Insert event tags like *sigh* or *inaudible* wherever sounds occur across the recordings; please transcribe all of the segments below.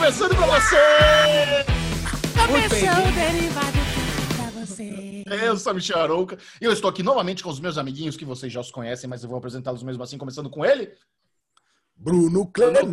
começando pra você! Começou o derivado pra você. Eu sou a Michel Arouca e eu estou aqui novamente com os meus amiguinhos que vocês já os conhecem, mas eu vou apresentá-los mesmo assim, começando com ele. Bruno Clemente.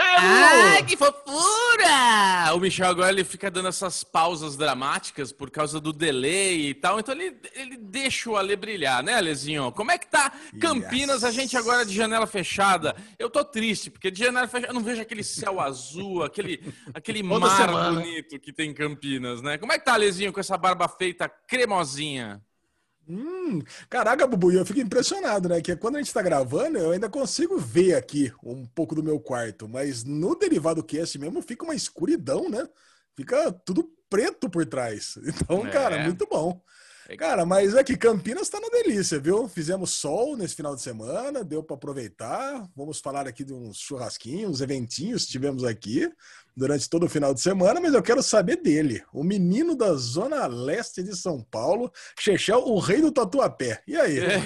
Ai, que fofura! O Michel agora ele fica dando essas pausas dramáticas por causa do delay e tal, então ele, ele deixa o Ale brilhar, né, Alezinho? Como é que tá Campinas, a gente agora de janela fechada? Eu tô triste, porque de janela fechada eu não vejo aquele céu azul, aquele, aquele mar semana. bonito que tem em Campinas, né? Como é que tá, Alezinho, com essa barba feita cremosinha? Hum, caraca, Bubu, eu fico impressionado, né? Que quando a gente tá gravando, eu ainda consigo ver aqui um pouco do meu quarto, mas no Derivado Cast mesmo fica uma escuridão, né? Fica tudo preto por trás. *laughs* Então, É. cara, muito bom. É. Cara, mas aqui, Campinas tá na delícia, viu? Fizemos sol nesse final de semana, deu para aproveitar. Vamos falar aqui de uns churrasquinhos, uns eventinhos que tivemos aqui durante todo o final de semana, mas eu quero saber dele, o menino da zona leste de São Paulo, Chechel, o rei do tatuapé. E aí? É.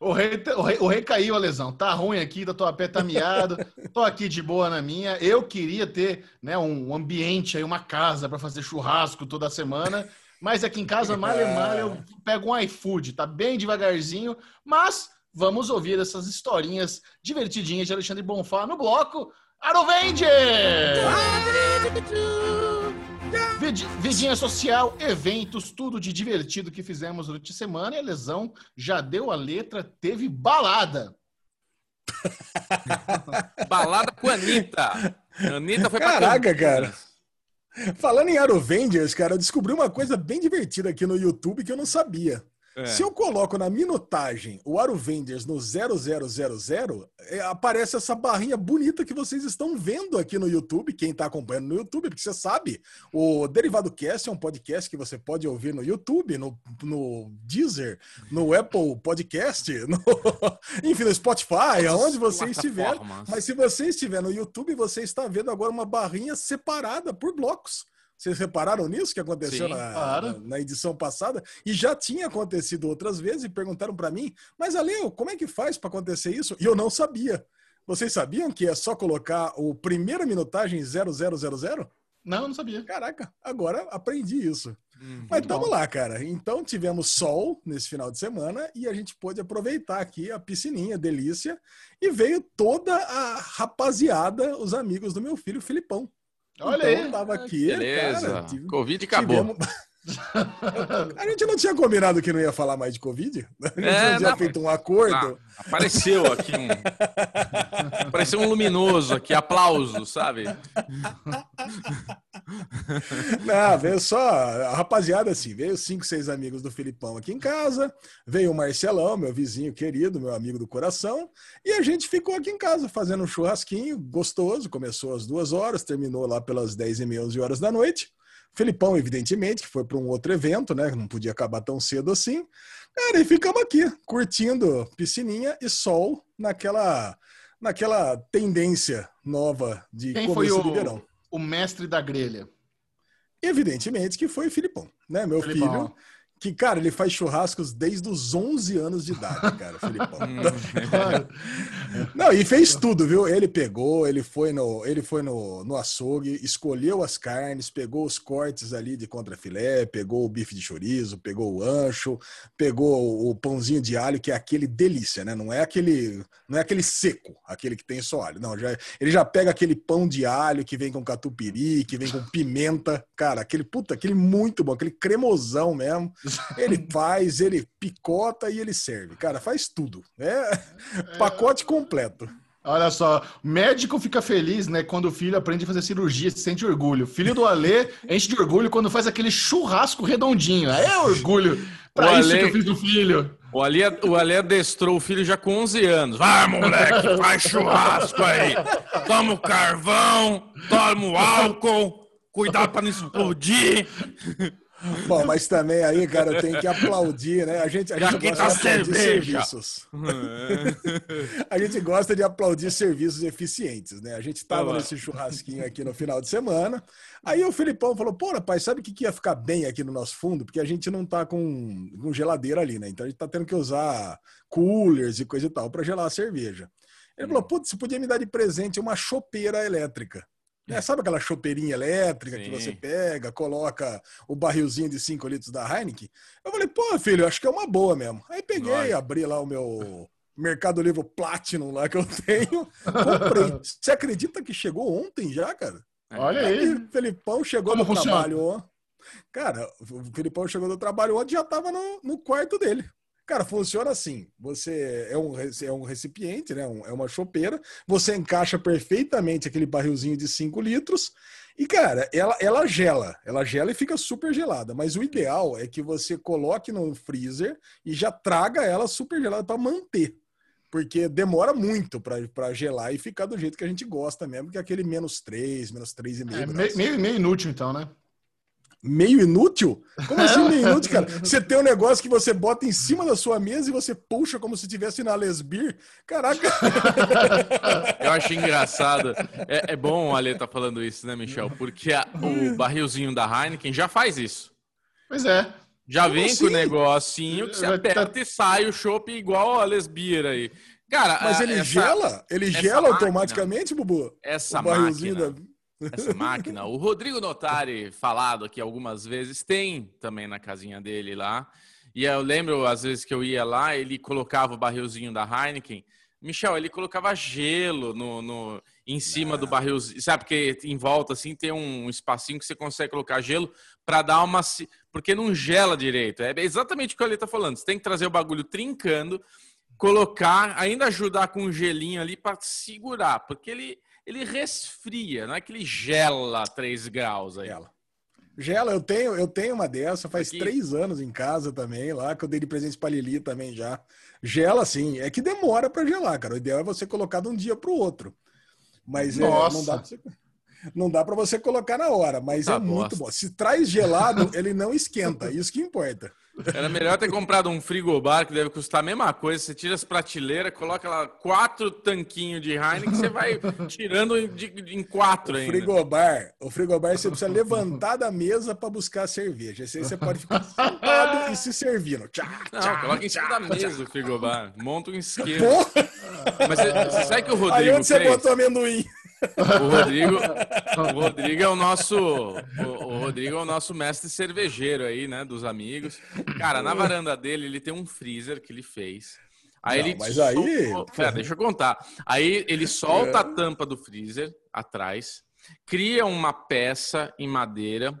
O rei, o, rei, o rei caiu, a lesão. Tá ruim aqui, da tua pé tá miado. Tô aqui de boa na minha. Eu queria ter né, um ambiente aí, uma casa para fazer churrasco toda semana. Mas aqui em casa, mal e mal, eu pego um iFood. Tá bem devagarzinho. Mas vamos ouvir essas historinhas divertidinhas de Alexandre Bonfá no bloco Arovenger! Vid- Vidinha social, eventos, tudo de divertido que fizemos durante a semana. E a lesão já deu a letra, teve balada. *laughs* Balada com a Anitta. A Anitta foi pra Caraca, Campinas. Falando em Arovengers, cara, eu descobri uma coisa bem divertida aqui no YouTube que eu não sabia. É. Se eu coloco na minutagem o Arovengers no 0000, é, aparece essa barrinha bonita que vocês estão vendo aqui no YouTube, quem está acompanhando no YouTube, porque você sabe, o Derivado Cast é um podcast que você pode ouvir no YouTube, no, no Deezer, no Apple Podcast, *laughs* no, enfim, no Spotify, aonde você estiver. Mas se você estiver no YouTube, você está vendo agora uma barrinha separada por blocos. Vocês repararam nisso que aconteceu Sim, na, claro. na, edição passada? E já tinha acontecido outras vezes e perguntaram para mim, mas Aleu, como é que faz para acontecer isso? E eu não sabia. Vocês sabiam que é só colocar o primeira minutagem 0000? Não, eu não sabia. Caraca, agora aprendi isso. Hum. Mas bom. lá, cara. Então tivemos sol nesse final de semana e a gente pôde aproveitar aqui a piscininha, delícia. E veio toda a rapaziada, os amigos do meu filho Filipão. Olha então, aí. tava aqui, Beleza. cara. tive- Covid acabou. tivemos- *laughs* a gente não tinha combinado que não ia falar mais de Covid? A gente É, não tinha não, feito um acordo? Ah, apareceu aqui um. Apareceu um luminoso aqui, aplauso, sabe? Não, veio só a rapaziada assim, veio cinco, seis amigos do Filipão aqui em casa, veio o Marcelão, meu vizinho querido, meu amigo do coração, e a gente ficou aqui em casa fazendo um churrasquinho gostoso, começou às duas horas, terminou lá pelas dez e meia, onze horas da noite. Filipão, evidentemente, que foi para um outro evento, né? Não podia acabar tão cedo assim. Cara, e ficamos aqui, curtindo piscininha e sol naquela, naquela tendência nova de Quem foi começo de verão. o, o mestre da grelha? Evidentemente que foi o Filipão, né? Meu filho, que, cara, ele faz churrascos desde os 11 anos de idade, cara, Filipão. *laughs* *laughs* Não, e fez tudo, viu? Ele pegou, ele foi no, ele foi no, no açougue, escolheu as carnes, pegou os cortes ali de contrafilé, pegou o bife de chorizo, pegou o ancho, pegou o pãozinho de alho, que é aquele delícia, né? Não é aquele, não é aquele seco, aquele que tem só alho. Não, já, ele já pega aquele pão de alho que vem com catupiry, que vem com pimenta, cara, aquele puta, aquele muito bom, aquele cremosão mesmo. Ele faz, ele picota e ele serve. Cara, faz tudo. É pacote completo. Olha só, médico fica feliz, né, quando o filho aprende a fazer cirurgia, se sente orgulho. Filho do Alê enche de orgulho quando faz aquele churrasco redondinho. É orgulho. Pra O isso Ale- que eu fiz do filho. O Ali, o Ali adestrou o filho já com 11 anos. Vai, moleque, faz churrasco aí. Toma o carvão, toma o álcool. Cuidado pra não explodir. Bom, mas também aí, cara, eu tenho que aplaudir, né? A gente, a gente gosta tá de aplaudir serviços. A gente gosta de aplaudir serviços eficientes, né? A gente tava Olha lá. nesse churrasquinho aqui no final de semana. Aí o Filipão falou: pô, rapaz, sabe o que, que ia ficar bem aqui no nosso fundo? Porque a gente não tá com, com geladeira ali, né? Então a gente tá tendo que usar coolers e coisa e tal para gelar a cerveja. Ele falou: putz, você podia me dar de presente uma chopeira elétrica. É, sabe aquela chopeirinha elétrica que Sim. você pega, coloca o barrilzinho de 5 litros da Heineken? Eu falei, pô, filho, acho que é uma boa mesmo. Aí peguei, Lógico. abri lá o meu Mercado Livre Platinum lá que eu tenho, comprei. Você acredita que chegou ontem já, cara? Olha aí. Aí, o Felipão chegou Como do funciona? trabalho ontem. Cara, o Felipão chegou do trabalho ontem e já tava no, no quarto dele. Cara, funciona assim. Você é um, é um recipiente, né? Um- é uma chopeira. Você encaixa perfeitamente aquele barrilzinho de 5 litros. E, cara, ela, ela gela. Ela gela e fica super gelada. Mas o ideal é que você coloque no freezer e já traga ela super gelada para manter. Porque demora muito para gelar e ficar do jeito que a gente gosta mesmo, que é aquele menos 3, menos 3,5 É, graus. meio, meio, meio inútil, então, né? Meio inútil? Como assim meio inútil, cara? *laughs* Você tem um negócio que você bota em cima da sua mesa e você puxa como se estivesse na Lesbir. Caraca! Eu acho engraçado. É, é bom o Ale tá falando isso, né, Michel? Porque a- o barrilzinho da Heineken já faz isso. Pois é. Já Como vem com assim? o negocinho que você aperta tá- e sai o chopp igual a lesbira aí. Cara, Mas ele essa- gela? Ele gela máquina- automaticamente, Bubu? Essa o barrilzinho máquina, da. Essa máquina, o Rodrigo Notari, falado aqui algumas vezes, tem também na casinha dele lá. E eu lembro, às vezes que eu ia lá, ele colocava o barrilzinho da Heineken. Michel, ele colocava gelo no, no- em cima do barrilzinho. Sabe, porque em volta, assim, tem um espacinho que você consegue colocar gelo para dar uma... Porque não gela direito. É exatamente o que ele tá falando. Você tem que trazer o bagulho trincando, colocar, ainda ajudar com um gelinho ali para segurar. Porque ele, ele resfria, não é que ele gela 3 graus aí. Gela. Gela, eu tenho, eu tenho uma dessa, faz Aqui. três anos em casa também, lá, que eu dei de presente pra Lili também já. Gela, sim, é que demora pra gelar, cara. O ideal é você colocar de um dia pro outro. Mas é, não dá pra você. Não dá para você colocar na hora, mas Tá é muito bosta. bom. Se traz gelado, ele não esquenta. Isso que importa. Era melhor ter comprado um frigobar que deve custar a mesma coisa. Você tira as prateleiras, coloca lá quatro tanquinhos de Heineken, você vai tirando em, de- em quatro O ainda. frigobar, o frigobar você precisa levantar da mesa para buscar a cerveja. Esse aí você pode ficar sentado e se servindo. Tchá, Não, tchá, coloca em cima tchá, da mesa o frigobar. Monta um esquema. Porra, Mas você, você sabe que o aí Rodrigo onde você fez? botou amendoim? O Rodrigo, o Rodrigo é o nosso, o, o Rodrigo é o nosso mestre cervejeiro aí, né, dos amigos. Cara, na varanda dele ele tem um freezer que ele fez. Aí Não, ele mas aí- Pera, deixa eu contar. Aí ele solta a tampa do freezer atrás, cria uma peça em madeira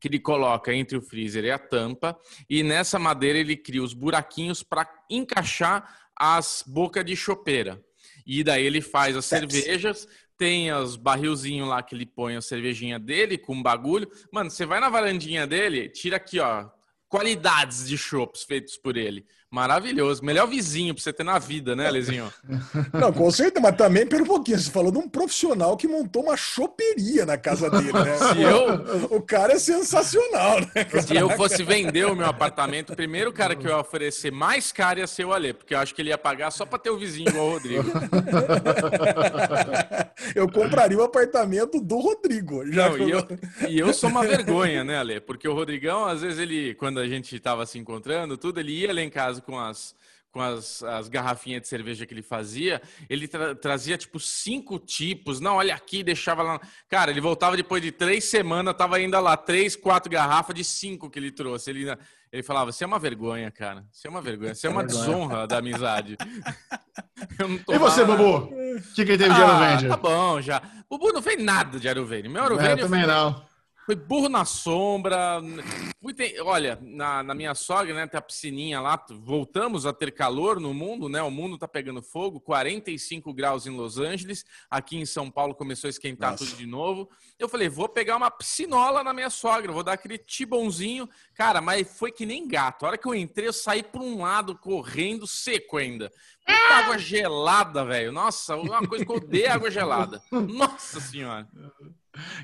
que ele coloca entre o freezer e a tampa, e nessa madeira ele cria os buraquinhos para encaixar as bocas de chopeira. E daí ele faz as Steps. cervejas, tem os barrilzinhos lá que ele põe a cervejinha dele com bagulho. Mano, você vai na varandinha dele, tira aqui, ó, qualidades de chopps feitos por ele. Maravilhoso. Melhor vizinho pra você ter na vida, né, Lezinho? *laughs* Não, com certeza, mas também pelo pouquinho. Você falou de um profissional que montou uma choperia na casa dele, né? *laughs* Se eu, O cara é sensacional, né? *laughs* se eu fosse vender o meu apartamento, o primeiro cara que eu ia oferecer mais caro ia ser o Alê, porque eu acho que ele ia pagar só pra ter o vizinho igual o Rodrigo. Eu compraria o apartamento do Rodrigo. Já Não, e, eu, e eu sou uma vergonha, né, Ale? Porque o Rodrigão, às vezes, ele, quando a gente tava se encontrando, tudo, ele ia lá em casa com as, com as, as garrafinhas de cerveja que ele fazia, ele tra- trazia, tipo, cinco tipos. Não, olha aqui, deixava lá. Cara, ele voltava depois de três semanas, tava ainda lá, três, quatro garrafas de cinco que ele trouxe. Ele, ele falava, você é uma vergonha, cara. Você é uma vergonha. Você é uma desonra da amizade. *laughs* E você, Bubu? O que, que teve de Ah, Aerovende? tá bom, já. Bubu não fez nada de Aruvênio. Meu É, Aruvênio também não. Foi burro na sombra. Olha, na, na minha sogra, né, tem a piscininha lá. Voltamos a ter calor no mundo, né? O mundo tá pegando fogo, 45 graus em Los Angeles. Aqui em São Paulo começou a esquentar Nossa. tudo de novo. Eu falei, vou pegar uma piscinola na minha sogra, vou dar aquele tibãozinho. Cara, mas foi que nem gato. A hora que eu entrei, eu saí por um lado, correndo, seco ainda. Puta água gelada, velho. Nossa, uma coisa que eu odeio é água gelada. *laughs* Nossa senhora.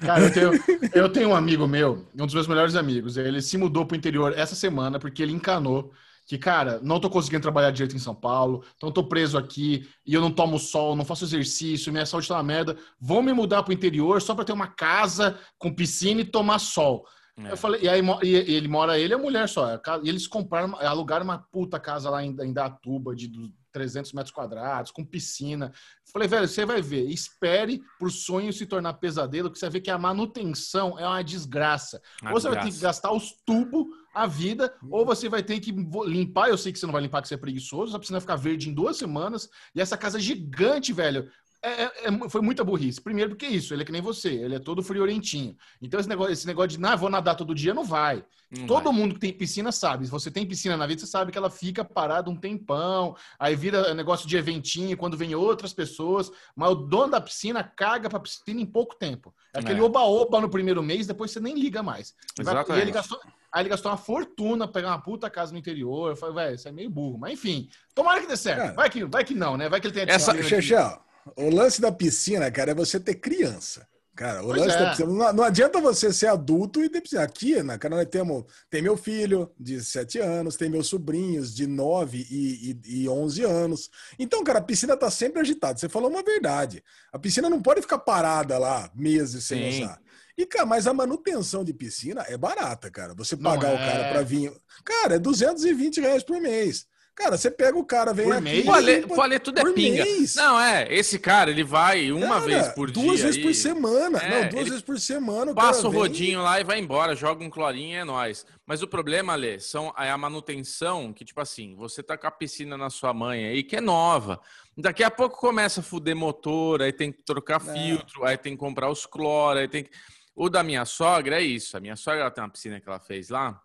Cara, eu tenho, eu tenho um amigo meu, um dos meus melhores amigos. Ele se mudou pro interior essa semana porque ele encanou que, cara, não tô conseguindo trabalhar direito em São Paulo, então tô preso aqui e eu não tomo sol, não faço exercício, minha saúde tá uma merda. Vou me mudar pro interior só pra ter uma casa com piscina e tomar sol. É. Eu falei, e aí e, ele mora, ele e a mulher só. casa- E eles compraram, alugaram uma puta casa lá em, em Datuba de 300 metros quadrados, com piscina. Falei, velho, você vai ver, espere pro sonho se tornar pesadelo, que você vai ver que a manutenção é uma desgraça. Uma ou você vai ter desgraça. que gastar os tubos a vida, ou você vai ter que limpar. Eu sei que você não vai limpar, que você é preguiçoso, a piscina vai ficar verde em duas semanas. E essa casa gigante, velho, é- é- é- foi muita burrice. Primeiro, porque isso, ele é que nem você, ele é todo friorentinho. Então, esse negócio, esse negócio de, não, vou nadar todo dia, não vai. Não Todo vai. mundo que tem piscina sabe. Se você tem piscina na vida, você sabe que ela fica parada um tempão. Aí vira negócio de eventinho quando vem outras pessoas. Mas o dono da piscina caga pra piscina em pouco tempo. É aquele É. oba-oba no primeiro mês, depois você nem liga mais. Exatamente. E ele gastou, aí ele gastou uma fortuna pra pegar uma puta casa no interior. Eu falei, velho, isso é meio burro. Mas enfim, tomara que dê certo. Vai que, vai que não, né? Vai que ele tenha Essa- Xexé, o lance da piscina, cara, é você ter criança. Cara, o Pois lance é. da piscina. Não, não adianta você ser adulto e ter piscina. Aqui, na cara, nós temos. Tem meu filho de 7 anos, tem meus sobrinhos de 9 e, e, e 11 anos. Então, cara, a piscina tá sempre agitada. Você falou uma verdade. A piscina não pode ficar parada lá meses sem Sim. usar. E, cara, mas a manutenção de piscina é barata, cara. Você pagar o é. cara pra vir. Cara, é 220 reais por mês. Cara, você pega o cara, vem Por aqui. mês? e o Ale tudo é por pinga. mês. Não, é. Esse cara, ele vai uma Cara, vez por duas dia. vezes por aí, semana. É, não, duas vezes por semana. o Passa o vem- rodinho lá e vai embora, joga um clorinho e é nóis. Mas o problema, Ale, são, é a manutenção, que tipo assim, você tá com a piscina na sua mãe aí, que é nova. Daqui a pouco começa a fuder motor, aí tem que trocar Não. filtro, aí tem que comprar os cloro, aí tem que... O da minha sogra é isso. A minha sogra ela tem uma piscina que ela fez lá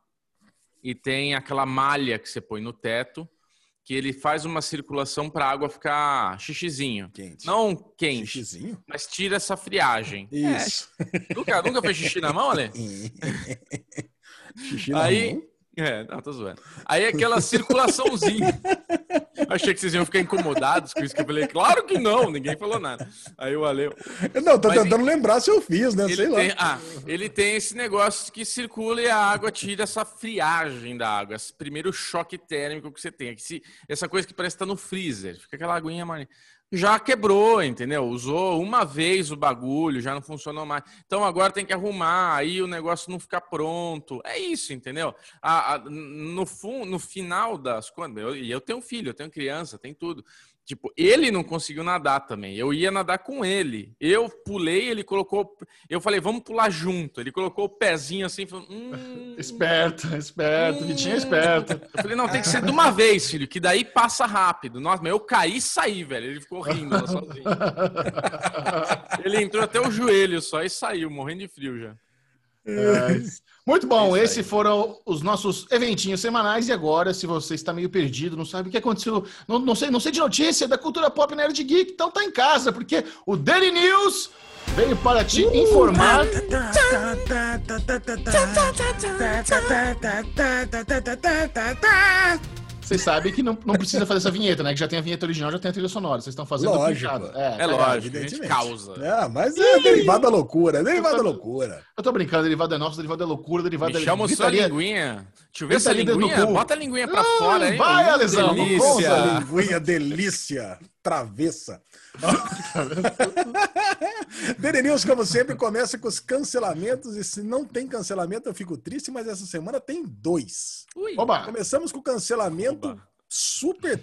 e tem aquela malha que você põe no teto, que ele faz uma circulação para a água ficar xixizinho. Quente. Não quente, Xixizinho? mas tira essa friagem. Isso. É, nunca, nunca fez xixi na mão, Ale? *laughs* Xixi na Aí- mão. É, não, tô zoando. Aí aquela circulaçãozinha. *laughs* Achei que vocês iam ficar incomodados com isso que eu falei. Claro que não, ninguém falou nada. Aí o Ale, Não, tô Mas tentando lembrar se eu fiz, né? Sei ele lá. tem, ah, ele tem esse negócio que circula e a água tira essa friagem da água, esse primeiro choque térmico que você tem. Essa coisa que parece estar no freezer, fica aquela aguinha mais. Já quebrou, entendeu? Usou uma vez o bagulho, já não funcionou mais. Então agora tem que arrumar, aí o negócio não fica pronto. É isso, entendeu? A- a- no, fun, no final das contas, eu- e eu tenho filho, eu tenho criança, tem tudo. Tipo, ele não conseguiu nadar também. Eu ia nadar com ele. Eu pulei, ele colocou. Eu falei, vamos pular junto. Ele colocou o pezinho assim, falou, hum, *laughs* Esperto, esperto, Vitinho é esperto. eu falei, não, tem que ser de uma vez, filho, que daí passa rápido. Nossa, mas eu caí e saí, velho. Ele ficou rindo lá sozinho. *laughs* Ele entrou até o joelho só e saiu, morrendo de frio já. É. Muito bom, É esses foram os nossos eventinhos semanais. E agora, se você está meio perdido, não sabe o que aconteceu, não, não sei, não sei de notícia da cultura pop Nerd Geek, então tá em casa, porque o Daily News veio para te informar. Vocês sabem que não, não precisa fazer essa vinheta, né? Que já tem a vinheta original, já tem a trilha sonora. Vocês estão fazendo Lógico. duplicado. É tá lógico, a gente evidentemente. causa. É, mas é derivado da loucura, é derivado da loucura. Eu tô brincando, derivado é nosso, derivado é loucura, derivado Me é chama sua linguinha. Deixa eu ver essa linguinha. Bota a linguinha pra Hum, fora, hein? vai, Alesão, delícia. Nossa, linguinha, delícia, travessa. *laughs* Daily News, como sempre, começa com os cancelamentos. E se não tem cancelamento, eu fico triste, mas essa semana tem dois. Começamos com o cancelamento Oba. super.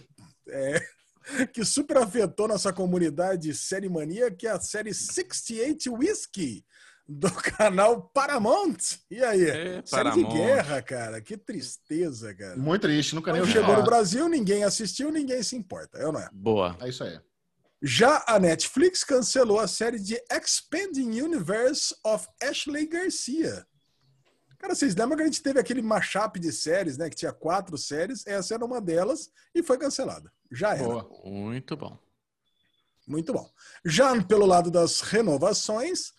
é, *laughs* que super afetou nossa comunidade série mania, que é a série 68 Whiskey, do canal Paramount. E aí? É, série de guerra, cara. Que tristeza, cara. Muito triste, nunca nem chegou no falar. Brasil, ninguém assistiu, ninguém se importa. Eu não é. Boa. É isso aí. Já a Netflix cancelou a série de Expanding Universe of Ashley Garcia. Cara, vocês lembram que a gente teve aquele mashup de séries, né? Que tinha quatro séries, essa era uma delas e foi cancelada. Já era. Boa. Muito bom. Muito bom. Já pelo lado das renovações,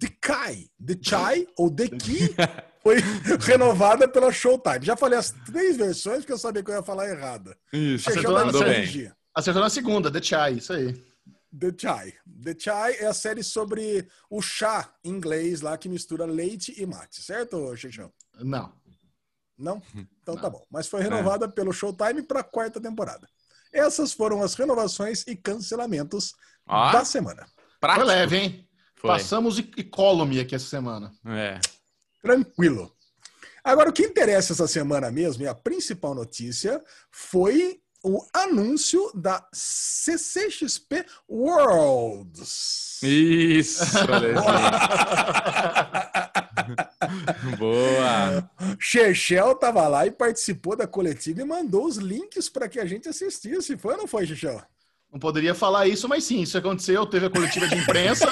The Kai, The Chai *laughs* ou The Ki foi *laughs* renovada pela Showtime. Já falei as três versões porque eu sabia que eu ia falar errada. Isso. Acertou na- bem. Acertou na segunda, The Chai, isso aí. The Chai. The Chai é a série sobre o chá inglês lá que mistura leite e mate, certo, Chechão? Não. Não? Então Não. tá bom. Mas foi renovada pelo Showtime para a quarta temporada. Essas foram as renovações e cancelamentos Ó, da semana. prático. Foi leve, hein? Foi. Passamos e- Economy aqui essa semana. É. Tranquilo. Agora, o que interessa essa semana mesmo, e a principal notícia, foi o anúncio da CCXP Worlds. Isso, *laughs* Boa. Chechel tava lá e participou da coletiva e mandou os links para que a gente assistisse. Foi ou não foi, Chechel? Não poderia falar isso, mas sim, isso aconteceu. Teve a coletiva de imprensa,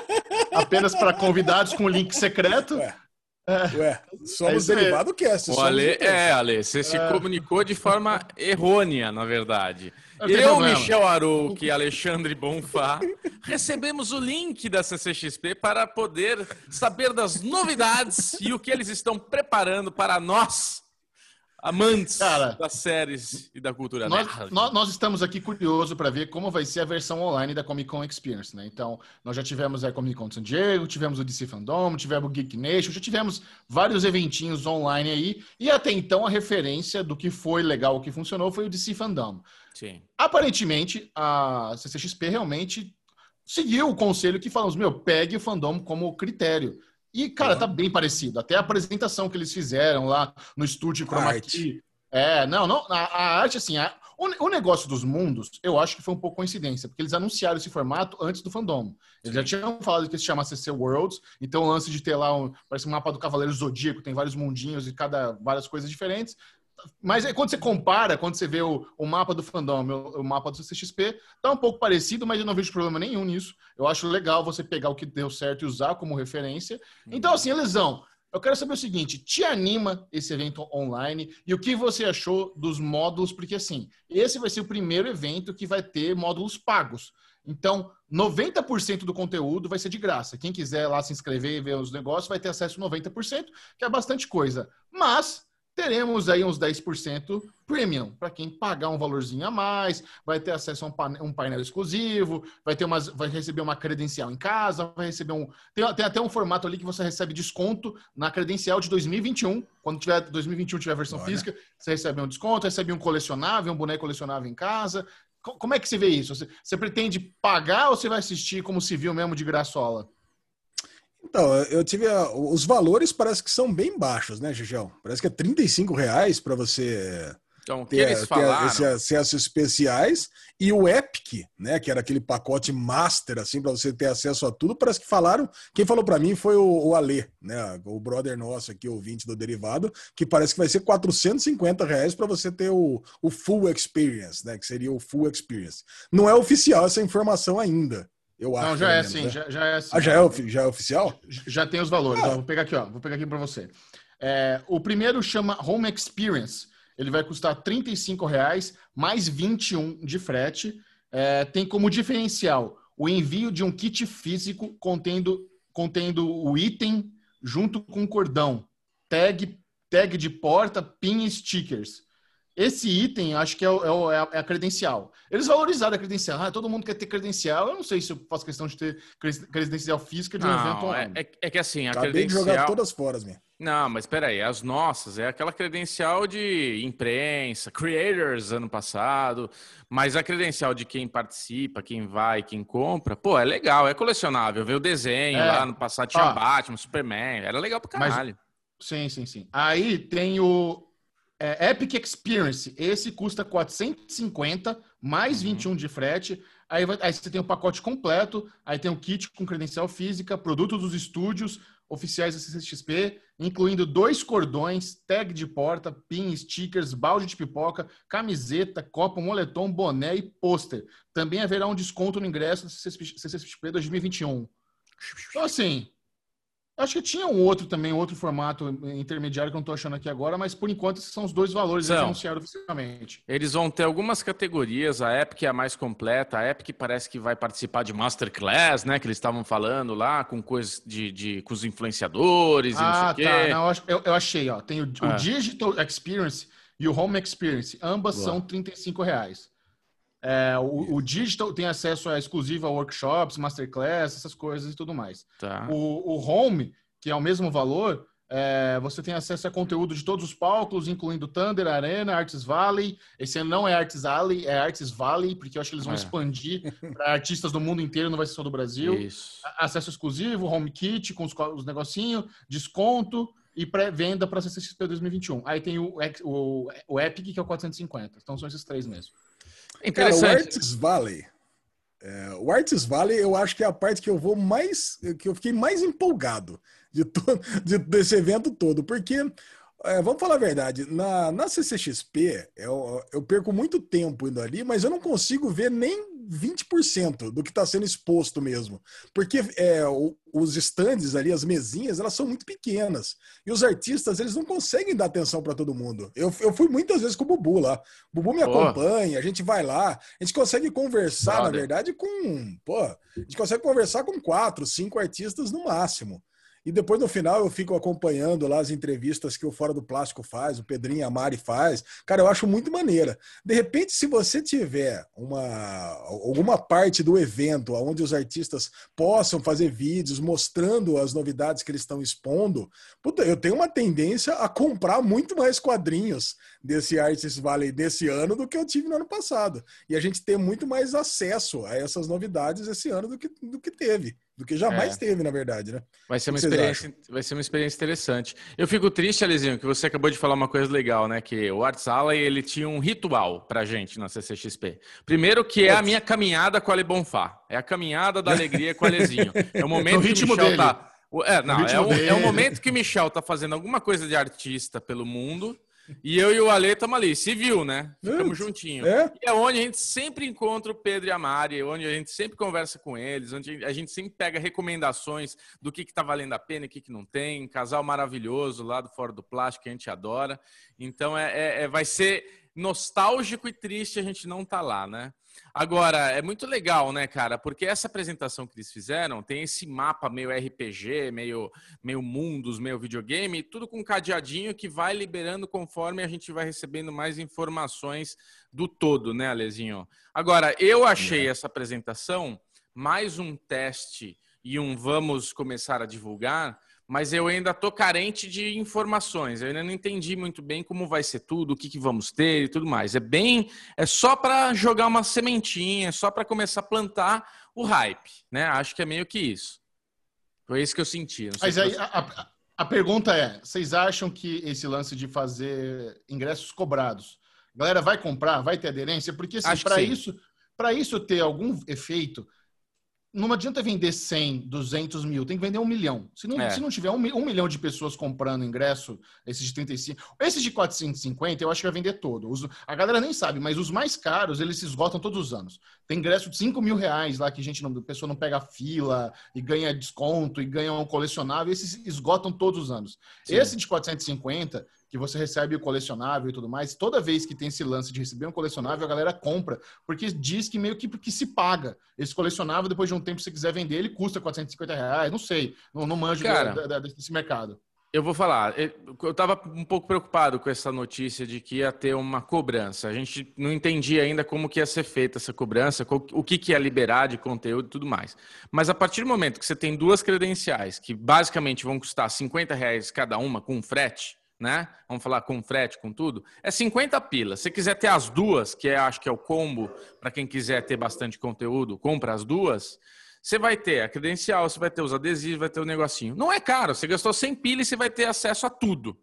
*laughs* apenas para convidados com link secreto. Ué, Ué somos É. É derivado cast. O Ale, é, Ale, você se comunicou de forma errônea, na verdade. Eu, problema. Michel Arouque e Alexandre Bonfá recebemos o link da CCXP para poder saber das novidades e o que eles estão preparando para nós, amantes Cara, das séries e da cultura Nós, nerd. nós- nós estamos aqui curiosos para ver como vai ser a versão online da Comic Con Experience, né? Então, nós já tivemos a Comic Con de San Diego, tivemos o DC Fandom, tivemos o Geek Nation, já tivemos vários eventinhos online aí, e até então a referência do que foi legal, o que funcionou, foi o DC Fandom. Sim. Aparentemente, a CCXP realmente seguiu o conselho que falamos, meu, pegue o fandom como critério. E, cara, Uhum. tá bem parecido. Até a apresentação que eles fizeram lá no estúdio Chroma. Key. É, não, não, a, a arte, assim, a- o, o negócio dos mundos, eu acho que foi um pouco coincidência, porque eles anunciaram esse formato antes do fandom. Eles já tinham falado que se chama CC Worlds, então o lance de ter lá, um, parece um mapa do Cavaleiro Zodíaco, tem vários mundinhos e cada, várias coisas diferentes. Mas aí, quando você compara, quando você vê o, o mapa do fandom, o, o mapa do CCXP, tá um pouco parecido, mas eu não vejo problema nenhum nisso. Eu acho legal você pegar o que deu certo e usar como referência. Então, assim, Elisão, eu quero saber o seguinte: te anima esse evento online e o que você achou dos módulos? Porque, assim, esse vai ser o primeiro evento que vai ter módulos pagos. Então, 90% do conteúdo vai ser de graça. Quem quiser lá se inscrever e ver os negócios vai ter acesso a 90%, que é bastante coisa. Mas teremos aí uns 10% premium, para quem pagar um valorzinho a mais, vai ter acesso a um painel, um painel exclusivo, vai ter umas, vai receber uma credencial em casa, vai receber um. Tem, tem até um formato ali que você recebe desconto na credencial de 2021. Quando tiver 2021 tiver versão Olha. física, você recebe um desconto, recebe um colecionável, um boneco colecionável em casa. Co- Como é que você vê isso? Você, você pretende pagar ou você vai assistir como civil mesmo de graçola? Então, eu tive. a- os valores parece que são bem baixos, né, Gigel? Parece que é 35 reais para você Então, ter, eles ter esse acesso especiais. E o Epic, né, que era aquele pacote master, assim, para você ter acesso a tudo, parece que falaram. Quem falou para mim foi o, o Alê, né, o brother nosso aqui, ouvinte do Derivado, que parece que vai ser 450 reais para você ter o, o full experience, né, que seria o full experience. Não é oficial essa informação ainda. Eu acho. Não, já é sim, né? já, já é sim. Ah, já é, já é oficial? Já tem os valores. Ah. ó, vou pegar aqui, ó. Vou pegar aqui para você. É, o primeiro chama Home Experience. Ele vai custar 35 reais mais 21 de frete. É, tem como diferencial o envio de um kit físico contendo, contendo o item junto com cordão, tag, tag de porta, pin e stickers. Esse item, acho que é, o- é é a, é a credencial. Eles valorizaram a credencial. Ah, todo mundo quer ter credencial. Eu não sei se eu faço questão de ter cre- credencial física de um evento Não, é, online. é- é que assim, a Acabei de jogar credencial... todas fora, minha. Não, mas peraí, as nossas, é aquela credencial de imprensa, creators ano passado, mas a credencial de quem participa, quem vai, quem compra, pô, é legal, é colecionável, ver o desenho É. lá no passado tinha Ó. Batman, Superman, era legal pra Mas- caralho. Sim, sim, sim. Aí tem o é, Epic Experience. Esse custa 450 mais Uhum. 21 de frete. Aí, vai- aí você tem o pacote completo. Aí tem o kit com credencial física, produto dos estúdios oficiais da CCXP, incluindo dois cordões, tag de porta, pin, stickers, balde de pipoca, camiseta, copo, moletom, boné e pôster. Também haverá um desconto no ingresso da CCXP 2021. Então, assim, acho que tinha um outro também, outro formato intermediário que eu não estou achando aqui agora, mas por enquanto esses são os dois valores que anunciaram oficialmente. Eles vão ter algumas categorias, a Epic é a mais completa, a Epic parece que vai participar de Masterclass, né, que eles estavam falando lá, com coisas de, de com os influenciadores e não sei Ah, o quê. tá. Não, eu, eu- achei, ó. Tem o, o Ah. Digital Experience e o Home Experience. Ambas Boa. são 35 reais. É, o, o Digital tem acesso a exclusivo a workshops, masterclass, essas coisas e tudo mais. Tá. O, o Home, que é o mesmo valor, é, você tem acesso a conteúdo de todos os palcos, incluindo Thunder, Arena, Arts Valley. Esse ano não é Arts Alley, é Arts Valley, porque eu acho que eles vão É. expandir para artistas do mundo inteiro, não vai ser só do Brasil. Isso. Acesso exclusivo, home kit com os, os negocinhos, desconto. e pré-venda para CCXP 2021. Aí tem o, o, o Epic, que é o 450. Então são esses três mesmo. Cara, o Interessante. Arts Valley. é, o Arts Valley, eu acho que é a parte que eu vou mais. que eu fiquei mais empolgado de to- *laughs* de- desse evento todo. Porque, é, vamos falar a verdade, na, na CCXP, eu, eu perco muito tempo indo ali, mas eu não consigo ver nem 20% do que está sendo exposto mesmo. Porque é, os stands ali, as mesinhas, elas são muito pequenas. E os artistas, eles não conseguem dar atenção para todo mundo. Eu, eu fui muitas vezes com o Bubu lá. O Bubu me acompanha, a gente vai lá, a gente consegue conversar, na verdade, com. Pô, a gente consegue conversar com quatro, cinco artistas no máximo. E depois, no final, eu fico acompanhando lá as entrevistas que o Fora do Plástico faz, o Pedrinho e a Mari faz. Cara, eu acho muito maneira. De repente, se você tiver uma, alguma parte do evento onde os artistas possam fazer vídeos mostrando as novidades que eles estão expondo, puta, eu tenho uma tendência a comprar muito mais quadrinhos desse Artist Valley desse ano do que eu tive no ano passado. E a gente ter muito mais acesso a essas novidades esse ano do que, do que teve. Do que jamais É. teve, na verdade, né? Vai ser, uma O experiência, vai ser uma experiência interessante. Eu fico triste, Alezinho, que você acabou de falar uma coisa legal, né? Que o Arts Alley, ele tinha um ritual pra gente na CCXP. Primeiro que é a minha caminhada com a Ale Bonfá. É a caminhada da alegria com o Alezinho. É o *laughs* momento No que o Michel dele. tá... o- É, não, é, o, é o dele. momento que o Michel tá fazendo alguma coisa de artista pelo mundo e eu e o Ale estamos ali. Se viu, né? Ficamos Putz, juntinhos. É? E é onde a gente sempre encontra o Pedro e a Mari, é onde a gente sempre conversa com eles, onde a gente sempre pega recomendações do que, que tá valendo a pena e o que, que não tem. Um casal maravilhoso lá do Fora do Plástico que a gente adora. Então é, é- é- vai ser nostálgico e triste a gente não tá lá, né? Agora, é muito legal, né, cara? Porque essa apresentação que eles fizeram tem esse mapa meio RPG, meio, meio mundos, meio videogame, tudo com cadeadinho que vai liberando conforme a gente vai recebendo mais informações do todo, né, Alezinho? Agora, eu achei essa apresentação mais um teste e um vamos começar a divulgar, mas eu ainda tô carente de informações. Eu ainda não entendi muito bem como vai ser tudo, o que, que vamos ter e tudo mais. É bem, é só para jogar uma sementinha, é só para começar a plantar o hype, né? Acho que é meio que isso. Foi isso que eu senti. Mas aí você- a, a- a pergunta é: vocês acham que esse lance de fazer ingressos cobrados, galera vai comprar, vai ter aderência? Porque assim, para isso, para isso ter algum efeito, não adianta vender 100, 200 mil, tem que vender um milhão. Se não, É. se não tiver um, um milhão de pessoas comprando ingresso, esses de 35, esses de 450, eu acho que vai vender todo. Os- a galera nem sabe, mas os mais caros, eles se esgotam todos os anos. Tem ingresso de 5 mil reais lá que a gente não, a pessoa não pega fila e ganha desconto e ganha um colecionável, esses esgotam todos os anos. Sim. Esse de 450, que você recebe o colecionável e tudo mais, toda vez que tem esse lance de receber um colecionável, a galera compra, porque diz que meio que, que se paga. Esse colecionável, depois de um tempo, se você quiser vender, ele custa 450 reais, não sei, não, não manjo Cara, da- da- desse mercado. Eu vou falar, eu eu tava um pouco preocupado com essa notícia de que ia ter uma cobrança. A gente não entendia ainda como que ia ser feita essa cobrança, o que, que ia liberar de conteúdo e tudo mais. Mas a partir do momento que você tem duas credenciais, que basicamente vão custar 50 reais cada uma, com frete, né? Vamos falar com frete, com tudo, é 50 pilas. Se quiser ter as duas, que é, acho que é o combo, para quem quiser ter bastante conteúdo, compra as duas. Você vai ter a credencial, você vai ter os adesivos, vai ter o negocinho. Não é caro, você gastou 100 pilha e você vai ter acesso a tudo.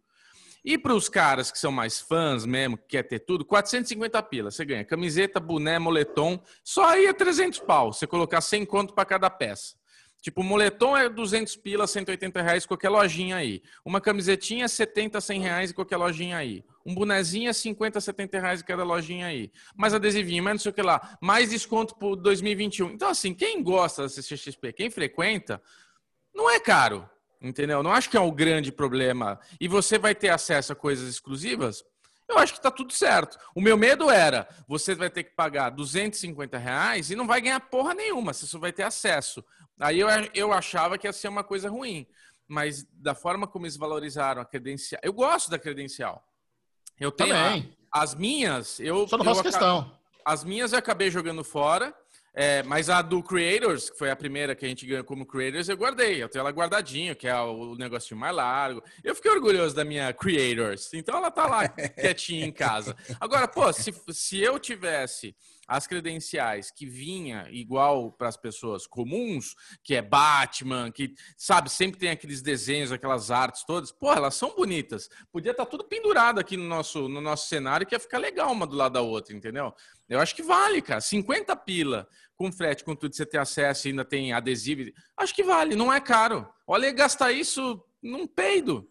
E para os caras que são mais fãs mesmo, que quer ter tudo, 450 pila. Você ganha camiseta, boné, moletom. Só aí é 300 pau. Você colocar 100 conto para cada peça. Tipo, moletom é 200 pila, 180 reais qualquer lojinha aí. Uma camisetinha é 70, 100 reais em qualquer lojinha aí. Um bonezinho é 50, 70 reais em cada lojinha aí. Mais adesivinho, mais não sei o que lá. Mais desconto pro 2021. Então, assim, quem gosta da CCXP, quem frequenta, não é caro. Entendeu? Não acho que é um grande problema. E você vai ter acesso a coisas exclusivas? Eu acho que tá tudo certo. O meu medo era, você vai ter que pagar 250 reais e não vai ganhar porra nenhuma, você só vai ter acesso. Aí eu, eu achava que ia ser uma coisa ruim. Mas da forma como eles valorizaram a credencial. Eu gosto da credencial. Eu tenho a- Também. as minhas, eu. Só não faço questão. as minhas eu acabei jogando fora, é, mas a do Creators, que foi a primeira que a gente ganhou como Creators, eu guardei. Eu tenho ela guardadinho, que é o negocinho mais largo. Eu fiquei orgulhoso da minha Creators. Então ela tá lá *laughs* quietinha em casa. Agora, pô, se, se eu tivesse as credenciais que vinha igual para as pessoas comuns, que é Batman, que sabe, sempre tem aqueles desenhos, aquelas artes todas, pô, elas são bonitas. Podia estar tudo pendurado aqui no nosso, no nosso cenário que ia ficar legal uma do lado da outra, entendeu? Eu acho que vale, cara. 50 pila com frete, com tudo, você ter acesso e ainda tem adesivo. Acho que vale, não é caro. Olha, gastar isso num peido.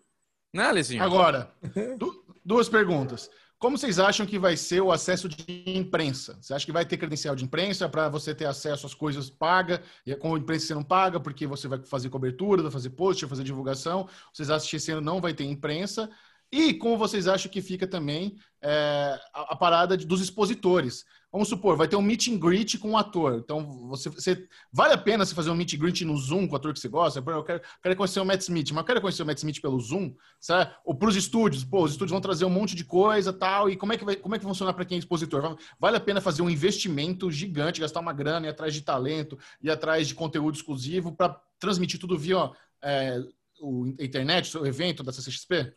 Né, Alezinho? Agora, *laughs* du duas perguntas. Como vocês acham que vai ser o acesso de imprensa? Você acha que vai ter credencial de imprensa para você ter acesso às coisas paga e com a imprensa você não paga porque você vai fazer cobertura, vai fazer post, vai fazer divulgação? Vocês acham que esse ano não vai ter imprensa? E como vocês acham que fica também é, a, a, parada de, dos expositores? Vamos supor, vai ter um meet and greet com um ator. Então, você, você vale a pena você fazer um meet and greet no Zoom com o ator que você gosta? Eu quero, quero conhecer o Matt Smith, mas eu quero conhecer o Matt Smith pelo Zoom, sabe? Ou para os estúdios, pô, os estúdios vão trazer um monte de coisa tal. E como é que vai, como é que funcionar para quem é expositor? Vale a pena fazer um investimento gigante, gastar uma grana, ir atrás de talento, ir atrás de conteúdo exclusivo para transmitir tudo via é, o internet, o evento da CCXP?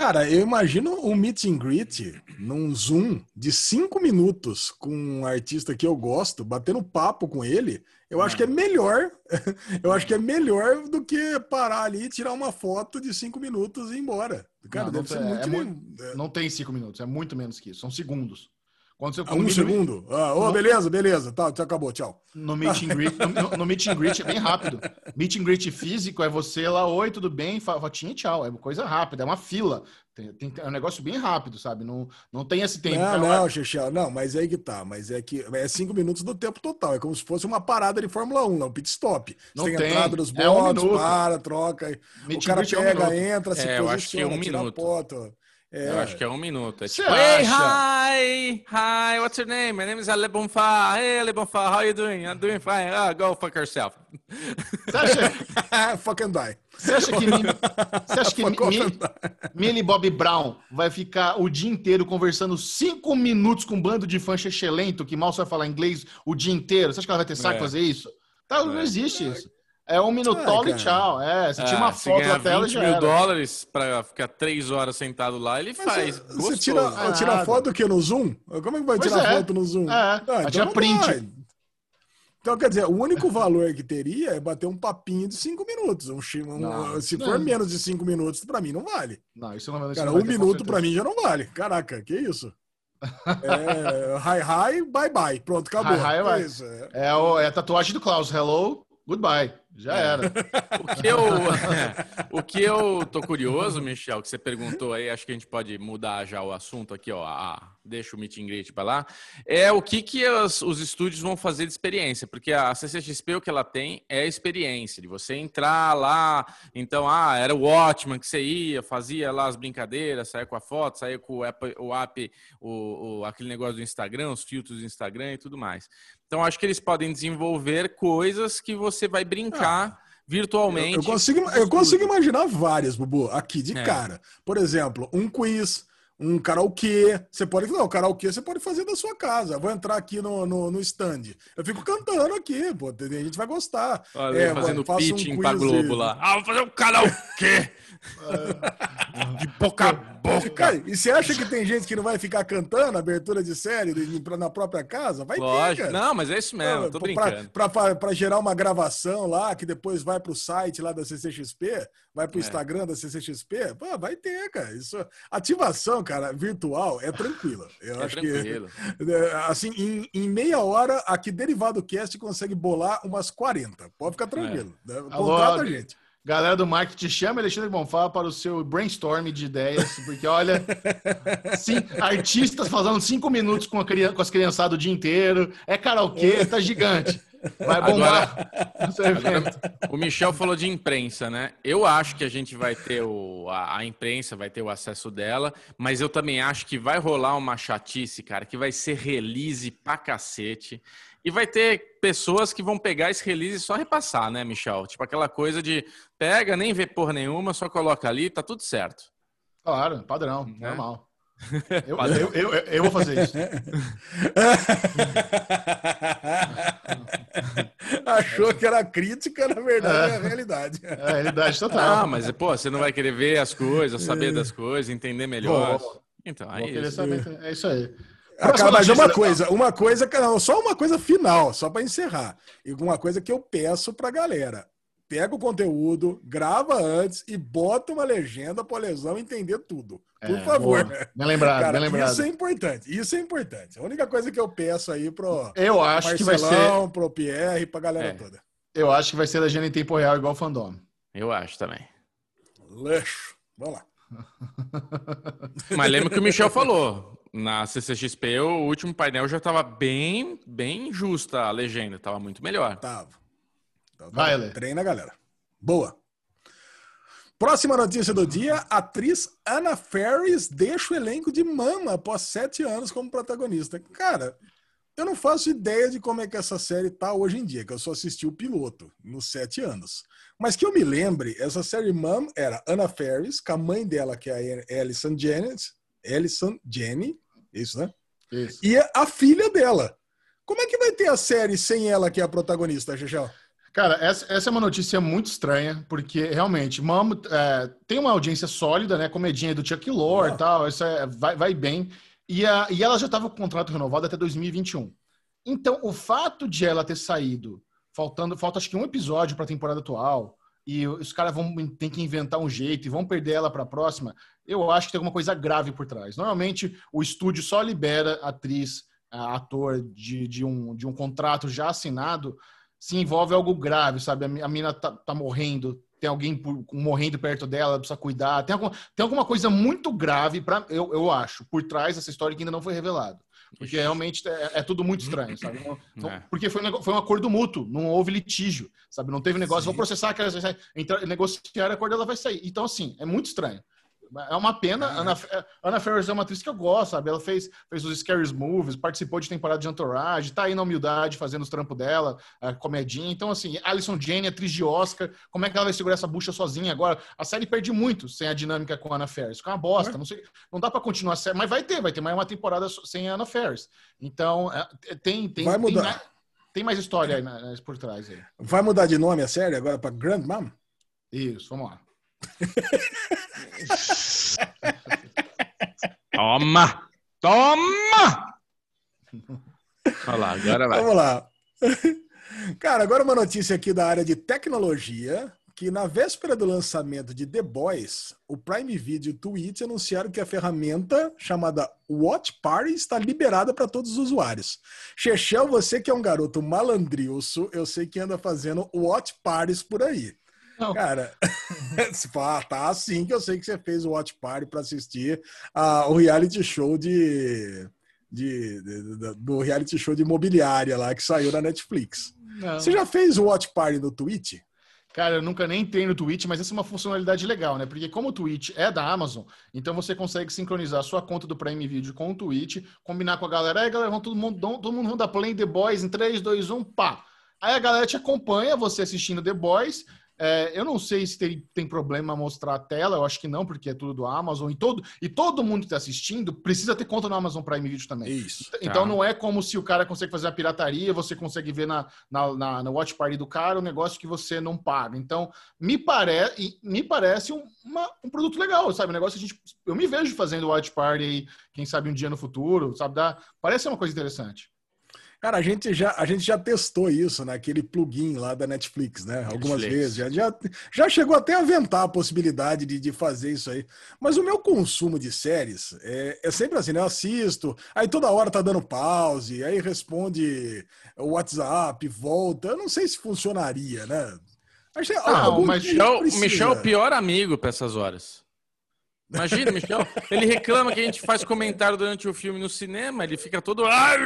Cara, eu imagino um meet and greet num Zoom de cinco minutos com um artista que eu gosto, batendo papo com ele. Eu acho que é melhor. *laughs* Eu acho que é melhor do que parar ali, tirar uma foto de cinco minutos e ir embora. Cara, não, deve não ser é, muito. É, não tem cinco minutos, é muito menos que isso. São segundos. Quando você, ah, um segundo? Ah, oh, beleza, beleza. Tá, acabou, tchau. No meet and greet, no, no, meet and greet é bem rápido. Meet and greet físico é você lá, oi, tudo bem? Fotinha e tchau. É uma coisa rápida, é uma fila. Tem, tem, é um negócio bem rápido, sabe? Não, não tem esse tempo. Não, não, Xixel, não, mas é aí que tá. Mas é que é cinco minutos do tempo total. É como se fosse uma parada de Fórmula 1, não, um pit stop. Você não tem, tem entrada nos é um para, troca. Meet o cara pega, é um entra, se é, posiciona, um tira minuto. foto. É. Eu acho que é um minuto. É tipo, hey, hi, hi, what's your name? My name is Ale Bonfá. Hey, Ale Bonfá, how you doing? I'm doing fine. Ah, go fuck yourself. Você acha... *laughs* Fuck and die. Você acha que, Mili... Você acha que. Millie Bob Brown vai ficar o dia inteiro conversando cinco minutos com um bando de fã excelente que mal sabe falar inglês o dia inteiro? Você acha que ela vai ter saco é. fazer isso? Tá, não é. existe isso. É um minutola é, e tchau. É, você tira uma foto da tela e já mil dólares pra ficar três horas sentado lá, ele Mas faz. Você, você tira, ah, tira foto do que no Zoom? Como é que vai pois tirar é. foto no Zoom? É, ah, então tira print. Vai. Então, quer dizer, o único valor que teria é bater um papinho de cinco minutos. Um, um não, se não. for menos de cinco minutos, para mim não vale. Não, isso não, isso Cara, um minuto para mim já não vale. Caraca, que isso? *laughs* é, hi, hi, bye, bye. Pronto, acabou. Hi, hi, bye. É, é, o, é a tatuagem do Klaus. Hello, goodbye. Já é. era. *laughs* O que, eu, *laughs* o que eu tô curioso, Michel, que você perguntou aí, acho que a gente pode mudar já o assunto aqui, ó. Ah, deixa o meet and greet para lá. É o que, que os, os estúdios vão fazer de experiência, porque a CCXP o que ela tem é a experiência de você entrar lá. Então, ah, era o Watchman que você ia, fazia lá as brincadeiras, saía com a foto, saía com o app, o, app o, o aquele negócio do Instagram, os filtros do Instagram e tudo mais. Então, acho que eles podem desenvolver coisas que você vai brincar. Ah virtualmente. Eu, eu, consigo, eu consigo imaginar várias, Bubu, aqui de é. cara. Por exemplo, um quiz, um karaokê. Você pode. Não, karaokê você pode fazer da sua casa. Eu vou entrar aqui no, no, no stand. Eu fico cantando aqui, pô. A gente vai gostar. Olha, é, fazendo pitching um pra Globo lá. Ah, vou fazer um karaokê! *laughs* de boca a boca. Cara, e você acha que tem gente que não vai ficar cantando abertura de série na própria casa? Vai Lógico. ter, cara. Não, mas é isso mesmo, tô brincando. Pra, pra, pra, gerar uma gravação lá, que depois vai pro site lá da CCXP, vai pro é. Instagram da CCXP, pô, vai ter, cara. Isso, ativação, cara, virtual é tranquila. Eu é acho tranquilo. que, é, assim, em, em, meia hora, aqui Derivado Cast consegue bolar umas 40. Pode ficar tranquilo. É. Né? Contrata a gente. Galera do marketing, chama Alexandre Bonfá para o seu brainstorm de ideias, porque olha, *laughs* sim, artistas fazendo cinco minutos com, a, com as criançadas o dia inteiro, é karaokê, tá gigante. Vai bombar. Agora, *laughs* agora, o Michel falou de imprensa, né? Eu acho que a gente vai ter o, a, a, imprensa, vai ter o acesso dela, mas eu também acho que vai rolar uma chatice, cara, que vai ser release pra cacete. E vai ter pessoas que vão pegar esse release e só repassar, né, Michel? Tipo aquela coisa de pega, nem vê por nenhuma, só coloca ali, tá tudo certo. Claro, padrão, né? normal. *laughs* Eu, eu, eu, eu, vou fazer isso. *laughs* Achou que era crítica, na verdade é, é a realidade. É a realidade total. Ah, mas pô, você não vai querer ver as coisas, saber das coisas, entender melhor. Vou, então, vou é isso. Saber, é isso aí. Cara, mas notícia uma da- coisa, uma coisa, não, só uma coisa final, só para encerrar. E uma coisa que eu peço pra galera. Pega o conteúdo, grava antes e bota uma legenda pra lesão entender tudo. Por É, favor. boa. Bem lembrado, Cara, bem lembrado. isso é importante. Isso é importante. A única coisa que eu peço aí pro Eu acho que vai ser. Marcelão, pro Pierre, pra galera É. toda. Eu acho que vai ser legenda em tempo real, igual o fandom. Eu acho também. Leixo. Vamos lá. *laughs* Mas lembra que o Michel falou. Na CCXP, o último painel já tava bem, bem justa a legenda. Tava muito melhor. Tava. Então, Vai. Lê. Treina, galera. Boa. Próxima notícia do dia: atriz Anna Ferris deixa o elenco de Mama após sete anos como protagonista. Cara, eu não faço ideia de como é que essa série tá hoje em dia, que eu só assisti o piloto nos sete anos. Mas que eu me lembre, essa série Mom era Anna Ferris, com a mãe dela, que é a Alison Jennings, Alison Jenny, isso, né? Isso. E a filha dela. Como é que vai ter a série sem ela, que é a protagonista, Xixão? Cara, essa, essa é uma notícia muito estranha, porque realmente, Mamo é, tem uma audiência sólida, né? Comedinha do Chuck Lorre e Ah. tal, isso é, vai, vai bem. E, a, e ela já estava com o contrato renovado até 2021. Então, o fato de ela ter saído, faltando, falta acho que um episódio para a temporada atual, e os caras vão ter que inventar um jeito e vão perder ela para a próxima, eu acho que tem alguma coisa grave por trás. Normalmente, o estúdio só libera atriz, a- ator de, de, um, de um contrato já assinado se envolve algo grave, sabe? A mi- a mina tá, tá morrendo, tem alguém por- morrendo perto dela, precisa cuidar. Tem alguma, tem alguma coisa muito grave, pra, eu, eu acho, por trás dessa história que ainda não foi revelado. Porque realmente é, é tudo muito estranho, sabe? É. Porque foi um, foi um acordo mútuo, não houve litígio, sabe? Não teve negócio, Sim. vou processar. Então, negociar a acordo, ela vai sair. Então, assim, é muito estranho. É uma pena. Ah. Ana, Ana Ferris é uma atriz que eu gosto, sabe? Ela fez, fez os Scary Movies, participou de temporada de Entourage, tá aí na humildade fazendo os trampos dela, a comedinha. Então, assim, Alison Jane, atriz de Oscar, como é que ela vai segurar essa bucha sozinha agora? A série perde muito sem a dinâmica com a Ana Ferris. Fica uma bosta. Não, sei, não dá pra continuar a série, mas vai ter, vai ter mais uma temporada sem a Ana Ferris. Então, é, tem, tem, Vai tem, mudar. mais, tem mais história aí na- por trás aí. Vai mudar de nome a série agora para Grandmam? Isso, vamos lá. *laughs* Toma! Toma! Olha lá, agora vai. Vamos lá. Cara, agora uma notícia aqui da área de tecnologia, que na véspera do lançamento de The Boys, o Prime Video e o Twitch anunciaram que a ferramenta chamada Watch Party está liberada para todos os usuários. Chechel, você que é um garoto malandrilso, eu sei que anda fazendo Watch Parties por aí. Não. Cara, *laughs* tá assim que eu sei que você fez o Watch Party para assistir a, o reality show de, de, de- de- do reality show de imobiliária lá que saiu na Netflix. Não. Você já fez o Watch Party no Twitch? Cara, eu nunca nem entrei no Twitch, mas essa é uma funcionalidade legal, né? Porque como o Twitch é da Amazon, então você consegue sincronizar a sua conta do Prime Video com o Twitch, combinar com a galera, aí galera, vamos todo mundo, todo mundo da Play The Boys em 3, 2, 1, pá. Aí a galera te acompanha, você assistindo The Boys. É, eu não sei se tem, tem problema mostrar a tela, eu acho que não, porque é tudo do Amazon. E todo, e todo mundo que está assistindo precisa ter conta no Amazon Prime Video também. Isso. Então Tá. não é como se o cara consegue fazer a pirataria, você consegue ver na, na, na, na Watch Party do cara um negócio que você não paga. Então, me, pare, e me parece um, uma- um produto legal, sabe? Um negócio que a gente. Eu me vejo fazendo Watch Party aí, quem sabe um dia no futuro, sabe? Dá, parece uma coisa interessante. Cara, a gente, já, a gente já testou isso naquele plugin lá da Netflix, né? Algumas Netflix. vezes. Já, já, já chegou até a aventar a possibilidade de, de fazer isso aí. Mas o meu consumo de séries é, é sempre assim, né? Eu assisto, aí toda hora tá dando pause, aí responde o WhatsApp, volta. Eu não sei se funcionaria, né? Acho algum mas Michel, precisa. Michel é o pior amigo para essas horas. Imagina, Michel, ele reclama que a gente faz comentário durante o filme no cinema, ele fica todo. "Ai,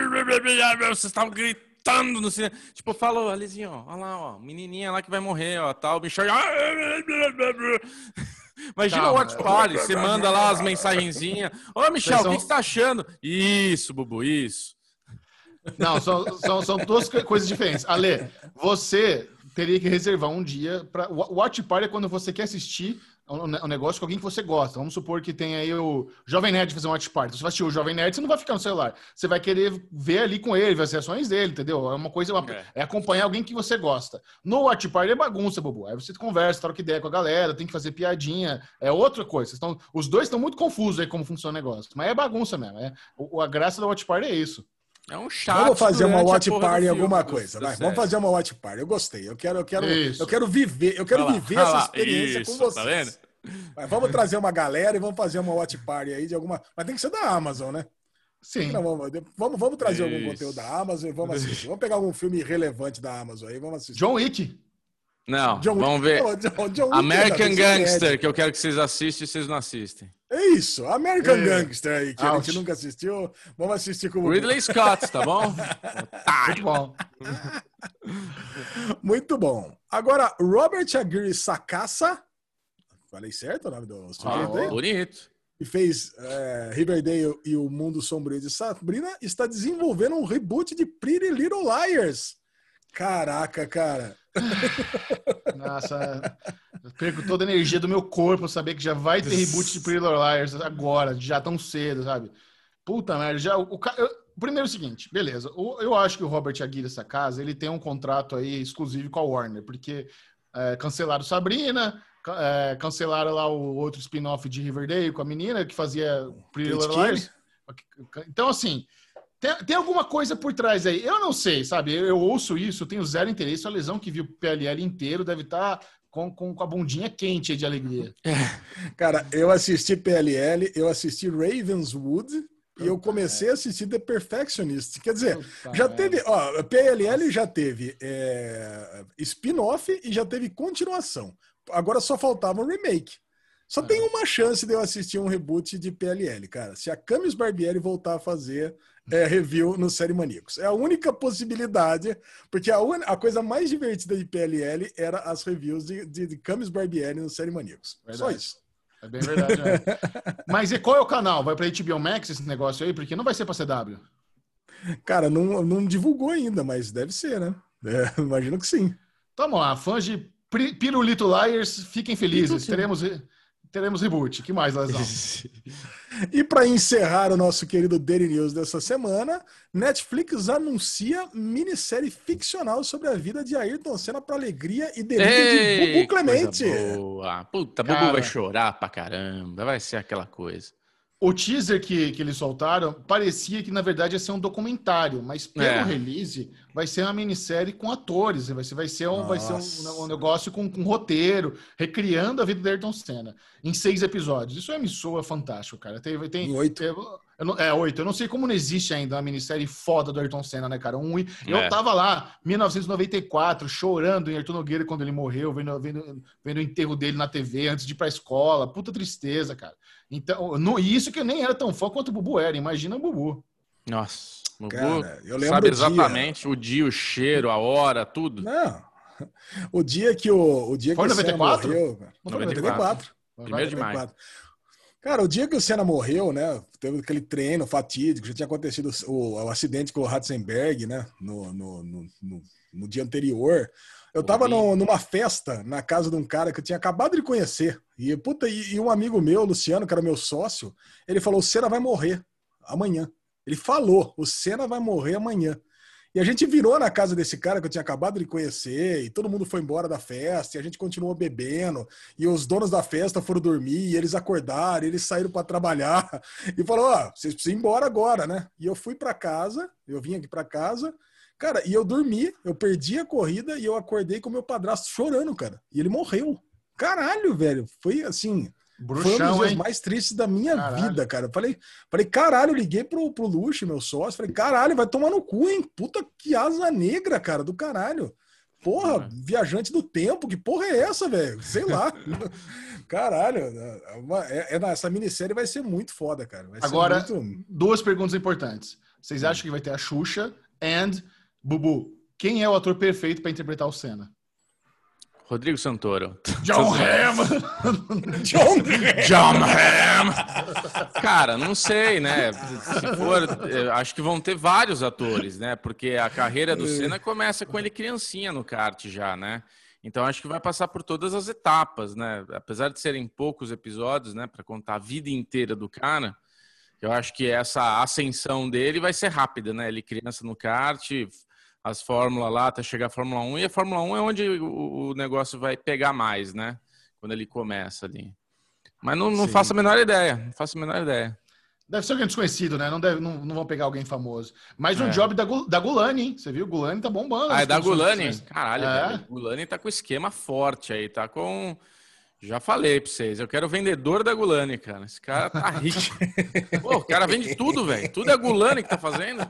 Vocês estavam gritando no cinema. Tipo, eu falo, Alizinho, ó, olha lá, ó, menininha lá que vai morrer, ó, tal. O Michel. Imagina Calma. o Watch Party, você manda lá as mensagenzinhas. Ô, Michel, o Vocês que você tá achando? Isso, Bubu, isso. Não, são, são, são duas co- coisas diferentes. Ale, você teria que reservar um dia para. Watch Party é quando você quer assistir um, um negócio com alguém que você gosta. Vamos supor que tem aí o Jovem Nerd fazer um watch party. Você vai assistir o Jovem Nerd, você não vai ficar no celular. Você vai querer ver ali com ele, ver as reações dele, entendeu? É uma coisa, uma- É. é. acompanhar alguém que você gosta. No watch party é bagunça, Bubu. Aí você conversa, troca ideia com a galera, tem que fazer piadinha. É outra coisa. Vocês os dois estão muito confusos aí como funciona o negócio. Mas é bagunça mesmo. É, a graça da watch party é isso. É um chat. Vamos fazer uma watch party em alguma coisa, vai. Vamos fazer uma watch party. Eu gostei. Eu quero, eu quero, Isso. eu quero viver, eu quero lá, viver essa experiência Isso, com tá vocês. vendo? Mas vamos trazer uma galera e vamos fazer uma watch party aí de alguma. Mas tem que ser da Amazon, né? Sim. Não, vamos, vamos, vamos trazer algum Isso. conteúdo da Amazon e vamos assistir. Vamos pegar algum filme relevante da Amazon aí, vamos assistir. John Wick. Não, John vamos Wick- ver. Não, *laughs* John- John Wick American ser Gangster, que eu quero que vocês assistam e vocês não assistem. É isso, American É. Gangster aí, que a Ouch. gente nunca assistiu. Vamos assistir com o Ridley Scott, tá bom? *laughs* Muito bom. Muito bom. Agora, Robert Aguirre Sacasa. Falei certo o nome do sujeito aí? Bonito. que fez é, Riverdale e o Mundo Sombrio de Sabrina, está desenvolvendo um reboot de Pretty Little Liars. Caraca, cara. *laughs* Nossa, eu perco toda a energia do meu corpo saber que já vai ter reboot de Pretty Little Liars agora, já tão cedo, sabe? Puta merda, já o, o eu- primeiro é o seguinte, beleza. o- eu acho que o Robert Aguirre essa casa, ele tem um contrato aí exclusivo com a Warner, porque é, cancelaram Sabrina, é, cancelaram lá o outro spin-off de Riverdale com a menina que fazia Pretty Little Liars. Então assim, tem, tem alguma coisa por trás aí. Eu não sei, sabe? Eu, eu ouço isso, eu tenho zero interesse. A lesão que viu o PLL inteiro deve estar com, com, com a bundinha quente de alegria. Cara, eu assisti PLL, eu assisti Ravenswood e eu comecei a assistir The Perfectionist. Quer dizer, Puta já teve, ó, PLL já teve é, spin-off e já teve continuação. Agora só faltava um remake. Só É. tem uma chance de eu assistir um reboot de PLL, cara. Se a Camis Barbieri voltar a fazer é, review no Série Maníacos. É a única possibilidade, porque a, un... a coisa mais divertida de PLL era as reviews de, de, de Camis Barbieri no Série Maníacos. Só isso. É bem verdade. né? *laughs* Mas e qual é o canal? Vai pra HBO Max esse negócio aí? Porque não vai ser pra CW. Cara, não, não divulgou ainda, mas deve ser, né? É, *laughs* imagino que sim. Tamo lá, fãs de Pirulito Liars, fiquem felizes. Teremos, re- teremos reboot. que mais, Lesão? *laughs* E para encerrar o nosso querido Daily News dessa semana, Netflix anuncia minissérie ficcional sobre a vida de Ayrton Senna para alegria e delírio de Bubu Clemente. boa. Puta, Bubu Cara. vai chorar pra caramba. Vai ser aquela coisa. O teaser que, que eles soltaram parecia que, na verdade, ia ser um documentário, mas pelo É. release vai ser uma minissérie com atores, vai ser, vai ser, um, vai ser um, um negócio com, com roteiro, recriando a vida do Ayrton Senna, em seis episódios. Isso é me soa fantástico, cara. Tem, tem, Em oito. tem- eu não- é, oito. Eu não sei como não existe ainda uma minissérie foda do Ayrton Senna, né, cara? Um, e- eu É. tava lá, 1994, chorando em Ayrton Nogueira quando ele morreu, vendo, vendo, vendo o enterro dele na TV antes de ir pra escola. Puta tristeza, cara. Então, no, e isso que eu nem era tão fã quanto o Bubu era. Imagina o Bubu. Nossa, Bubu Cara, eu lembro sabe o dia. exatamente o dia, o cheiro, a hora, tudo. Não. O dia que o, o dia Foi que o 94? Senna morreu, cara. Não foi 94. 94. Primeiro de maio. 94. Cara, o dia que o Senna morreu, né? Teve aquele treino fatídico, já tinha acontecido o, o acidente com o Ratzenberg, né? No, no, no, no- no dia anterior. Eu tava no- numa festa na casa de um cara que eu tinha acabado de conhecer. E, puta, e, e um amigo meu, Luciano, que era meu sócio, ele falou: o Senna vai morrer amanhã. Ele falou: o Senna vai morrer amanhã. E a gente virou na casa desse cara que eu tinha acabado de conhecer, e todo mundo foi embora da festa, e a gente continuou bebendo, e os donos da festa foram dormir, e eles acordaram, e eles saíram para trabalhar, *laughs* e falou: Ó, vocês precisam ir embora agora, né? E eu fui para casa, eu vim aqui para casa, cara, e eu dormi, eu perdi a corrida, e eu acordei com meu padrasto chorando, cara, e ele morreu. Caralho, velho, foi assim. Foi um dos Bruxão, dias hein? mais tristes da minha Caralho. vida, cara. Eu Falei, falei, caralho, eu liguei pro, pro Luxo, meu sócio. Falei, caralho, vai tomar no cu, hein? Puta que asa negra, cara, do caralho. Porra, viajante do tempo, que porra é essa, velho? Sei lá. *laughs* caralho, é é- é- essa minissérie vai ser muito foda, cara. Vai ser Agora, muito- duas perguntas importantes. Vocês acham que vai ter a Xuxa and Bubu? Quem é o ator perfeito para interpretar o Senna? Rodrigo Santoro. John Hamm! *laughs* John John Hamm! Cara, não sei, né? Se for, acho que vão ter vários atores, né? Porque a carreira do Senna começa com ele criancinha no kart já, né? Então acho que vai passar por todas as etapas, né? Apesar de serem poucos episódios, né, para contar a vida inteira do cara, eu acho que essa ascensão dele vai ser rápida, né? Ele criança no kart, as fórmulas lá até chegar à Fórmula 1 e a Fórmula 1 é onde o, o negócio vai pegar mais, né? Quando ele começa ali. Mas não, não Sim. faço a menor ideia, não faço a menor ideia. Deve ser alguém desconhecido, né? Não, deve, não, não vão pegar alguém famoso. Mais um É. job da, da Gulani, hein? Você viu? Gulani tá bombando. Ah, é da produções Gulani? Caralho, É. velho. Gulani tá com esquema forte aí, tá com. Já falei pra vocês, eu quero o vendedor da Gulani, cara. Esse cara tá rico. *laughs* Pô, o cara vende tudo, velho. Tudo é a Gulani que tá fazendo.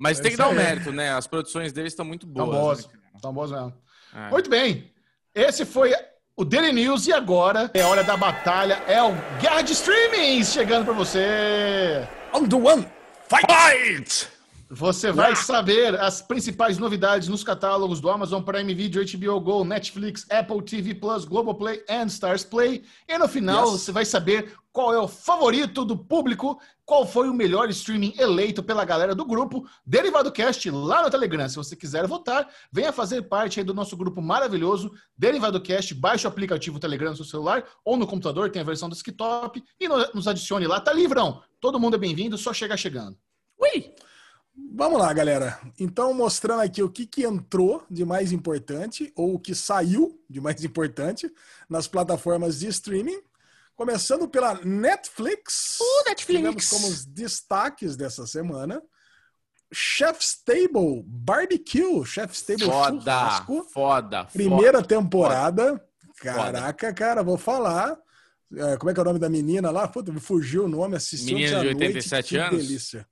Mas tem que dar aí. mérito, né? As produções deles estão muito Tão boas. boas. né, Tão boas mesmo. É. Muito bem. Esse foi o Daily News e agora é a hora da batalha. É o Guerra de Streamings chegando pra você. On the one, fight! Você vai saber as principais novidades nos catálogos do Amazon Prime Video, HBO Go, Netflix, Apple TV Plus, Globoplay e Stars Play. E no final Yes. você vai saber qual é o favorito do público, qual foi o melhor streaming eleito pela galera do grupo Derivado Cast lá no Telegram. Se você quiser votar, venha fazer parte aí do nosso grupo maravilhoso Derivado Cast. Baixe o aplicativo Telegram no seu celular ou no computador, tem a versão do desktop e no- nos adicione lá. Tá livrão. Todo mundo é bem-vindo, só chegar chegando. Ui! Vamos lá, galera. Então, mostrando aqui o que, que entrou de mais importante, ou o que saiu de mais importante nas plataformas de streaming. Começando pela Netflix. Netflix. Tivemos como os destaques dessa semana. Chef's Table Barbecue. Chef's Table Foda, Churrasco. foda, Primeira temporada. Caraca, cara, vou falar. É, como é que é o nome da menina lá? Puta, me fugiu o nome, assistiu Menina de noite, 87 que anos? delícia.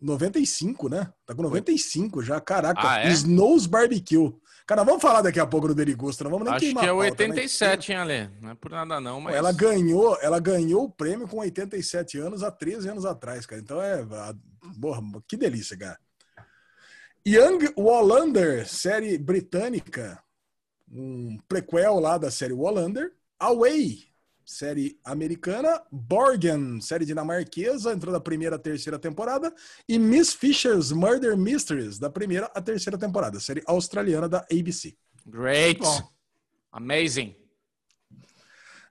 95, né? Tá com 95 já, caraca. Ah, é? Snow's Barbecue. Cara, vamos falar daqui a pouco do Derigusto, não vamos nem Acho queimar que é o pauta, mas- 87, hein, Ale? Não é por nada não, mas... Ela ganhou, ela ganhou o prêmio com 87 anos há 13 anos atrás, cara. Então é. a- Porra, que delícia, cara. Young Wallander, série britânica, um prequel lá da série Wallander. Away, série americana. Borgen, série dinamarquesa, entrou da primeira à terceira temporada. E Miss Fisher's Murder Mysteries, da primeira à terceira temporada, série australiana da ABC. Great. Bom. Amazing.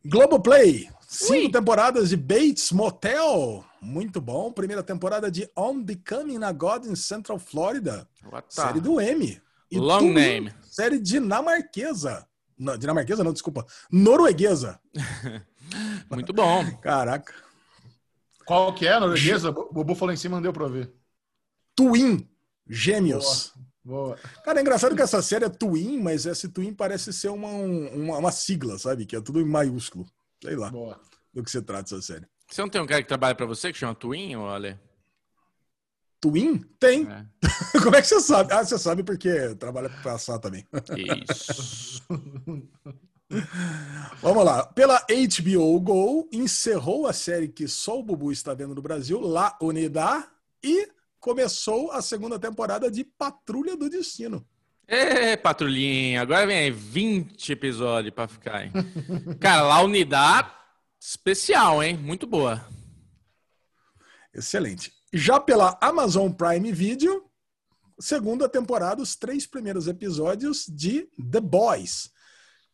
Globoplay, cinco Ui. temporadas de Bates Motel, muito bom. Primeira temporada de On Becoming a God in Central Florida, What the- série do M. E Long name. Série dinamarquesa. Não, dinamarquesa não, desculpa. Norueguesa. *laughs* Muito bom. Caraca. Qual que é a norueguesa? O Bubu falou em cima, não deu pra ver. Twin, gêmeos. Boa. Cara, é engraçado que essa série é Twin, mas esse Twin parece ser uma, um- uma, uma sigla, sabe? Que é tudo em maiúsculo. Sei lá Boa. do que se trata essa série. Você não tem um cara que trabalha pra você que chama Twin, ô Ale? Twin? Tem. É. *laughs* Como é que você sabe? Ah, você sabe porque trabalha para passar também. Isso. *laughs* Vamos lá. Pela HBO Go, encerrou a série que só o Bubu está vendo no Brasil, La Unidad, e começou a segunda temporada de Patrulha do Destino. Ê, patrulhinha, agora vem aí 20 episódios pra ficar, hein? *laughs* Cara, lá unidade especial, hein? Muito boa. Excelente. Já pela Amazon Prime Video, segunda temporada, os três primeiros episódios de The Boys.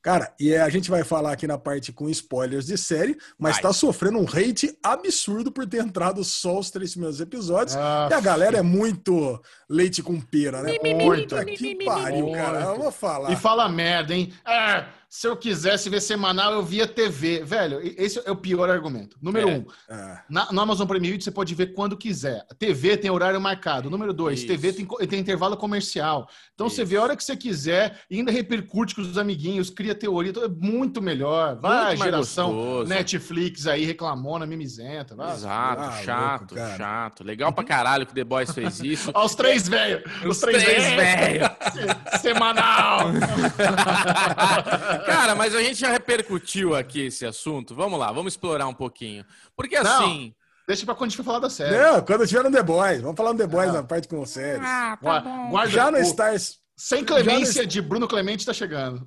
Cara, e a gente vai falar aqui na parte com spoilers de série, mas Vai. tá sofrendo um hate absurdo por ter entrado só os três primeiros episódios. Ah, E a galera é muito leite com pera, né? Muito. Puta que pariu, cara. Eu vou falar. E fala merda, hein? Ah, se eu quisesse ver semanal, eu via TV. Velho, esse é o pior argumento. Número É. um, Ah, na- no Amazon Prime Video você pode ver quando quiser. A TV tem horário marcado. Número dois, Isso. TV tem, tem intervalo comercial. Então você Isso. vê a hora que você quiser e ainda repercute com os amiguinhos, cria teoria. Então é muito melhor. Vai, Muito mais geração gostoso. Netflix aí reclamona, mimizenta. Vai. Exato, Ah, chato, louco, chato. Legal pra caralho que The Boys fez isso. *laughs* Ó, os três velhos. Os, três, velhos. velho. *laughs* Semanal. *laughs* Cara, mas a gente já repercutiu aqui esse assunto. Vamos lá, vamos explorar um pouquinho. Porque Não. assim, Deixa pra quando a gente for falar da série. Não, quando tiver no The Boys. Vamos falar no The Boys na parte com séries. Ah, tá bom. Guarda, Já no o- Stars, Sem clemência de Bruno Clemente tá chegando.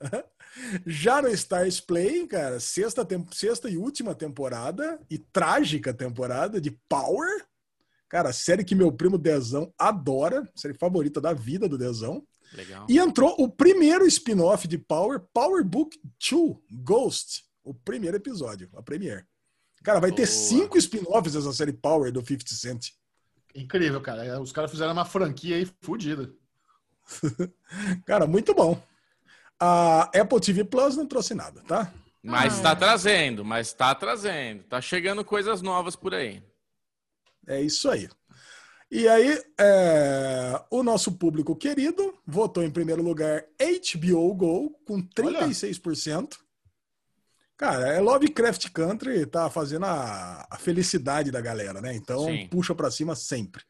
*laughs* já no Stars Play, cara, sexta, tem- sexta e última temporada e trágica temporada de Power. Cara, série que meu primo Dezão adora, série favorita da vida do Dezão. Legal. E entrou o primeiro spin-off de Power, Power Book 2, Ghost, o primeiro episódio, a premiere. Cara, vai ter Boa. cinco spin-offs dessa série Power do 50 Cent. Incrível, cara. Os caras fizeram uma franquia aí fodida. *laughs* Cara, muito bom. A Apple TV Plus não trouxe nada, tá? Mas tá trazendo, mas tá trazendo. Tá chegando coisas novas por aí. É isso aí. E aí, é, o nosso público querido votou em primeiro lugar HBO Go com 36%. Cara, é Lovecraft Country, tá fazendo a, a felicidade da galera, né? Então, Sim. puxa pra cima sempre.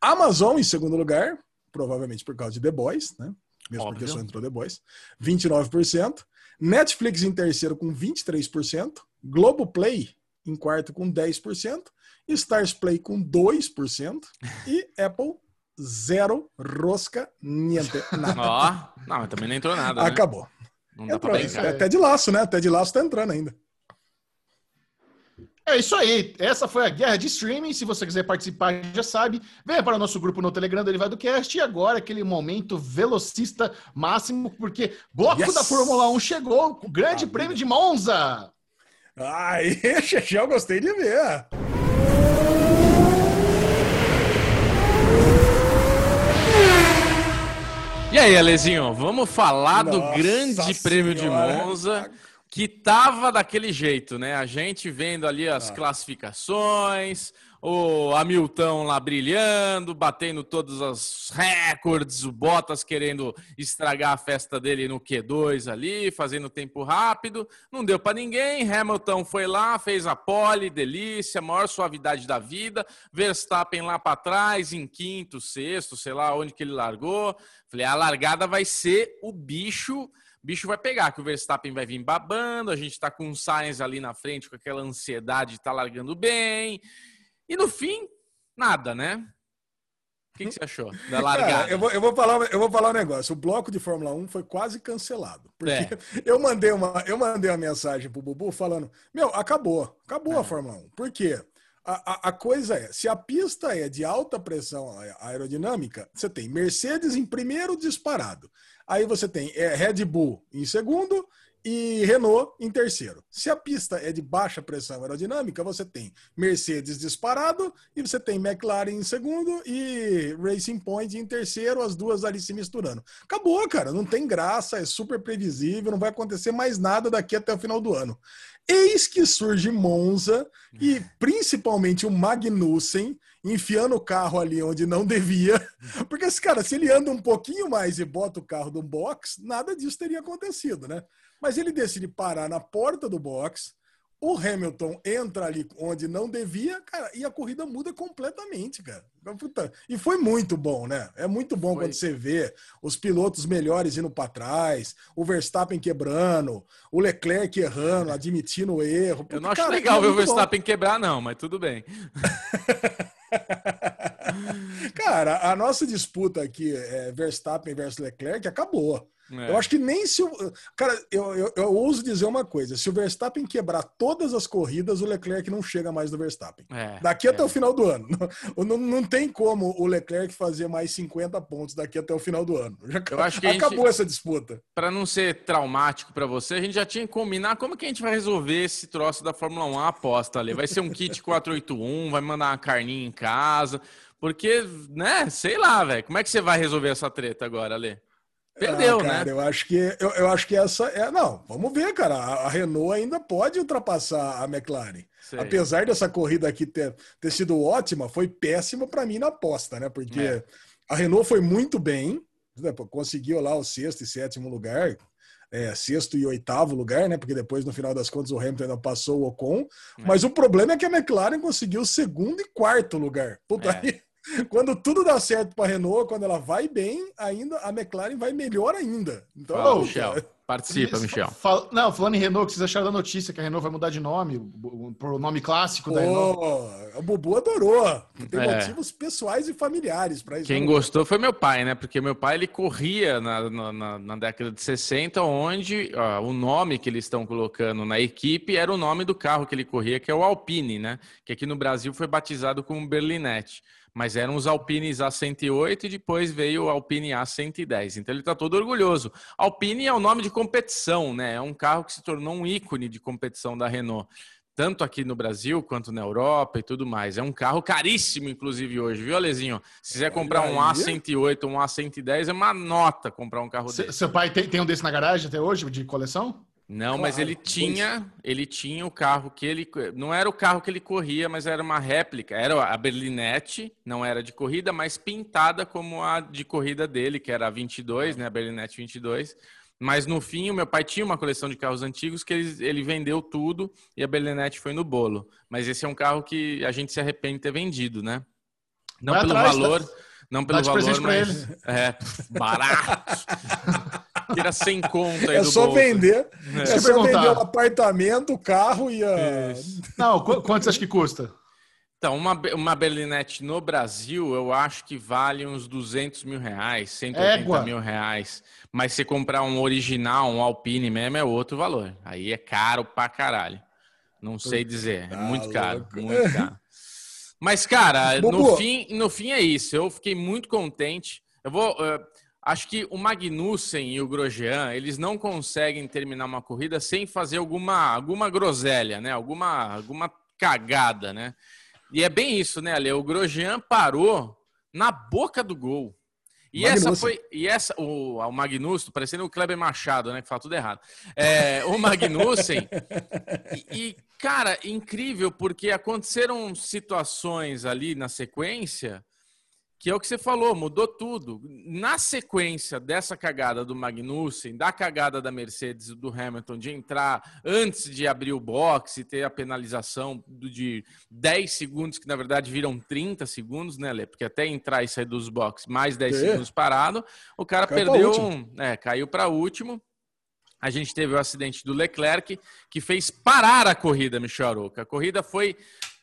Amazon em segundo lugar, provavelmente por causa de The Boys, né? Mesmo porque Óbvio. só entrou The Boys. 29%. Netflix em terceiro com 23%. Globoplay em quarto com 10%. Stars Play com 2%. E Apple, zero, rosca, niente, *laughs* nada. Ó, não, mas também não entrou nada. Né? Acabou. Não dá Entrou. pra brincar. Até de laço, né? Até de laço tá entrando ainda. É isso aí. Essa foi a guerra de streaming. Se você quiser participar, já sabe. Venha para o nosso grupo no Telegram Derivado Cast. E agora aquele momento velocista máximo, porque bloco Yes! da Fórmula 1 chegou, o Grande Ah, Prêmio de Monza. Ai, Chechel, *laughs* gostei de ver. E aí, Alezinho, vamos falar do Nossa grande prêmio de Senhora. Monza, que tava daquele jeito, né? A gente vendo ali as Ah. classificações, o Hamilton lá brilhando, batendo todos os recordes, o Bottas querendo estragar a festa dele no Q2 ali, fazendo tempo rápido. Não deu para ninguém. Hamilton foi lá, fez a pole, delícia, maior suavidade da vida. Verstappen lá para trás, em quinto, sexto, sei lá onde que ele largou. Falei, a largada vai ser o bicho. Bicho vai pegar, que o Verstappen vai vir babando, a gente tá com o Sainz ali na frente com aquela ansiedade de tá largando bem. E no fim, nada, né? O que, que você achou da *laughs* largada? Cara, eu, vou, eu, vou falar, eu vou falar um negócio. O bloco de Fórmula 1 foi quase cancelado. Porque É. *laughs* eu, mandei uma, eu mandei uma mensagem pro Bubu falando: Meu, acabou. Acabou É. a Fórmula 1. Por quê? A, a, a coisa é, se a pista é de alta pressão aerodinâmica, você tem Mercedes em primeiro disparado. Aí você tem é, Red Bull em segundo e Renault em terceiro. Se a pista é de baixa pressão aerodinâmica, você tem Mercedes disparado e você tem McLaren em segundo e Racing Point em terceiro, as duas ali se misturando. Acabou, cara, não tem graça, é super previsível, não vai acontecer mais nada daqui até o final do ano. Eis que surge Monza e principalmente o Magnussen enfiando o carro ali onde não devia. Porque, esse cara, se ele anda um pouquinho mais e bota o carro no box, nada disso teria acontecido, né? Mas ele decide parar na porta do box. O Hamilton entra ali onde não devia, cara, e a corrida muda completamente, cara. Puta, E foi muito bom, né? É muito bom Foi. quando você vê os pilotos melhores indo para trás, o Verstappen quebrando, o Leclerc errando, admitindo o erro. Eu Puta, não acho cara, legal é ver o muito bom. Verstappen quebrar, não, mas tudo bem. *laughs* Cara, a nossa disputa aqui, é Verstappen versus Leclerc, acabou. É. Eu acho que nem se o. Cara, eu, eu, eu ouso dizer uma coisa: se o Verstappen quebrar todas as corridas, o Leclerc não chega mais no Verstappen. É, Daqui até é. o final do ano. Não, *laughs* não, não tem como o Leclerc fazer mais 50 pontos daqui até o final do ano. Já Eu acho que a gente- acabou essa disputa. Para não ser traumático para você, a gente já tinha que combinar como que a gente vai resolver esse troço da Fórmula 1, a aposta ali. Vai ser um kit 481, vai mandar uma carninha em casa, porque, né, sei lá, velho, como é que você vai resolver essa treta agora, Ale? Perdeu, Ah, cara, né? Eu acho que eu, eu acho que essa é. Não, vamos ver, cara. A, a Renault ainda pode ultrapassar a McLaren. Sei. Apesar dessa corrida aqui ter, ter sido ótima, foi péssima para mim na aposta, né? Porque É. a Renault foi muito bem, né? Conseguiu lá o sexto e sétimo lugar, é, sexto e oitavo lugar, né? Porque depois, no final das contas, o Hamilton ainda passou o Ocon. Mas o problema é que a McLaren conseguiu o segundo e quarto lugar. Puta, É. aí, *laughs* quando tudo dá certo para a Renault, quando ela vai bem, ainda a McLaren vai melhor ainda. Então, Fala, Michel. Participa, Michel. Fala- Não, falando em Renault, o que vocês acharam da notícia que a Renault vai mudar de nome, pro nome clássico da Renault? Pô, o Bubu adorou. Tem É. motivos pessoais e familiares para isso. Quem gostou foi meu pai, né? Porque meu pai ele corria na, na, na- na década de 60, onde ó, o nome que eles estão colocando na equipe era o nome do carro que ele corria, que é o Alpine, né? Que aqui no Brasil foi batizado como Berlinette. Mas eram os Alpines A108 e depois veio o Alpine A110. Então ele está todo orgulhoso. Alpine é o nome de competição, né? É um carro que se tornou um ícone de competição da Renault. Tanto aqui no Brasil quanto na Europa e tudo mais. É um carro caríssimo, inclusive, hoje, viu, Alezinho? Se quiser comprar um aí. A108, um A110, é uma nota comprar um carro Se- desse. Seu pai tem, tem um desse na garagem até hoje, de coleção? Não, mas ele tinha, ele tinha o carro que ele não era o carro que ele corria, mas era uma réplica. Era a Berlinette, não era de corrida, mas pintada como a de corrida dele, que era a 22, né, a Berlinette 22. Mas no fim, o meu pai tinha uma coleção de carros antigos que ele, ele vendeu tudo e a Berlinette foi no bolo. Mas esse é um carro que a gente se arrepende de ter vendido, né? Não Vai pelo atrás, valor, dá- não pelo valor, mas é barato. *laughs* Tira sem conta aí É do só bolso. vender. É, eu só perguntar. vender o apartamento, o carro e a. Não, qu- quanto você acha que custa? Então, uma, uma Berlinette no Brasil, eu acho que vale uns 200 mil reais, 180 Égua. mil reais. Mas se comprar um original, um Alpine mesmo, é outro valor. Aí é caro pra caralho. Não sei dizer. É Tá muito caro, muito *laughs* caro. Mas, cara, no fim, no fim é isso. Eu fiquei muito contente. Eu vou. Acho que o Magnussen e o Grosjean, eles não conseguem terminar uma corrida sem fazer alguma, alguma groselha, né? Alguma, alguma cagada, né? E é bem isso, né, Ale? O Grosjean parou na boca do gol. E essa foi. E essa, o, o Magnussen, parecendo o Kleber Machado, né? Que fala tudo errado. É, o *laughs* Magnussen. e, e, cara, incrível, porque aconteceram situações ali na sequência que é o que você falou, mudou tudo. Na sequência dessa cagada do Magnussen, da cagada da Mercedes e do Hamilton de entrar antes de abrir o box e ter a penalização de 10 segundos, que na verdade viram 30 segundos, né, Lê? Porque até entrar e sair dos boxes, mais 10 É. segundos parado, o cara Caiu perdeu um. É, caiu para último. A gente teve o acidente do Leclerc, que fez parar a corrida, Michel Aroca. A corrida foi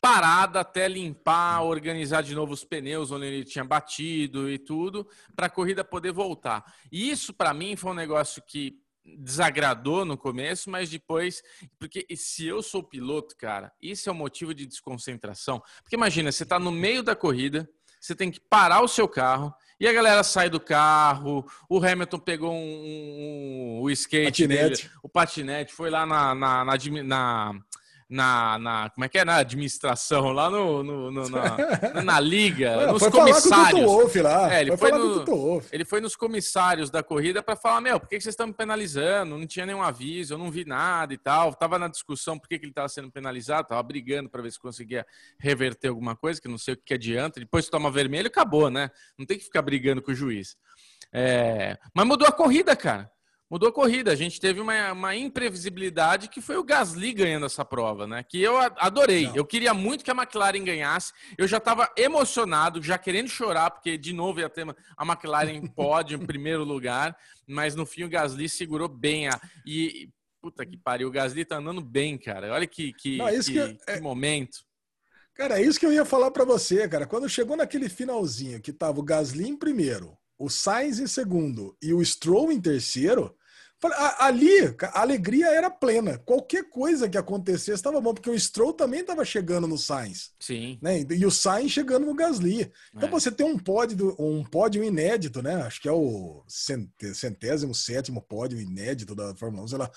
parada até limpar, organizar de novo os pneus onde ele tinha batido e tudo, para a corrida poder voltar. E isso, para mim, foi um negócio que desagradou no começo, mas depois. Porque se eu sou piloto, cara, isso é um motivo de desconcentração. Porque imagina, você está no meio da corrida, você tem que parar o seu carro. E a galera sai do carro, o Hamilton pegou um, um- o skate Patinete. dele, o patinete, foi lá na, na, na, na, na- na- como é que é? Na administração, lá no, no- no- na, *laughs* na liga, Ah, nos falar com comissários. Wolff lá. É, ele foi, foi no-. Ele foi nos comissários da corrida para falar: Meu, por que que vocês estão me penalizando? Não tinha nenhum aviso, eu não vi nada e tal. Tava na discussão por que, que ele estava sendo penalizado, tava brigando para ver se conseguia reverter alguma coisa, que não sei o que, que adianta. Depois toma vermelho acabou, né? Não tem que ficar brigando com o juiz. É, Mas mudou a corrida, cara. Mudou a corrida. A gente teve uma, uma imprevisibilidade que foi o Gasly ganhando essa prova, né? Que eu adorei. Não. Eu queria muito que a McLaren ganhasse. Eu já estava emocionado, já querendo chorar, porque de novo ia ter a McLaren pódio em *laughs* primeiro lugar. Mas no fim o Gasly segurou bem a. E. Puta que pariu, o Gasly tá andando bem, cara. Olha que, que, Não, isso que, que eu- é- que momento. Cara, é isso que eu ia falar pra você, cara. Quando chegou naquele finalzinho que tava o Gasly em primeiro, o Sainz em segundo e o Stroll em terceiro, ali a alegria era plena. Qualquer coisa que acontecesse estava bom, porque o Stroll também estava chegando no Sainz, Sim. né? E o Sainz chegando no Gasly. Então É. você tem um pódio, um pódio inédito, né? Acho que é o centésimo sétimo pódio inédito da Fórmula 1, sei lá.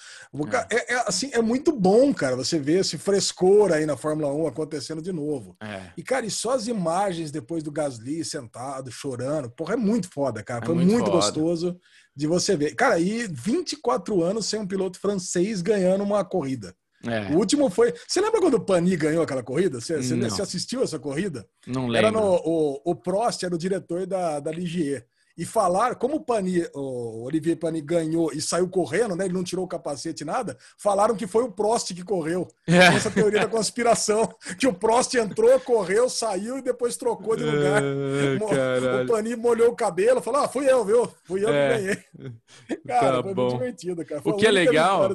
Ca- É, é, assim, é muito bom, cara, você ver esse frescor aí na Fórmula 1 acontecendo de novo. É. E, cara, e só as imagens depois do Gasly sentado, chorando, porra, é muito foda, cara. É Foi muito muito, gostoso de você ver. Cara, e 24 anos sem um piloto francês ganhando uma corrida. É. O último foi. Você lembra quando o Pani ganhou aquela corrida? Você, você, você assistiu essa corrida? Não Era lembro. no, o, o Prost era o diretor da, da Ligier. E falar, como o Pani, o Olivier Pani ganhou e saiu correndo, né? Ele não tirou o capacete nada, falaram que foi o Prost que correu. É. Essa teoria da conspiração, *laughs* que o Prost entrou, correu, saiu e depois trocou de lugar. É, Mo- caralho. o Pani molhou o cabelo, falou: Ah, fui eu, viu? Fui eu É. que ganhei. *laughs* Cara, Tá foi bom. muito divertido, cara. Foi O que é legal-.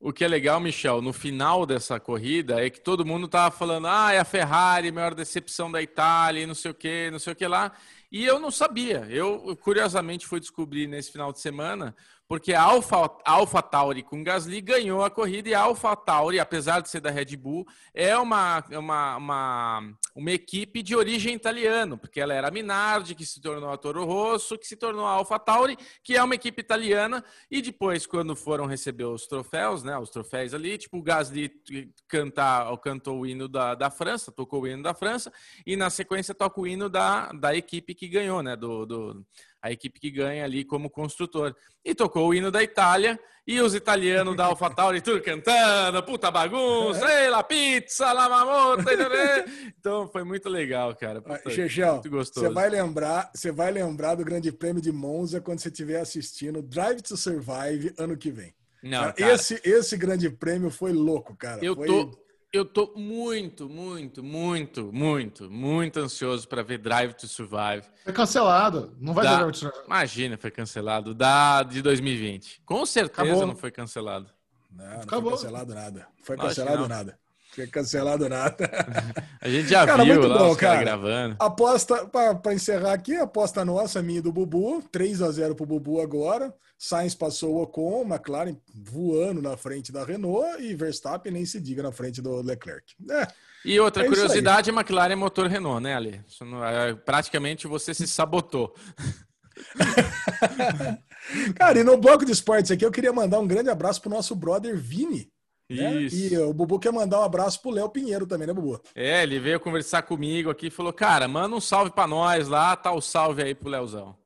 O que é legal, Michel, no final dessa corrida é que todo mundo tava falando, ah, é a Ferrari, maior decepção da Itália, e não sei o que, não sei o que lá. E eu não sabia. Eu, curiosamente, fui descobrir nesse final de semana, porque a Alpha, Alpha Tauri com Gasly ganhou a corrida e a Alpha Tauri, apesar de ser da Red Bull, é uma, é uma, uma, uma equipe de origem italiana, porque ela era a Minardi, que se tornou a Toro Rosso, que se tornou a Alpha Tauri, que é uma equipe italiana, e depois, quando foram receber os troféus, né, os troféus ali, tipo, o Gasly cantar, cantou o hino da, da França, tocou o hino da França, e na sequência toca o hino da, da equipe que ganhou, né, do, do, a equipe que ganha ali como construtor. E tocou o hino da Itália, e os italianos da AlphaTauri tudo cantando, puta bagunça, ei, la pizza, la mamota, *laughs* então foi muito legal, cara. Puta, muito gostoso. você vai lembrar, você vai lembrar do Grande Prêmio de Monza quando você estiver assistindo Drive to Survive ano que vem. Não, Cara, cara, esse, esse Grande Prêmio foi louco, cara. eu Foi- tô, eu tô muito, muito, muito, muito, muito ansioso para ver Drive to Survive. Foi cancelado. Não vai ter Drive to Imagina, foi cancelado. Da de 2020. Com certeza Acabou. não foi cancelado. Não, não Acabou. foi cancelado nada. Foi Lógico cancelado nada. Foi cancelado nada. *laughs* A gente já Cara, viu muito lá bom, cara. gravando. Aposta, para encerrar aqui, aposta nossa, minha e do Bubu. 3 a 0 pro Bubu agora. Sainz passou o Ocon, McLaren voando na frente da Renault e Verstappen nem se diga na frente do Leclerc. É, E outra É curiosidade, McLaren é motor Renault, né, Ali? Não- é, praticamente você se sabotou. *laughs* Cara, e no bloco de esportes aqui, eu queria mandar um grande abraço pro nosso brother Vini. Né? Isso. E o Bubu quer mandar um abraço pro Léo Pinheiro também, né, Bubu? É, ele veio conversar comigo aqui e falou: Cara, manda um salve pra nós lá, tá o salve aí pro Leozão.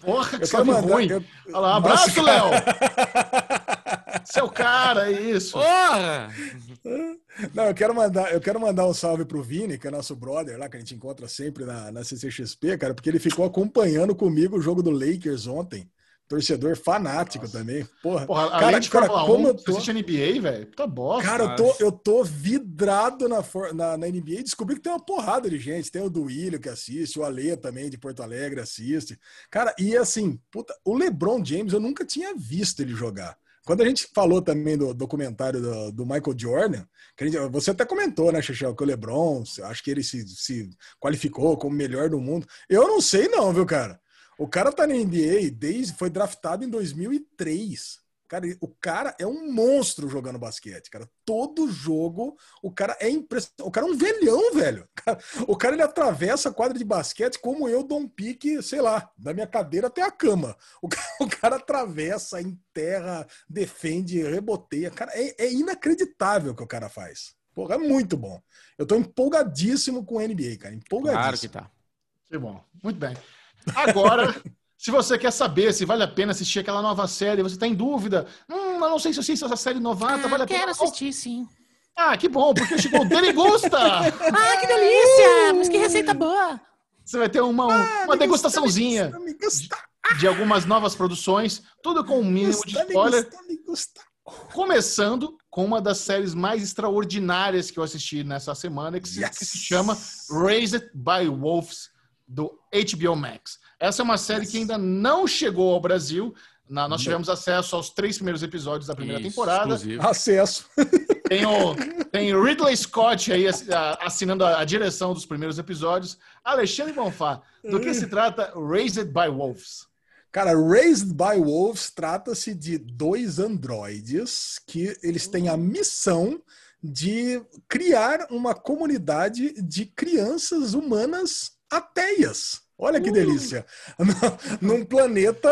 Porra, que salve mandar- ruim. eu- Olha lá, abraço, Nossa, Léo. *laughs* Seu cara, é isso. Porra! Não, eu quero mandar, eu quero mandar um salve pro Vini, que é nosso brother lá, que a gente encontra sempre na, na CCXP, cara, porque ele ficou acompanhando comigo o jogo do Lakers ontem. Torcedor fanático também. Porra, Porra, cara, além de cara, Fórmula como 1, eu você tô- assiste NBA, velho? Puta bosta. Cara, eu tô, eu tô vidrado na, for- na, na NBA e descobri que tem uma porrada de gente. Tem o Duílio que assiste, o Ale também de Porto Alegre assiste. Cara, e assim, puta, o LeBron James eu nunca tinha visto ele jogar. Quando a gente falou também do documentário do, do Michael Jordan, que a gente- você até comentou, né, Xixel, que o LeBron, acho que ele se, se qualificou como melhor do mundo. Eu não sei não, viu, cara? O cara tá na NBA desde foi draftado em 2003. Cara, o cara é um monstro jogando basquete, cara. Todo jogo, o cara é impressionante. O cara é um velhão, velho. O *laughs* cara, o cara, ele atravessa a quadra de basquete como eu dou um pique, sei lá, da minha cadeira até a cama. O cara, *laughs* o cara atravessa, enterra, defende, reboteia. Cara, é, é inacreditável o que o cara faz. Porra, é muito bom. Eu tô empolgadíssimo com o NBA, cara. Empolgadíssimo. Claro que tá. Que bom. Muito bem. Agora, se você quer saber se vale a pena assistir aquela nova série, você tá em dúvida. Hum, eu não sei se eu assisto essa série novata, vale Ah, a pena. quero assistir, sim. Ah, que bom, porque chegou o Deligusta! *laughs* Ah, que delícia! Mas que receita boa! Você vai ter uma, Ah, uma degustaçãozinha Me gusta, de algumas novas produções, tudo com um mínimo de gusta, spoiler. Começando com uma das séries mais extraordinárias que eu assisti nessa semana, que se, Yes. que se chama Raised by Wolves, do HBO Max. Essa é uma série que ainda não chegou ao Brasil. Na- nós Não. tivemos acesso aos três primeiros episódios da primeira Isso, temporada. exclusivo. Acesso. *laughs* Tem, o, tem Ridley Scott aí assinando a, a direção dos primeiros episódios. Alexandre Bonfá, do que se trata Raised by Wolves? Cara, Raised by Wolves trata-se de dois androides que eles têm a missão de criar uma comunidade de crianças humanas ateias. Olha que delícia! *laughs* Num planeta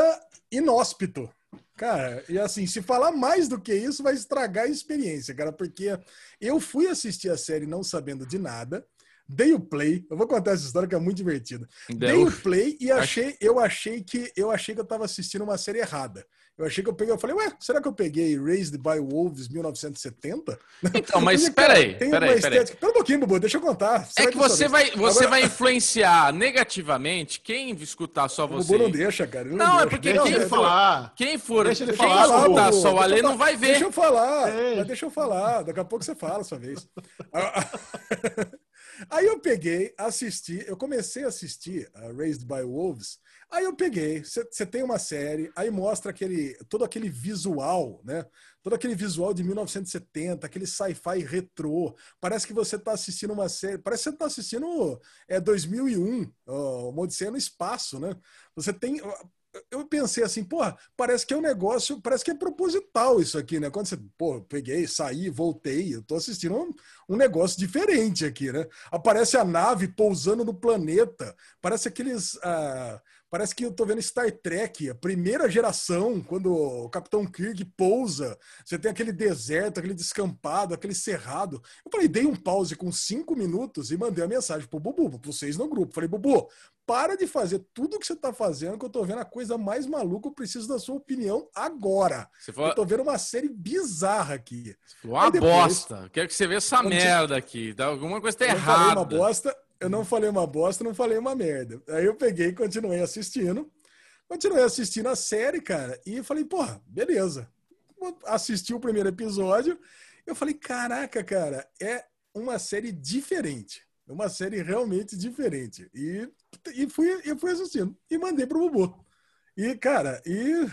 inóspito. Cara, e assim, se falar mais do que isso, vai estragar a experiência, cara, porque eu fui assistir a série não sabendo de nada. dei o play. Eu vou contar essa história que é muito divertida. Dei o play e achei, eu achei que eu achei que eu tava assistindo uma série errada. Eu achei que eu peguei, eu falei, ué, será que eu peguei Raised by Wolves 1970? Então, *laughs* mas peraí, peraí, peraí. Pera um pouquinho, Bubu, deixa eu contar. É que você vai, você Agora- vai influenciar negativamente quem escutar só O você. Bubu não deixa, cara. ele Não, é deixa. porque Deixa quem ele for- falar. Quem for, Deixa ele quem falar, escutar Bubu. só o Alê não vai ver. Deixa eu falar, É. mas deixa eu falar. Daqui a pouco você fala a sua vez. *laughs* Aí eu peguei, assisti, eu comecei a assistir a Raised by Wolves. Aí eu peguei, você tem uma série, aí mostra aquele todo aquele visual, né? Todo aquele visual de 1970, aquele sci-fi retrô. Parece que você está assistindo uma série, parece que você está assistindo é 2001, ó, uma Odisseia no espaço, né? Você tem eu pensei assim, porra, parece que é um negócio, parece que é proposital isso aqui, né? Quando você, pô, peguei, saí, voltei, eu tô assistindo um, um negócio diferente aqui, né? Aparece a nave pousando no planeta, parece aqueles. ah, parece que eu tô vendo Star Trek, a primeira geração, quando o Capitão Kirk pousa, você tem aquele deserto, aquele descampado, aquele cerrado. Eu falei, dei um pause com cinco minutos e mandei a mensagem pro Bubu, pra vocês no grupo. Falei, Bubu, para de fazer tudo que você tá fazendo, que eu tô vendo a coisa mais maluca, eu preciso da sua opinião agora. Você Eu falou, tô vendo uma série bizarra aqui. uma Aí depois- bosta. Quero que você veja essa você- merda aqui. Tá? Alguma coisa tá Eu falei uma errada. bosta, eu não falei uma bosta, não falei uma merda. Aí eu peguei e continuei assistindo. Continuei assistindo a série, cara, e falei, porra, beleza. Assisti o primeiro episódio, eu falei, caraca, cara, é uma série diferente. É uma série realmente diferente. E, e fui, eu fui assistindo. E mandei pro Bubu. E, cara, e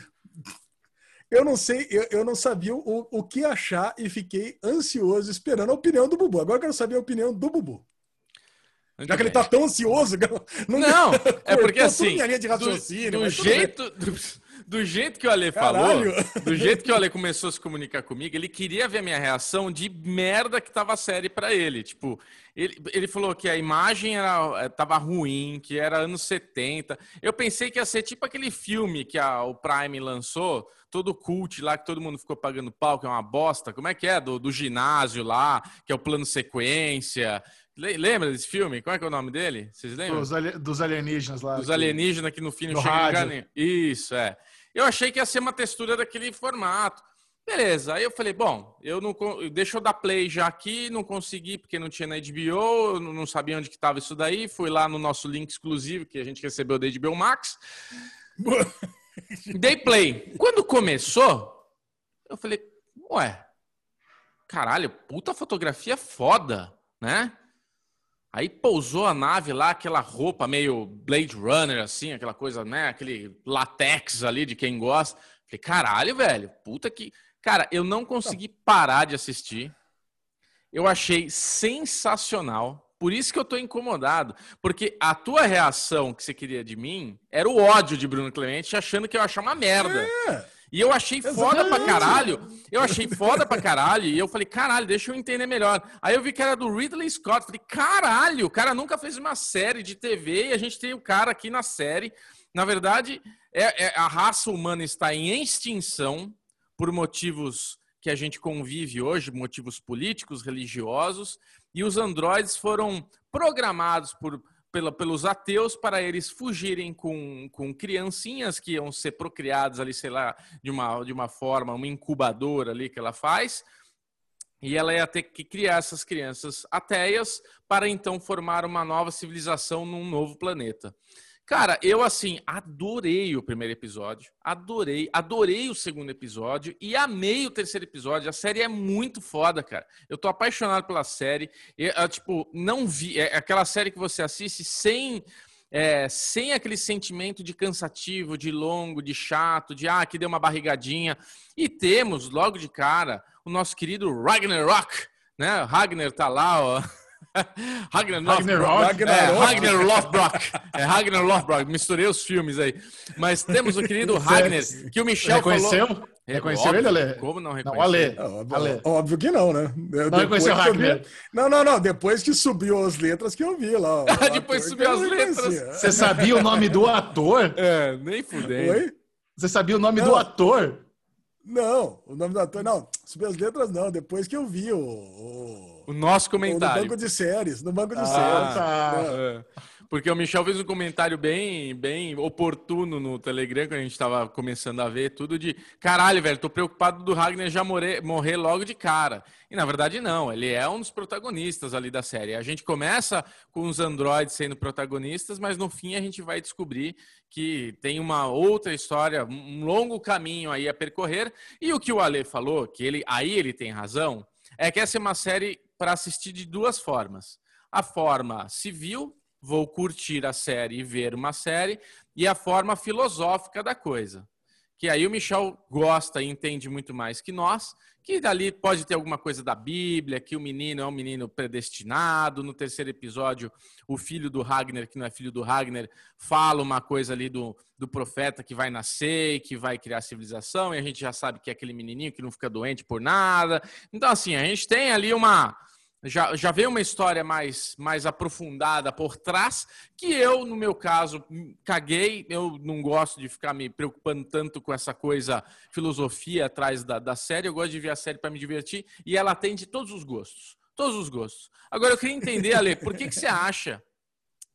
eu não sei, eu, eu não sabia o, o que achar e fiquei ansioso esperando a opinião do Bubu. Agora eu quero saber a opinião do Bubu. Muito Já que ele bem. tá tão ansioso, *laughs* não, Não, é porque assim, minha linha de do, raciocínio, do bem. jeito, do, do jeito que o Ale Caralho. falou, do jeito que o Ale começou a se comunicar comigo, ele queria ver a minha reação de merda que tava a série pra ele. Tipo, ele, ele falou que a imagem era, eh, tava ruim, que era anos 70. Eu pensei que ia ser tipo aquele filme que a, o Prime lançou, todo cult lá, que todo mundo ficou pagando pau, que é uma bosta. Como é que é? Do, do ginásio lá, que é o plano sequência. Le- Lembra desse filme? Qual é que é o nome dele? Vocês lembram? Dos, ali- dos alienígenas lá. Dos que- alienígenas que no fim não chega. Isso, é. Eu achei que ia ser uma textura daquele formato. Beleza, aí eu falei, bom, eu não deixa eu dar play já aqui, não consegui porque não tinha na HBO, eu não não sabia onde que estava isso daí, fui lá no nosso link exclusivo que a gente recebeu da HBO Max, *laughs* dei play. Quando começou, eu falei, ué, caralho, puta fotografia foda, né? Aí pousou a nave lá, aquela roupa meio Blade Runner, assim, aquela coisa, né? Aquele latex ali de quem gosta. Falei, caralho, velho, puta que. Cara, eu não consegui parar de assistir. Eu achei sensacional. Por isso que eu tô incomodado. Porque a tua reação que você queria de mim era o ódio de Bruno Clemente, achando que eu ia achar uma merda. É, E eu achei foda pra caralho. Eu achei foda pra caralho. E eu falei, caralho, deixa eu entender melhor. Aí eu vi que era do Ridley Scott. Falei, caralho, o cara nunca fez uma série de TV e a gente tem o cara aqui na série. Na verdade, é, é- a raça humana está em extinção por motivos que a gente convive hoje, motivos políticos, religiosos, e os androides foram programados por, pela- pelos ateus para eles fugirem com, com criancinhas que iam ser procriadas ali, sei lá, de uma, de uma forma, uma incubadora ali que ela faz, e ela ia ter que criar essas crianças ateias para então formar uma nova civilização num novo planeta. Cara, eu assim adorei o primeiro episódio, adorei, adorei o segundo episódio e amei o terceiro episódio. A série é muito foda, cara. Eu tô apaixonado pela série. Eu, eu, tipo, não vi é aquela série que você assiste sem é, sem aquele sentimento de cansativo, de longo, de chato, de ah, que deu uma barrigadinha. E temos logo de cara o nosso querido Ragnarok, né? O Ragnar tá lá, ó. *laughs* *laughs* Ragnar Ragnarok. Lothbrok. É, Ragnar Lothbrok. É Ragnar Lothbrok. Misturei os filmes aí. Mas temos o querido *laughs* Ragnar, que o Michel Reconheceu? falou... Reconheceu Óbvio, ele, Ale? Como não? Ale. Não, óbvio, Ale. óbvio que não, né? Eu- Não reconheceu o Ragnar? Não, não, não. Depois que subiu as letras que eu vi lá. *laughs* o Depois ator subiu as letras. Você sabia o nome do ator? É, nem fudei. Oi? Você sabia o nome Não. do ator? Não, o nome do ator. Não, subiu as letras não. Depois que eu vi o. o- O nosso No comentário. banco de séries. No banco de Ah, séries. tá. É. Porque o Michel fez um comentário bem, bem oportuno no Telegram, quando a gente tava começando a ver tudo de caralho, velho, tô preocupado do Ragnar já morrer, morrer logo de cara. E na verdade não, ele é um dos protagonistas ali da série. A gente começa com os androides sendo protagonistas, mas no fim a gente vai descobrir que tem uma outra história, um longo caminho aí a percorrer. E o que o Ale falou, que ele aí ele tem razão, é que essa é uma série para assistir de duas formas. A forma civil, vou curtir a série e ver uma série, e a forma filosófica da coisa. Que aí o Michel gosta e entende muito mais que nós, que dali pode ter alguma coisa da Bíblia, que o menino é um menino predestinado. No terceiro episódio, o filho do Ragnar, que não é filho do Ragnar, fala uma coisa ali do, do profeta que vai nascer e que vai criar civilização, e a gente já sabe que é aquele menininho que não fica doente por nada. Então, assim, a gente tem ali uma já, já vem uma história mais, mais aprofundada por trás, que eu, no meu caso, caguei. Eu não gosto de ficar me preocupando tanto com essa coisa, filosofia atrás da, da série. Eu gosto de ver a série para me divertir e ela atende todos os gostos. Todos os gostos. Agora, eu queria entender, Ale, por que, que você acha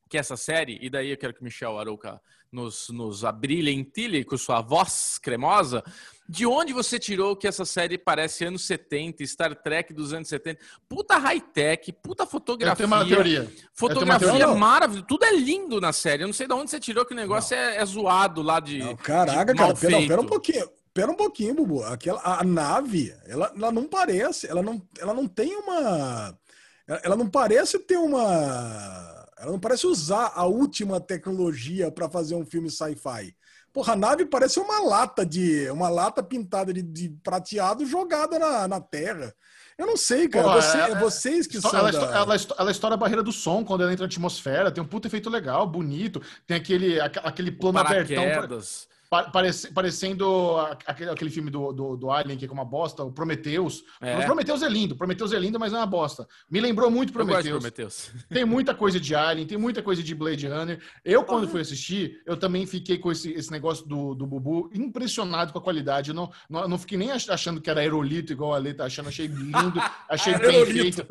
que essa série, e daí eu quero que Michel Arouca nos, nos abrilhentile com sua voz cremosa, de onde você tirou que essa série parece anos 70, Star Trek dos anos 70? Puta high-tech, puta Eu fotografia. tenho uma teoria. Fotografia teoria. maravilhosa, tudo é lindo na série. Eu não sei de onde você tirou que o negócio é, é zoado lá de. Não, caraca, de cara, pera, pera um pouquinho. Pera um pouquinho, Bubu. Aquela, a nave, ela, ela não parece, ela não, ela não tem uma. Ela, ela não parece ter uma. Ela não parece usar a última tecnologia para fazer um filme sci-fi. Porra, a nave parece uma lata de. uma lata pintada de, de prateado jogada na, na terra. Eu não sei, cara. Porra, Você- é- vocês que são. Ela, da- ela ela estoura a barreira do som quando ela entra na atmosfera. Tem um puto efeito legal, bonito. Tem aquele, aquele plano abertão. Parece- parecendo aquele, aquele filme do, do, do Alien, que é uma bosta, o Prometheus. É. O Prometheus é lindo. Prometheus é lindo, mas é uma bosta. Me lembrou muito Prometheus. Prometheus. *laughs* Tem muita coisa de Alien, tem muita coisa de Blade Runner. Eu, quando fui assistir, eu também fiquei com esse, esse negócio do, do Bubu impressionado com a qualidade. Eu não, não, não fiquei nem ach- achando que era aerolito, igual a Ale tá achando. Achei lindo, *laughs* achei bem feito.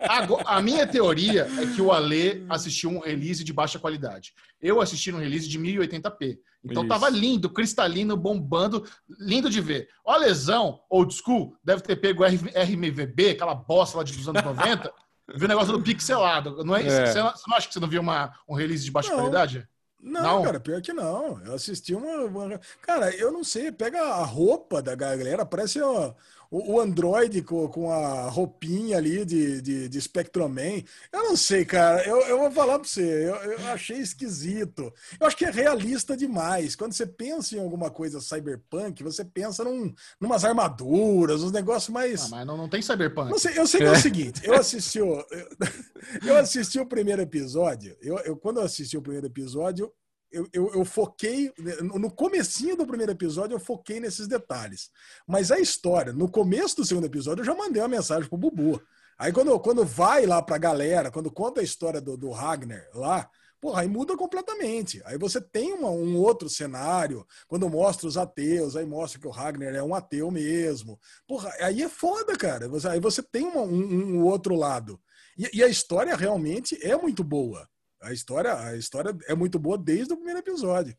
Agora, a minha teoria é que o Ale assistiu um release de baixa qualidade. Eu assisti um release de 1080p. Então Isso. tava lindo, cristalino, bombando, lindo de ver. O Lesão, old school, deve ter pego R- RMVB, aquela bosta lá de- dos anos 90, *laughs* viu o negócio do pixelado. Não é isso? É. Você, não, você não acha que você não viu uma, um release de baixa Não. qualidade? Não, Não? cara, pior que não. Eu assisti uma, uma- Cara, eu não sei, pega a roupa da galera, parece ó, o, o Android com, com a roupinha ali de, de, de Spectroman. Eu não sei, cara, eu, eu vou falar pra você, eu, eu achei esquisito. Eu acho que é realista demais. Quando você pensa em alguma coisa cyberpunk, você pensa num, numas armaduras, uns negócios mais. Ah, mas não, não tem cyberpunk. Não sei, eu sei que é o seguinte, eu assisti o, eu, *laughs* eu assisti o primeiro episódio, eu, eu- quando eu assisti o primeiro episódio, eu, eu, eu foquei, no comecinho do primeiro episódio, eu foquei nesses detalhes. Mas a história, no começo do segundo episódio, eu já mandei uma mensagem pro Bubu. Aí quando, quando vai lá pra galera, quando conta a história do, do Ragnar lá, porra, aí muda completamente. Aí você tem uma- um outro cenário, quando mostra os ateus, aí mostra que o Ragnar é um ateu mesmo. Porra, aí é foda, cara. Aí você tem uma- um, um outro lado. E, e a história realmente é muito boa. A história, a história é muito boa desde o primeiro episódio.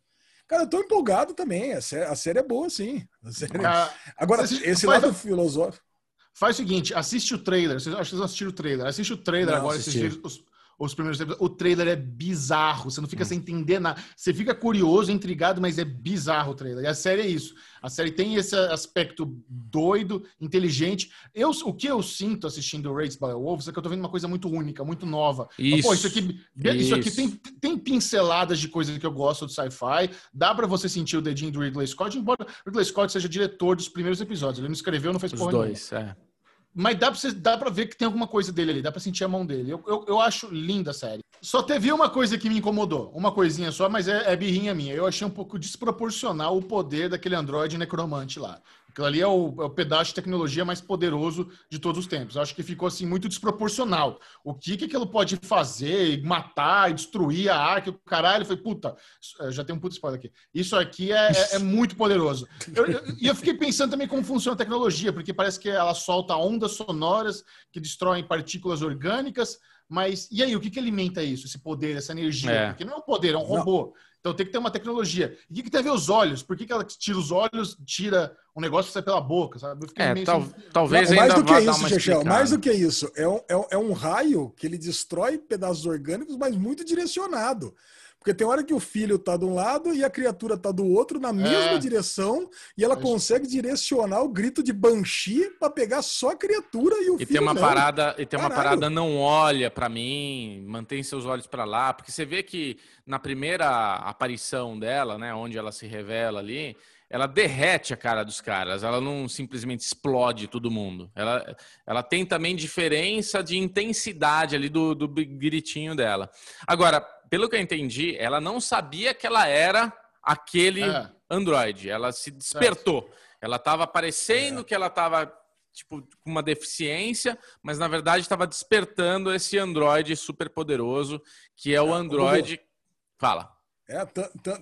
Cara, eu tô empolgado também. A série, a série é boa, sim. Série- Ah, Agora, você- esse faz- lado filosófico. Faz o seguinte, assiste o trailer. Vocês, acho que vocês assistiram o trailer. Assiste o trailer Não, agora, assisti. os, os primeiros episódios. O trailer é bizarro. Você não Hum. fica sem entender nada. Você fica curioso, intrigado, mas é bizarro o trailer. E a série é isso. A série tem esse aspecto doido, inteligente. Eu, o que eu sinto assistindo Raised by Wolves é que eu tô vendo uma coisa muito única, muito nova. Isso. Pô, isso aqui, isso aqui Isso. tem, tem pinceladas de coisas que eu gosto do sci-fi. Dá pra você sentir o dedinho do Ridley Scott, embora o Ridley Scott seja diretor dos primeiros episódios. Ele não escreveu, não fez Os porra nenhuma. dois, é. Mas dá pra, você, dá pra ver que tem alguma coisa dele ali, dá pra sentir a mão dele. Eu, eu, eu acho linda a série. Só teve uma coisa que me incomodou, uma coisinha só, mas é, é birrinha minha. Eu achei um pouco desproporcional o poder daquele androide necromante lá. Aquilo ali é o, é o, pedaço de tecnologia mais poderoso de todos os tempos. Eu acho que ficou assim muito desproporcional. O que, que aquilo pode fazer, matar, e destruir a arca, o caralho. Foi, puta, já tem um puto spoiler aqui. Isso aqui é, é, é muito poderoso. E eu, eu, eu, fiquei pensando também como funciona a tecnologia, porque parece que ela solta ondas sonoras que destroem partículas orgânicas. Mas e aí, o que, que alimenta isso, esse poder, essa energia? É. Porque não é um poder, é um robô. Não. Então tem que ter uma tecnologia. E o que, que tem a ver os olhos? Por que, que ela tira os olhos, tira um negócio que sai pela boca, sabe? É, tal, assim... talvez Não, mais do que isso, Chechel, mais do que isso. É um, é, é um raio que ele destrói pedaços orgânicos, mas muito direcionado. Porque tem hora que o filho tá de um lado e a criatura tá do outro, na mesma é. direção, e ela consegue direcionar o grito de Banshee para pegar só a criatura e o e filho. Tem uma parada, e tem Caralho. uma parada, não olha para mim, mantém seus olhos para lá, porque você vê que na primeira aparição dela, né, onde ela se revela ali, ela derrete a cara dos caras, ela não simplesmente explode todo mundo. Ela, ela tem também diferença de intensidade ali do, do gritinho dela. Agora, pelo que eu entendi, ela não sabia que ela era aquele é. Android. Ela se despertou. Ela estava parecendo é. que ela estava tipo com uma deficiência, mas na verdade estava despertando esse Android super poderoso que é o é, Android. Fala. É,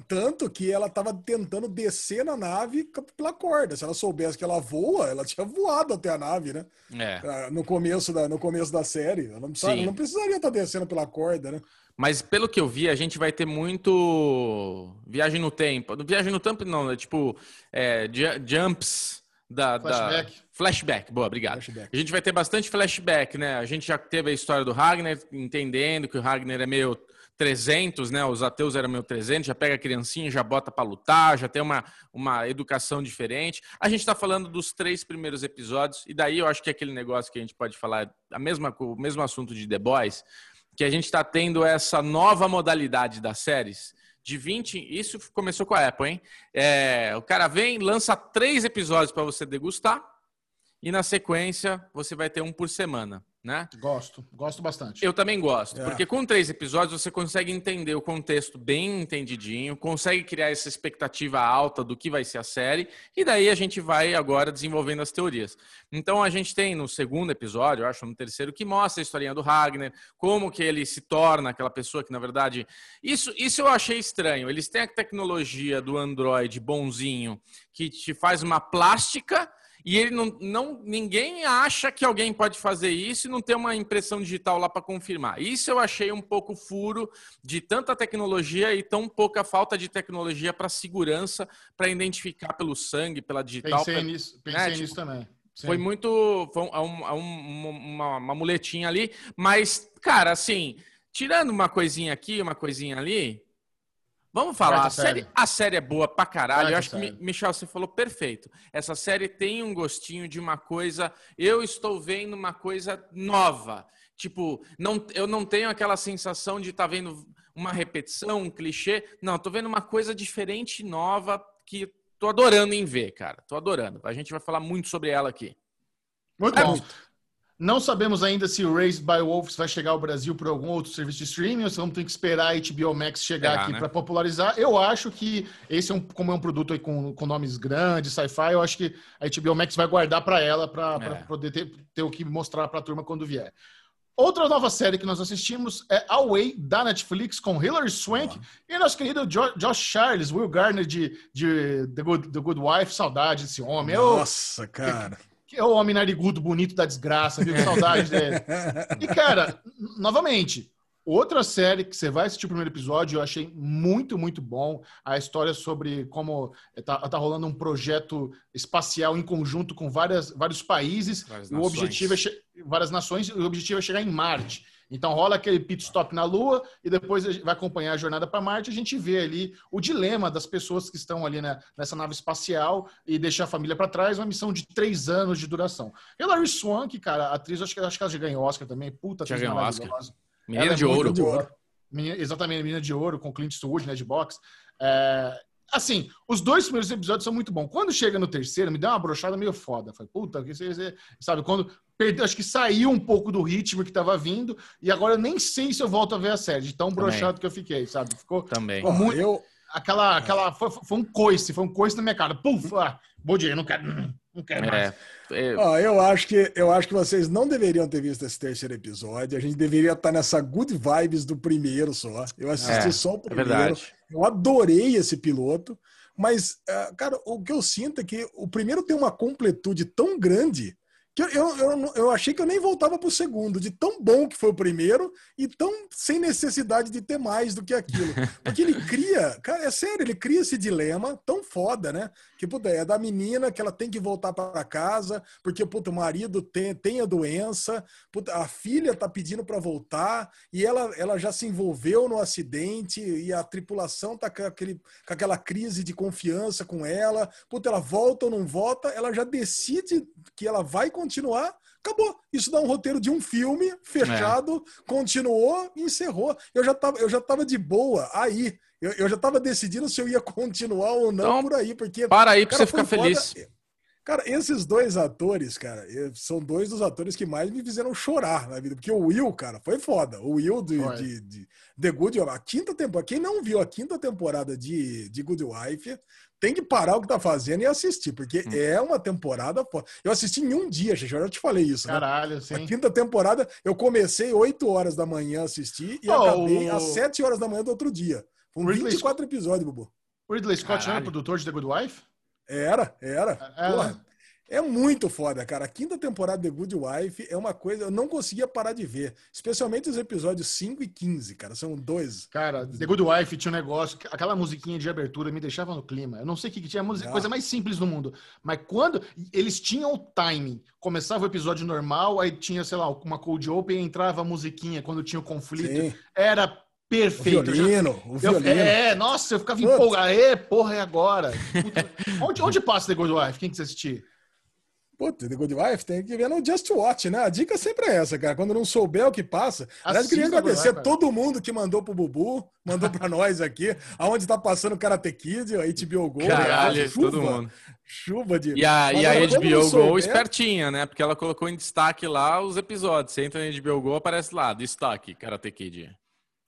tanto que ela estava tentando descer na nave pela corda. Se ela soubesse que ela voa, ela tinha voado até a nave, né? É. Ah, no, começo da, no começo da série. Ela não, não precisaria estar tá descendo pela corda, né? Mas pelo que eu vi, a gente vai ter muito viagem no tempo. Viagem no tempo não, é tipo é, jumps da flashback. da flashback. Boa, obrigado. Flashback. A gente vai ter bastante flashback, né? A gente já teve a história do Ragnar, entendendo que o Ragnar é meio 300, né? Os ateus eram meio 300, já pega a criancinha, já bota para lutar, já tem uma, uma educação diferente. A gente está falando dos três primeiros episódios, e daí eu acho que é aquele negócio que a gente pode falar, a mesma, o mesmo assunto de The Boys, que a gente está tendo essa nova modalidade das séries. De 20, isso começou com a Apple, hein? É, o cara vem, lança três episódios para você degustar, e na sequência você vai ter um por semana né? Gosto, gosto bastante. Eu também gosto, é. porque com três episódios você consegue entender o contexto bem entendidinho, consegue criar essa expectativa alta do que vai ser a série, e daí a gente vai agora desenvolvendo as teorias. Então a gente tem no segundo episódio, eu acho, no terceiro, que mostra a historinha do Ragnar, como que ele se torna aquela pessoa que, na verdade. Isso, isso eu achei estranho. Eles têm a tecnologia do Android bonzinho que te faz uma plástica e ele não, não ninguém acha que alguém pode fazer isso e não ter uma impressão digital lá para confirmar. Isso eu achei um pouco furo de tanta tecnologia e tão pouca falta de tecnologia para segurança, para identificar pelo sangue, pela digital. Pensei pra, nisso, né, pensei né? nisso tipo, também. Sim. Foi muito. Foi um, um, uma, uma muletinha ali, mas, cara, assim, tirando uma coisinha aqui, uma coisinha ali, Vamos falar, a série, a série é boa pra caralho. Eu acho que, Michel, você falou perfeito. Essa série tem um gostinho de uma coisa. Eu estou vendo uma coisa nova. Tipo, não, eu não tenho aquela sensação de estar tá vendo uma repetição, um clichê. Não, estou vendo uma coisa diferente, nova, que tô adorando em ver, cara. Tô adorando. A gente vai falar muito sobre ela aqui. Muito é, bom. Não sabemos ainda se o Raised by Wolves vai chegar ao Brasil por algum outro serviço de streaming ou se vamos ter que esperar a HBO Max chegar aqui né? para popularizar. Eu acho que esse é um, como é um produto com, com nomes grandes, sci-fi, eu acho que a HBO Max vai guardar para ela para é. poder ter, ter, o que mostrar para a turma quando vier. Outra nova série que nós assistimos é Away, da Netflix, com Hilary Swank e nosso querido Josh Charles, Will Garner de, de The, Good, The Good Wife. Saudade desse homem. Nossa, Eu, cara. Que é o homem narigudo bonito da desgraça, viu? Saudade *laughs* dele. E, cara, novamente, outra série que você vai assistir o primeiro episódio, eu achei muito, muito bom. A história sobre como tá, tá rolando um projeto espacial em conjunto com várias, vários países. Várias o objetivo é várias nações, o objetivo é chegar em Marte. Então rola aquele pit stop na Lua e depois vai acompanhar a jornada para Marte. A gente vê ali o dilema das pessoas que estão ali né, nessa nave espacial e deixar a família para trás. Uma missão de três anos de duração. Hilary Swank, cara, atriz, acho que, acho que ela já ganhou Oscar também. Puta, já ganhou Oscar. Menina de, é ouro. de ouro. Menina, exatamente, menina de ouro com Clint Eastwood, né, de boxe. É, assim, os dois primeiros episódios são muito bons. Quando chega no terceiro, me deu uma brochada meio foda. Falei, puta, que você, sabe, quando perdeu, acho que saiu um pouco do ritmo que estava vindo, e agora eu nem sei se eu volto a ver a série, de tão brochado que eu fiquei, sabe? Ficou, Também. Ficou muito, eu... Aquela, aquela foi, foi, um coice, foi um coice na minha cara. Puf! Ah, Bom dia, não quero, não quero mais. É, é, Ó, eu acho que eu acho que vocês não deveriam ter visto esse terceiro episódio. A gente deveria estar nessa good vibes do primeiro só. Eu assisti É, só o é primeiro. verdade. Eu adorei esse piloto, mas, ah, cara, o que eu sinto é que o primeiro tem uma completude tão grande que eu, eu, eu, achei que eu nem voltava pro segundo, de tão bom que foi o primeiro e tão sem necessidade de ter mais do que aquilo. *laughs* Porque ele cria, cara, é sério, ele cria esse dilema tão foda, né? Que, puta, é da menina que ela tem que voltar para casa, porque, puta, o marido tem, tem a doença, puta, a filha tá pedindo para voltar, e ela, ela já se envolveu no acidente, e a tripulação tá com, aquele, com aquela crise de confiança com ela, puta, ela volta ou não volta, ela já decide que ela vai continuar, acabou. Isso dá um roteiro de um filme fechado, continuou e encerrou. Eu já tava, eu já tava de boa aí. Eu, eu já tava decidindo se eu ia continuar ou não Então, por aí, porque Para aí pra você ficar foda. feliz. Cara, esses dois atores, cara, eh, são dois dos atores que mais me fizeram chorar na vida. Porque o Will, cara, foi foda. O Will de, de, de The Good Wife, a quinta temporada. Quem não viu a quinta temporada de, de Good Wife, tem que parar o que tá fazendo e assistir, porque Hum. é uma temporada foda. Eu assisti em um dia, gente. Eu já te falei isso, né? Caralho, A sim. quinta temporada, eu comecei 8 horas da manhã a assistir e Oh, acabei o- às 7 horas da manhã do outro dia. Foram Ridley 24 episódios, Bubu. O Ridley Scott não é Caralho. produtor de The Good Wife? Era, era. É, Porra, né? é muito foda, cara. A quinta temporada de Good Wife é uma coisa, eu não conseguia parar de ver. Especialmente os episódios 5 e 15, cara. São dois. Cara, The Good Wife tinha um negócio, que- aquela musiquinha de abertura me deixava no clima. Eu não sei o que, que tinha, a música, Ah. coisa mais simples do mundo. Mas quando eles tinham o timing, começava o episódio normal, aí tinha, sei lá, uma cold open e entrava a musiquinha quando tinha o conflito. Sim. Era perfeito. Eu já- violino, o eu- violino. é, nossa, eu ficava Putz. empolgado. Ê, porra, é agora. Puta, *laughs* onde, onde passa The Good Wife? Quem que você assistir? Puta, The Good Wife tem que ver no Just Watch, né? A dica sempre é essa, cara. Quando não souber o que passa. Aliás, eu queria agradecer a todo mundo que mandou pro Bubu, mandou pra *laughs* nós aqui, aonde tá passando o Karate Kid, a HBO Go. Caralho, chuva, todo mundo. Chuva de. E a, e a HBO não Go souber- espertinha, né? Porque ela colocou em destaque lá os episódios. Você entra na HBO Go, aparece lá, destaque, Karate Kid.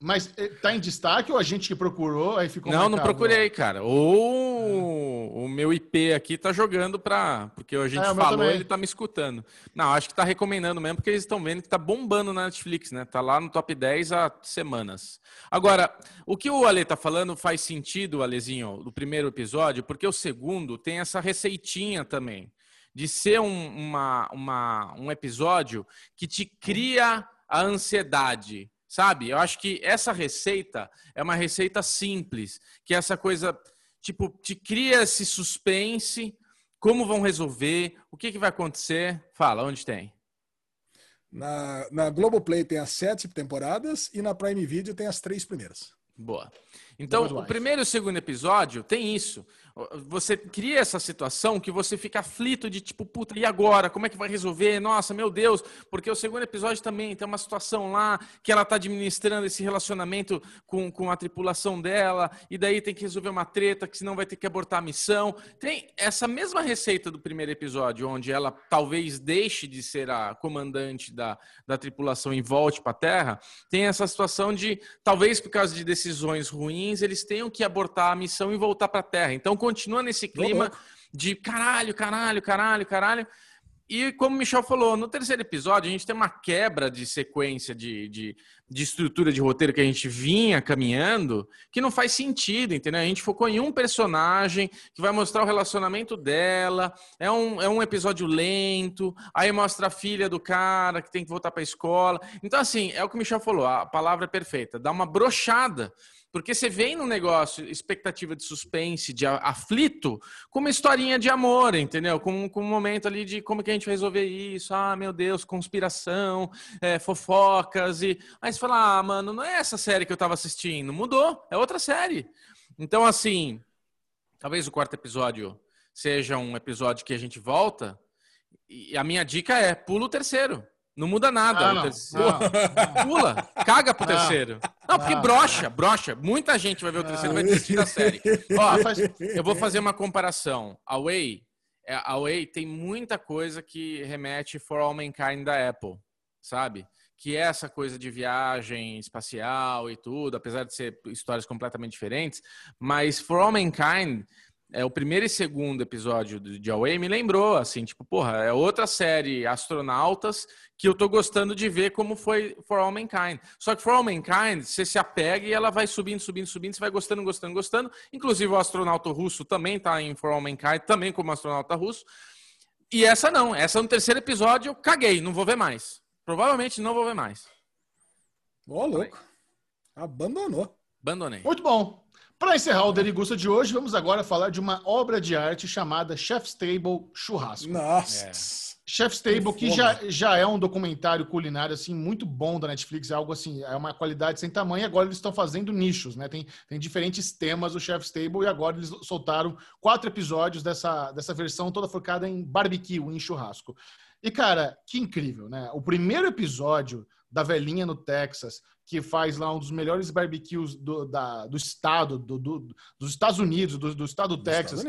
Mas eh, tá em destaque ou a gente que procurou, aí ficou Não, não marcado? procurei, cara. Ou o meu IP aqui tá jogando pra. Porque a gente É, falou, ele tá me escutando. Não, acho que tá recomendando mesmo, porque eles estão vendo que tá bombando na Netflix, né? Tá lá no top 10 há semanas. Agora, o que o Ale tá falando faz sentido, Alezinho, do primeiro episódio, porque o segundo tem essa receitinha também. De ser um, uma, uma- um episódio que te cria a ansiedade, sabe? Eu acho que essa receita é uma receita simples, que é essa coisa, tipo, te cria esse suspense, como vão resolver, o que, que vai acontecer. Fala, onde tem? Na, na Globoplay tem as sete temporadas e na Prime Video tem as três primeiras. Boa. Então, o primeiro e o segundo episódio tem isso. Você cria essa situação que você fica aflito de tipo, puta, e agora? Como é que vai resolver? Nossa, meu Deus. Porque o segundo episódio também tem uma situação lá que ela tá administrando esse relacionamento com, com a tripulação dela, e daí tem que resolver uma treta, que senão vai ter que abortar a missão. Tem essa mesma receita do primeiro episódio, onde ela talvez deixe de ser a comandante da, da tripulação e volte para a Terra. Tem essa situação de, talvez por causa de decisões ruins, eles tenham que abortar a missão e voltar para a Terra. Então continua nesse clima de caralho, caralho, caralho, caralho. E como o Michel falou, no terceiro episódio a gente tem uma quebra de sequência de, de, de estrutura de roteiro que a gente vinha caminhando que não faz sentido, entendeu? A gente focou em um personagem que vai mostrar o relacionamento dela, é um, é um episódio lento, aí mostra a filha do cara que tem que voltar para a escola. Então, assim, é o que o Michel falou, a palavra é perfeita, dá uma brochada. Porque você vem num negócio, expectativa de suspense, de aflito, com uma historinha de amor, entendeu? Com, com um momento ali de como que a gente vai resolver isso. Ah, meu Deus, conspiração, é, fofocas. e Aí você fala, ah, mano, não é essa série que eu tava assistindo. Mudou, é outra série. Então, assim, talvez o quarto episódio seja um episódio que a gente volta. E a minha dica é, pula o terceiro. Não muda nada. Ah, não, terceiro- não. *laughs* Pula, caga pro terceiro. Não, porque Não. brocha, brocha. Muita gente vai ver o terceiro e vai desistir da série. *laughs* Ó, eu vou fazer uma comparação. A Way, é, a Way tem muita coisa que remete For All Mankind da Apple, sabe? Que é essa coisa de viagem espacial e tudo, apesar de ser histórias completamente diferentes. Mas For All Mankind é, o primeiro e segundo episódio de Away me lembrou, assim, tipo, porra, é outra série astronautas que eu tô gostando de ver como foi For All Mankind. Só que For All Mankind, você se apega e ela vai subindo, subindo, subindo, você vai gostando, gostando, gostando. Inclusive o astronauta russo também tá em For All Mankind, também como astronauta russo. E essa não, essa no terceiro episódio eu caguei, não vou ver mais. Provavelmente não vou ver mais. Ô, oh, louco. Abandonou. Abandonei. Muito bom. Para encerrar o Derigusta de hoje, vamos agora falar de uma obra de arte chamada Chef's Table Churrasco. Nossa. É. Chef's Table, que já, já é um documentário culinário assim muito bom da Netflix, é algo assim, é uma qualidade sem tamanho. Agora eles estão fazendo nichos, né? Tem, tem diferentes temas do Chef's Table e agora eles soltaram quatro episódios dessa, dessa versão toda focada em barbecue, em churrasco. E cara, que incrível, né? O primeiro episódio da velhinha no Texas, que faz lá um dos melhores barbecues do, da, do estado, do, do, dos Estados Unidos, do, do estado do Texas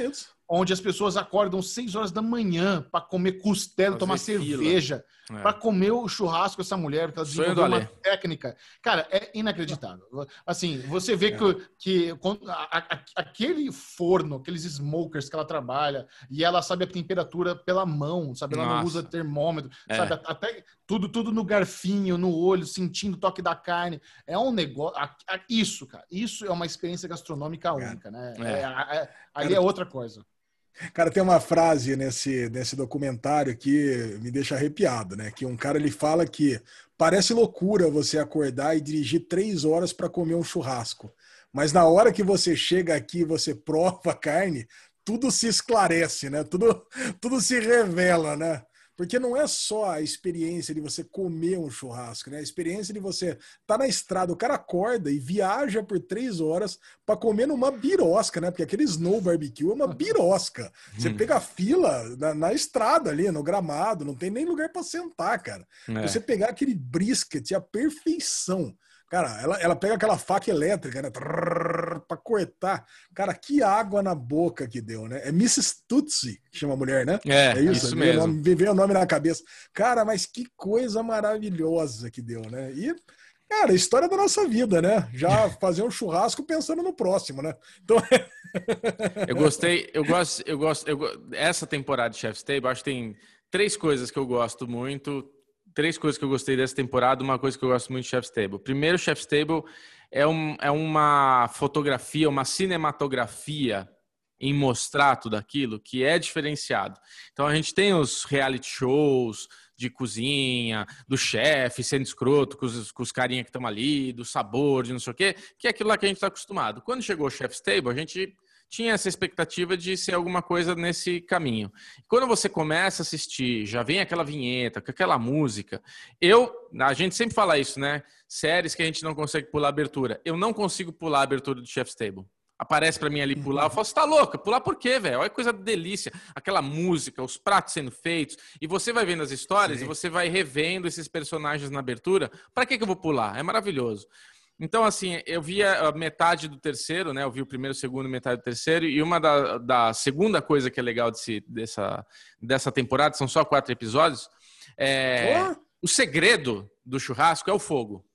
onde as pessoas acordam 6 horas da manhã para comer costela, tomar cerveja, é. para comer o churrasco dessa mulher, porque ela desenvolveu uma técnica. Cara, é inacreditável. Assim, você vê é. que, que a, a, aquele forno, aqueles smokers que ela trabalha, e ela sabe a temperatura pela mão, sabe? Ela Nossa. não usa termômetro, é. sabe? Até tudo, tudo no garfinho, no olho, sentindo o toque da carne. É um negócio. Isso, cara. Isso é uma experiência gastronômica única, né? É. É, é, ali é outra coisa. Cara, tem uma frase nesse, nesse documentário que me deixa arrepiado, né? Que um cara ele fala que parece loucura você acordar e dirigir três horas para comer um churrasco, mas na hora que você chega aqui, você prova a carne, tudo se esclarece, né? Tudo, tudo se revela, né? Porque não é só a experiência de você comer um churrasco, né? A experiência de você estar tá na estrada, o cara acorda e viaja por três horas para comer numa birosca, né? Porque aquele snow barbecue é uma *laughs* birosca. Você hum. pega a fila na, na, estrada ali, no gramado, não tem nem lugar para sentar, cara. É. Você pegar aquele brisket, a perfeição. Cara, ela, ela pega aquela faca elétrica, né? Pra cortar. Cara, que água na boca que deu, né? É Mrs. Tutsi, que chama a mulher, né? É, é isso, isso mesmo. Me veio o nome na cabeça. Cara, mas que coisa maravilhosa que deu, né? E, cara, história da nossa vida, né? Já fazer um churrasco pensando no próximo, né? Então. *laughs* eu gostei, eu gosto, eu gosto, eu, essa temporada de Chef's Table, acho que tem três coisas que eu gosto muito três coisas que eu gostei dessa temporada, uma coisa que eu gosto muito de Chef's Table. Primeiro, Chef's Table é, um, é uma fotografia, uma cinematografia em mostrar tudo aquilo que é diferenciado. Então a gente tem os reality shows de cozinha, do chefe sendo escroto com os, com os carinha que estão ali, do sabor, de não sei o quê, que é aquilo lá que a gente está acostumado. Quando chegou o Chef's Table, a gente tinha essa expectativa de ser alguma coisa nesse caminho. Quando você começa a assistir, já vem aquela vinheta, com aquela música. Eu, a gente sempre fala isso, né? Séries que a gente não consegue pular a abertura. Eu não consigo pular a abertura do Chef's Table. Aparece para mim ali pular, eu falo, você tá louca? Pular por quê, velho? Olha que coisa delícia. Aquela música, os pratos sendo feitos. E você vai vendo as histórias Sim. e você vai revendo esses personagens na abertura. Para que, que eu vou pular? É maravilhoso. Então, assim, eu vi a metade do terceiro, né? Eu vi o primeiro, segundo, metade do terceiro. E uma da, da segunda coisa que é legal desse, dessa, dessa temporada, são só quatro episódios. É, oh. O segredo do churrasco é o fogo.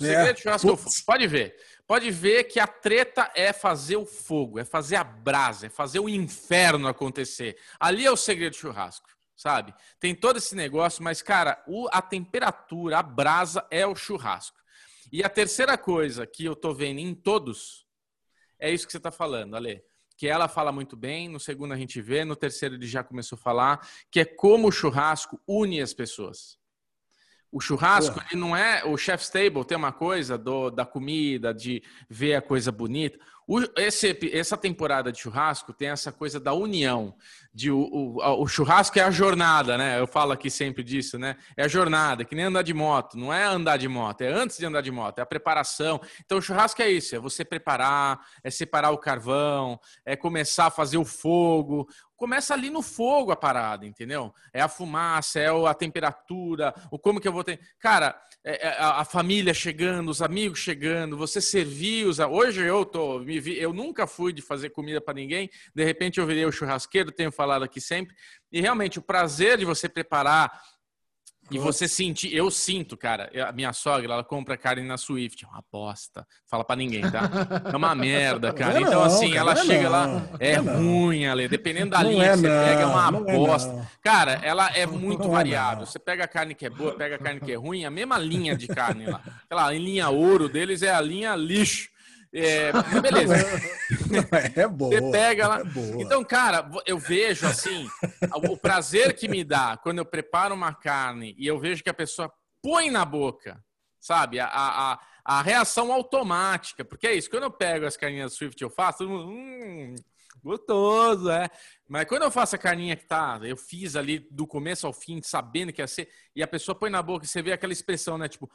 O é. segredo do churrasco Putz. é o fogo. Pode ver. Pode ver que a treta é fazer o fogo, é fazer a brasa, é fazer o inferno acontecer. Ali é o segredo do churrasco sabe? Tem todo esse negócio, mas, cara, o, a temperatura, a brasa é o churrasco. E a terceira coisa que eu tô vendo em todos é isso que você está falando, Ale. Que ela fala muito bem, no segundo a gente vê, no terceiro ele já começou a falar, que é como o churrasco une as pessoas. O churrasco, ele não é. O chef's table tem uma coisa do, da comida, de ver a coisa bonita. O, esse, essa temporada de churrasco tem essa coisa da união. De, o, o, o, churrasco é a jornada, né? Eu falo aqui sempre disso, né? É a jornada, que nem andar de moto. Não é andar de moto, é antes de andar de moto, é a preparação. Então, o churrasco é isso: é você preparar, é separar o carvão, é começar a fazer o fogo começa ali no fogo a parada, entendeu? É a fumaça, é a temperatura, o como que eu vou ter. Cara, é, é a, família chegando, os amigos chegando, você servir os. Hoje eu tô me vi, eu nunca fui de fazer comida para ninguém. De repente eu virei o churrasqueiro, tenho falado aqui sempre. E realmente o prazer de você preparar E você sentir, eu sinto, cara, a minha sogra, ela compra carne na Swift, é uma bosta. Fala pra ninguém, tá? É uma merda, *laughs* cara. Não é então, assim, cara, ela é chega não, lá, é é não. ruim, Ale. Dependendo da linha é que você pega, é uma é bosta. Cara, ela é muito variável. Você pega a carne que é boa, pega a carne que é ruim, a mesma linha de carne lá. Sei lá, em linha ouro deles é a linha lixo. É, mas beleza. *laughs* É boa. Você pega lá. É boa. Então, cara, eu vejo assim, o prazer que me dá quando eu preparo uma carne e eu vejo que a pessoa põe na boca, sabe? A, a, a- reação automática. Porque é isso, quando eu pego as carninhas Swift eu faço, todo mundo. Hum, gostoso, é. Mas quando eu faço a carninha que tá, eu fiz ali do começo ao fim, sabendo que ia ser, e a pessoa põe na boca e você vê aquela expressão, né? Tipo.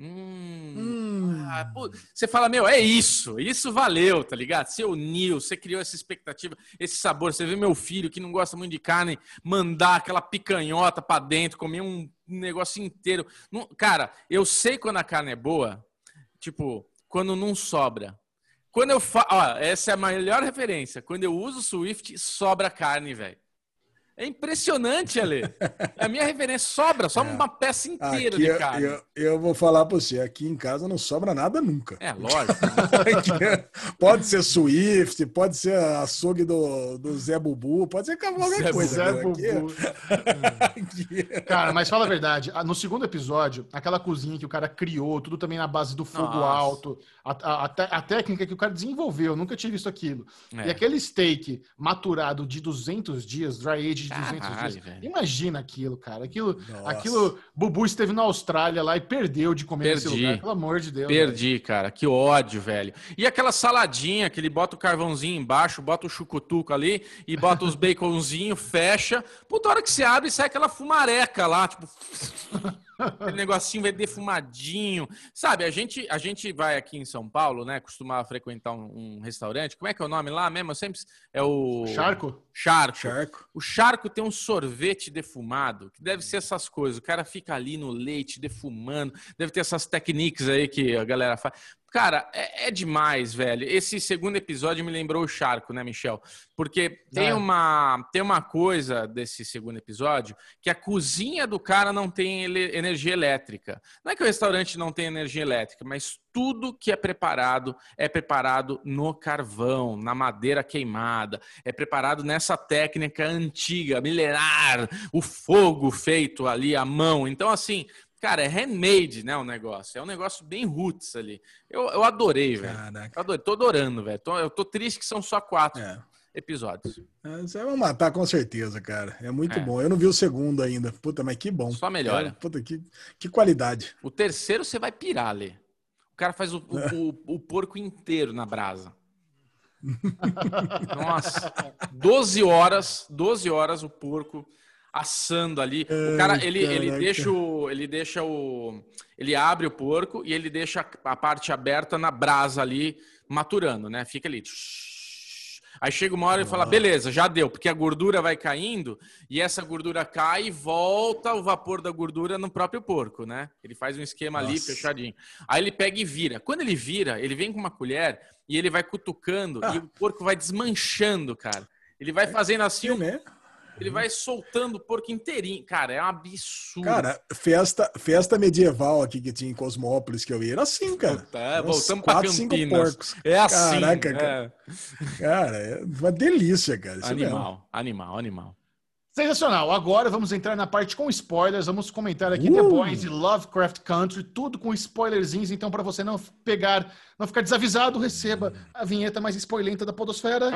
Hum, Hum. ah, pô, você fala, meu, é isso, isso valeu, tá ligado? Você uniu, você criou essa expectativa, esse sabor. Você vê meu filho que não gosta muito de carne, mandar aquela picanhota pra dentro, comer um negócio inteiro. Não- cara, eu sei quando a carne é boa, tipo, quando não sobra. Quando eu faço, essa é a melhor referência. Quando eu uso o Swift, sobra carne, velho. É impressionante, Ale. É a minha referência sobra, sobra uma peça inteira Aqui, de eu, carne. eu, eu vou falar pra você, aqui em casa não sobra nada nunca. É, lógico. É- pode ser Swift, pode ser açougue do, do Zé Bubu, pode ser qualquer Zé coisa. Zé é- Bubu. aqui é- Cara, mas fala a verdade. No segundo episódio, aquela cozinha que o cara criou, tudo também na base do fogo Nossa. alto, a, a- a te- a técnica que o cara desenvolveu, eu nunca tinha visto aquilo. É. E aquele steak maturado de 200 dias, dry age de 200 Caralho, dias. velho. Imagina aquilo, cara. Aquilo, Nossa. aquilo, Bubu esteve na Austrália lá e perdeu de comer nesse Perdi. lugar. Pelo amor de Deus. velho. Perdi, cara. Que ódio, velho. E aquela saladinha que ele bota o carvãozinho embaixo, bota o chucutuco ali e bota os *laughs* baconzinhos, fecha. Puta, hora que você abre, sai aquela fumareca lá, tipo. *laughs* Aquele negocinho vai defumadinho. Sabe, a gente, a gente vai aqui em São Paulo, né? Costumava frequentar um, um restaurante. Como é que é o nome lá mesmo? Eu sempre. É o. Charco? Charco. Charco. O charco tem um sorvete defumado, que deve ser essas coisas. O cara fica ali no leite defumando, deve ter essas técnicas aí que a galera faz. Cara, é, é demais, velho. Esse segundo episódio me lembrou o charco, né, Michel? Porque tem, É. uma, tem uma coisa desse segundo episódio que a cozinha do cara não tem ele- energia elétrica. Não é que o restaurante não tem energia elétrica, mas tudo que é preparado é preparado no carvão, na madeira queimada, é preparado nessa técnica antiga, milenar, o fogo feito ali à mão. Então, assim, cara, é handmade, né, o negócio. É um negócio bem roots ali. Eu, eu adorei, velho. Adorei. Tô adorando, velho. Eu tô triste que são só quatro É. episódios. É, Você vai matar com certeza, cara. É muito É. bom. Eu não vi o segundo ainda. Puta, mas que bom. Só melhora. É, puta, que, que qualidade. O terceiro você vai pirar, Lê. O cara faz o, o- o- o porco inteiro na brasa. *laughs* Nossa, 12 horas, 12 horas o porco assando ali. O cara, ele, ele deixa o, ele deixa o, ele abre o porco e ele deixa a parte aberta na brasa ali, maturando, né? Fica ali. Aí chega uma hora e fala, beleza, já deu, porque a gordura vai caindo e essa gordura cai e volta o vapor da gordura no próprio porco, né? Ele faz um esquema ali Nossa. fechadinho. Aí ele pega e vira. Quando ele vira, ele vem com uma colher e ele vai cutucando Ah. e o porco vai desmanchando, cara. Ele vai fazendo assim, Sim, né? Ele vai soltando o porco inteirinho. Cara, é um absurdo. Cara, festa, festa medieval aqui que tinha em Cosmópolis que eu ia, era assim, cara. Puta, é, voltamos pra quatro, cinco Campinas. porcos. É assim. Caraca, é. cara. Cara, é uma delícia, cara. Isso mesmo. Animal, animal, animal. Sensacional. Agora vamos entrar na parte com spoilers. Vamos comentar aqui The Uh! Boys e Lovecraft Country, tudo com spoilerzinhos. Então, para você não pegar, não ficar desavisado, receba a vinheta mais spoilenta da Podosfera.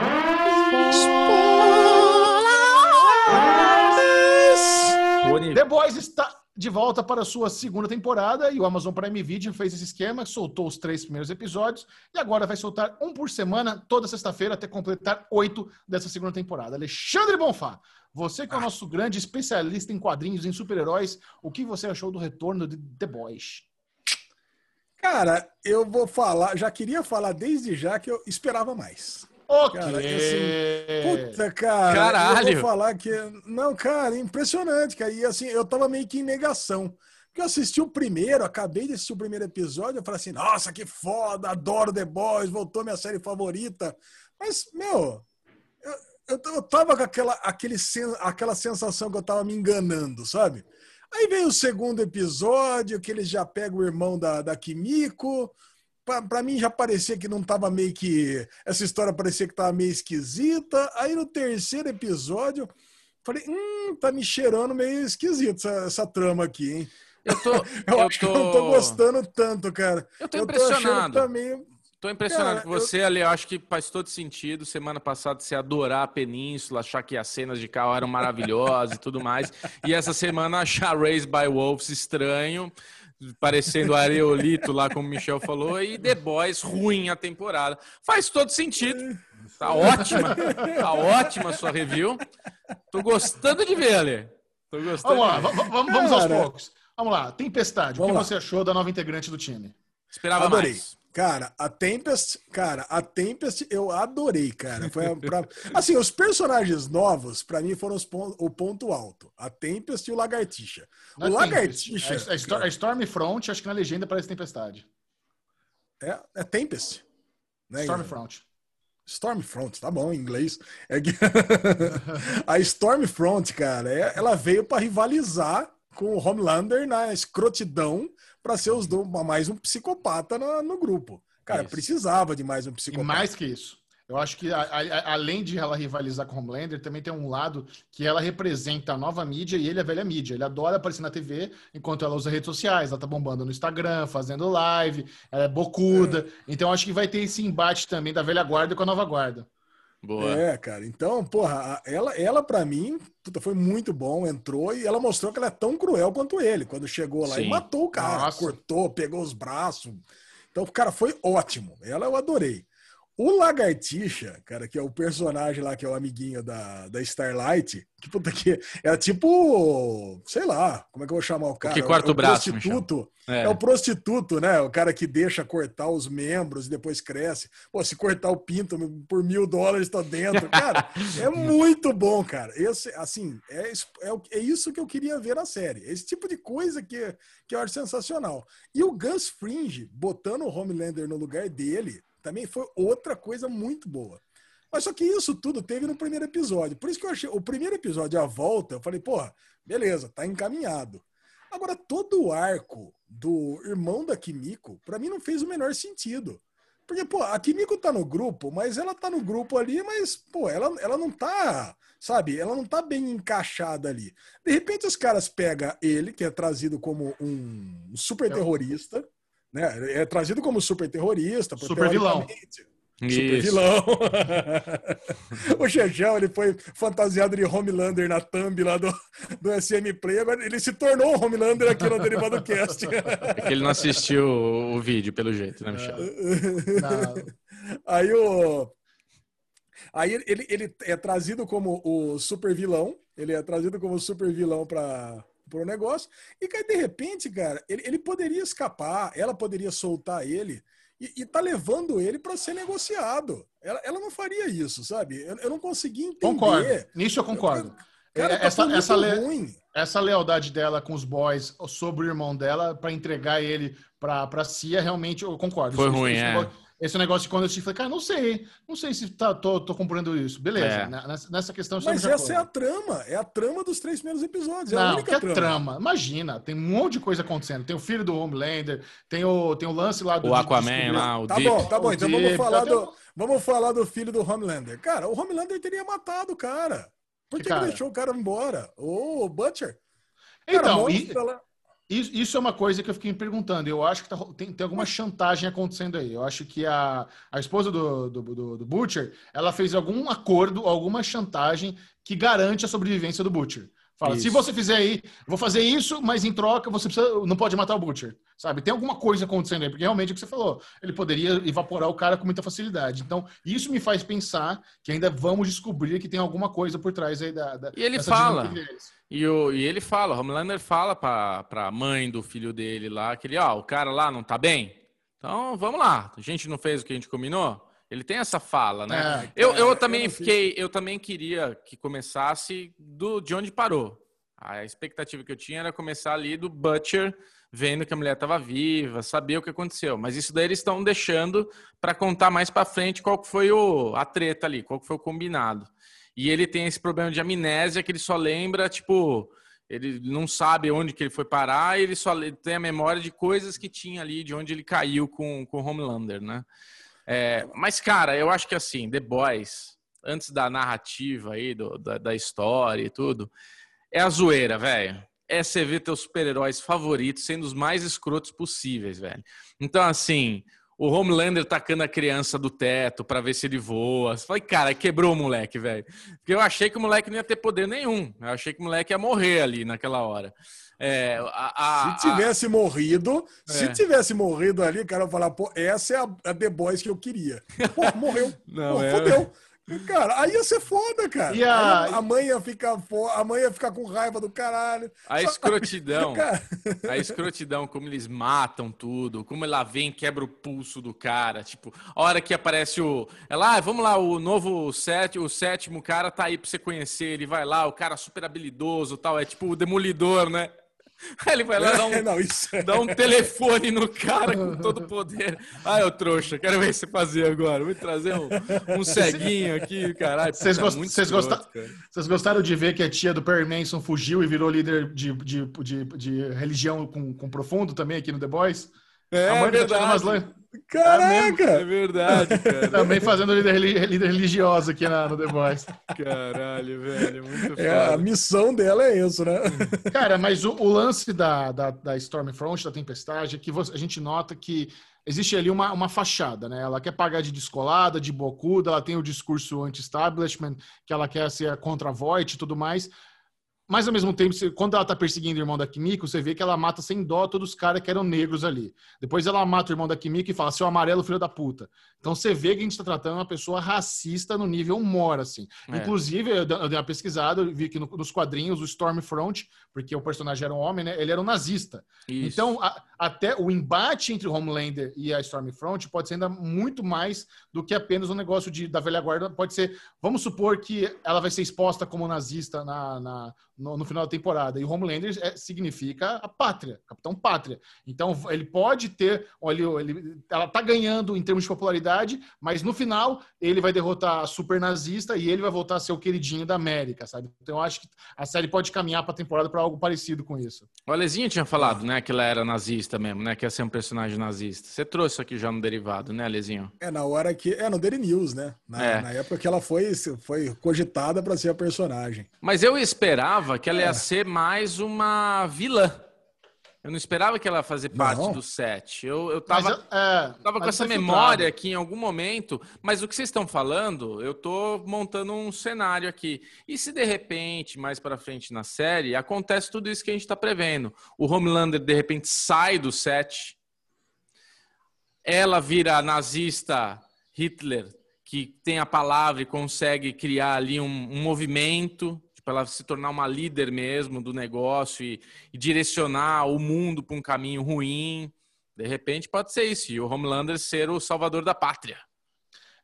Boni- The Boys está de volta para a sua segunda temporada e o Amazon Prime Video fez esse esquema, soltou os três primeiros episódios e agora vai soltar um por semana toda sexta-feira até completar oito dessa segunda temporada. Alexandre Bonfá, você que é o nosso grande especialista em quadrinhos, em super-heróis, o que você achou do retorno de The Boys? Cara, eu vou falar, já queria falar desde já que eu esperava mais. Ok. Cara, assim, Puta, cara. Caralho. Eu vou falar que. Não, cara, impressionante, cara. E assim, eu tava meio que em negação. Porque eu assisti o primeiro, acabei de assistir o primeiro episódio, eu falei assim, nossa, que foda, adoro The Boys, voltou minha série favorita. Mas, meu, eu, eu, eu tava com aquela, aquele, aquela sensação que eu tava me enganando, sabe? Aí vem o segundo episódio, que eles já pegam o irmão da, da Kimiko. Pra mim já parecia que não tava meio que. Essa história parecia que tava meio esquisita. Aí no terceiro episódio, falei, hum, tá me cheirando meio esquisito essa, essa trama aqui, hein? Eu tô. *laughs* Eu, eu acho que eu não tô gostando tanto, cara. Eu tô impressionado. que tá meio- Tô impressionado Cara, com você, ali. Eu acho que faz todo sentido. Semana passada você adorar a Península, achar que as cenas de carro eram maravilhosas e tudo mais. E essa semana achar Raised by Wolves estranho, parecendo Areolito lá, como o Michel falou, e The Boys ruim a temporada. Faz todo sentido. Tá ótima. Tá ótima a sua review. Tô gostando de ver, Ale. Tô gostando. Vamos lá, de ver. va- va- vamos aos poucos. Vamos lá, Tempestade, o Vamos que lá. você achou da nova integrante do time? Esperava Adorei. mais. Cara, a Tempest, cara, a Tempest eu adorei, cara. Foi a- pra- *laughs* assim, os personagens novos para mim foram os pon- o ponto alto. A Tempest e o Lagartixa. Não o é Lagartixa A, a, a Stormfront, acho que na legenda parece Tempestade. é, é Tempest. Né? Stormfront. Stormfront, tá bom em inglês. É que- *laughs* a Stormfront, cara, é- ela veio para rivalizar com o Homelander na escrotidão para ser os do, mais um psicopata no, no grupo. Cara, Isso. precisava de mais um E psicopata. mais que isso. Eu acho que, a- a- além de ela rivalizar com Homelander, também tem um lado que ela representa a nova mídia e ele a velha mídia. Ele adora aparecer na TV enquanto ela usa redes sociais. Ela tá bombando no Instagram, fazendo live, ela é bocuda. Então eu acho que vai ter esse embate também da velha guarda com a nova guarda. Boa. É, cara. Então, porra, ela, ela para mim, puta, foi muito bom. Entrou e ela mostrou que ela é tão cruel quanto ele. Quando chegou lá Sim. e matou o cara, Nossa. cortou, pegou os braços. Então, cara, foi ótimo. Ela eu adorei. O Lagartixa, cara, que é o personagem lá, que é o amiguinho da, da Starlight, que puta que é tipo, sei lá, como é que eu vou chamar o cara? que corta É o braço, prostituto. É. É o prostituto, né? O cara que deixa cortar os membros e depois cresce. Pô, se cortar o pinto por mil dólares, tá dentro. Cara, é *laughs* muito bom, cara. Esse, assim, é, isso- é, o- é isso que eu queria ver na série. Esse tipo de coisa que, que eu acho sensacional. E o Gus Fringe, botando o Homelander no lugar dele, também foi outra coisa muito boa. Mas só que isso tudo teve no primeiro episódio. Por isso que eu achei. O primeiro episódio, a volta, eu falei, porra, beleza, tá encaminhado. Agora, todo o arco do irmão da Kimiko, pra mim não fez o menor sentido. Porque, pô, a Kimiko tá no grupo, mas ela tá no grupo ali, mas, pô, ela, ela não tá, sabe, ela não tá bem encaixada ali. De repente, os caras pegam ele, que é trazido como um super terrorista, né? É trazido como super terrorista, Super vilão. Super Isso. vilão. *laughs* o Chechão, ele foi fantasiado de Homelander na thumb lá do, do SM Play. Agora ele se tornou o Homelander aqui no Derivado Cast. É que ele não assistiu o vídeo, pelo jeito, né, Michel? *laughs* Aí o. Aí ele- ele, ele é trazido como o super vilão. Ele é trazido como super vilão para o negócio. E cara, de repente, cara, ele, ele poderia escapar, ela poderia soltar ele e, e tá levando ele para ser negociado. Ela, ela não faria isso, sabe? Eu, eu não consegui entender. Concordo. Nisso eu concordo. Cara, tá essa, muito essa, le- ruim. essa lealdade dela com os boys sobre o irmão dela pra entregar ele pra, pra Cia, realmente eu concordo. Foi Esse- ruim, esse é. Esse negócio de quando eu te falei, cara, não sei, não sei se tá, tô, tô comprando isso. Beleza, É. né? nessa, nessa questão Mas essa é a trama. É a trama dos três primeiros episódios. É a Não, única que é trama. Imagina, tem um monte de coisa acontecendo. Tem o filho do Homelander, tem o, tem o lance lá do. O Aquaman lá, o Tá Deep. bom, tá bom. O Então vamos Deep, falar, tá do, vamos falar do filho do Homelander. Cara, o Homelander teria matado o cara. Por que, Que que cara? deixou o cara embora? O Butcher. Cara, Então, e- lá. Isso, é uma coisa que eu fiquei me perguntando. Eu acho que tá tem, tem alguma chantagem acontecendo aí. Eu acho que a, a esposa do, do, do- do Butcher, ela fez algum acordo, alguma chantagem que garante a sobrevivência do Butcher. Fala, se você fizer aí, vou fazer isso, mas em troca você precisa, não pode matar o Butcher. Sabe? Tem alguma coisa acontecendo aí, porque realmente é o que você falou. Ele poderia evaporar o cara com muita facilidade. Então, isso me faz pensar que ainda vamos descobrir que tem alguma coisa por trás aí da. da E ele fala. E, o, e ele fala, o Homelander fala pra, pra mãe do filho dele lá, que ele, ó, o cara lá não tá bem? Então, vamos lá. A gente não fez o que a gente combinou? Ele tem essa fala, né? É, eu, eu eu também sei fiquei, eu também queria que começasse do, de onde parou. A expectativa que eu tinha era começar ali do Butcher vendo que a mulher estava viva, saber o que aconteceu. Mas isso daí eles estão deixando para contar mais para frente qual foi o, a treta ali, qual foi o combinado. E ele tem esse problema de amnésia que ele só lembra, tipo, Ele não sabe onde que ele foi parar, ele só tem a memória de coisas que tinha ali, de onde ele caiu com, com o Homelander, né? É, mas, cara, eu acho que assim, The Boys, antes da narrativa aí, do, da, da história e tudo, é a zoeira, velho. É você ver teus super-heróis favoritos sendo os mais escrotos possíveis, velho. Então, assim, o Homelander tacando a criança do teto para ver se ele voa. Você fala, cara, quebrou o moleque, velho. Porque eu achei que o moleque não ia ter poder nenhum. Eu achei que o moleque ia morrer ali naquela hora. É, a, a, se tivesse a... morrido, é. se tivesse morrido ali, o cara ia falar, pô, essa é a, The Boys que eu queria. Pô, morreu. *laughs* Não, pô, é... fodeu. Cara, aí ia ser foda, cara. E a... a mãe ia ficar fo... a mãe ia ficar com raiva do caralho. A escrotidão. *laughs* a escrotidão, como eles matam tudo, como ela vem quebra o pulso do cara. Tipo, a hora que aparece o. Ela, ah, vamos lá, o novo set, o sétimo cara tá aí pra você conhecer. Ele vai lá, o cara super habilidoso tal. É tipo o demolidor, né? *laughs* Aí ele vai lá dar um, *laughs* não, é... dar um telefone no cara com todo o poder. Ah, eu trouxa, quero ver você fazer agora. Vou trazer um, um ceguinho aqui, caralho. Vocês, gost... vocês, gostaram... vocês gostaram de ver que a tia do Perry Manson fugiu e virou líder de, de, de, de religião com, com profundo também aqui no The Boys? É, a mãe é verdade. Caraca! É, verdade, cara. Também fazendo líder, líder religioso aqui na, no The Boys. Caralho, velho. Muito é, a missão dela é isso, né? *laughs* Cara, mas o, o lance da, da, da Stormfront, da Tempestade, é que você, a gente nota que existe ali uma, uma fachada, né? Ela quer pagar de descolada, de bocuda, ela tem o discurso anti-establishment, que ela quer ser contra a Voight e tudo mais. Mas ao mesmo tempo, quando ela tá perseguindo o irmão da Kimiko, você vê que ela mata sem dó todos os caras que eram negros ali. Depois ela mata o irmão da Kimiko e fala, seu amarelo, filho da puta. Então você vê que a gente tá tratando uma pessoa racista no nível mor, assim. É. Inclusive, eu dei uma pesquisada, vi que nos quadrinhos o Stormfront, porque o personagem era um homem, né? Ele era um nazista. Isso. Então, a, até o embate entre o Homelander e a Stormfront pode ser ainda muito mais do que apenas um negócio de, da velha guarda. Pode ser, vamos supor que ela vai ser exposta como nazista na, na no, no, final da temporada. E Homelander é, significa a pátria, Capitão Pátria. Então ele pode ter, olha, ele, ela tá ganhando em termos de popularidade, mas no final ele vai derrotar a super nazista e ele vai voltar a ser o queridinho da América, sabe? Então eu acho que a série pode caminhar para a temporada para algo parecido com isso. O Alezinho tinha falado, né, que ela era nazista mesmo, né, que ia ser um personagem nazista. Você trouxe isso aqui já no derivado, né, Alezinho? É na hora que é no Daily News, né? Na, é. na época que ela foi foi cogitada para ser a personagem. Mas eu esperava que ela ia é. ser mais uma vilã. Eu não esperava que ela ia fazer parte não. do set. Eu, eu tava, mas, é, tava com essa memória aqui em algum momento, mas o que vocês estão falando, eu tô montando um cenário aqui. E se de repente, mais para frente na série, acontece tudo isso que a gente está prevendo? O Homelander de repente sai do set, ela vira nazista Hitler, que tem a palavra e consegue criar ali um, um movimento para ela se tornar uma líder mesmo do negócio e, e direcionar o mundo para um caminho ruim. De repente pode ser isso, e o Homelander ser o salvador da pátria.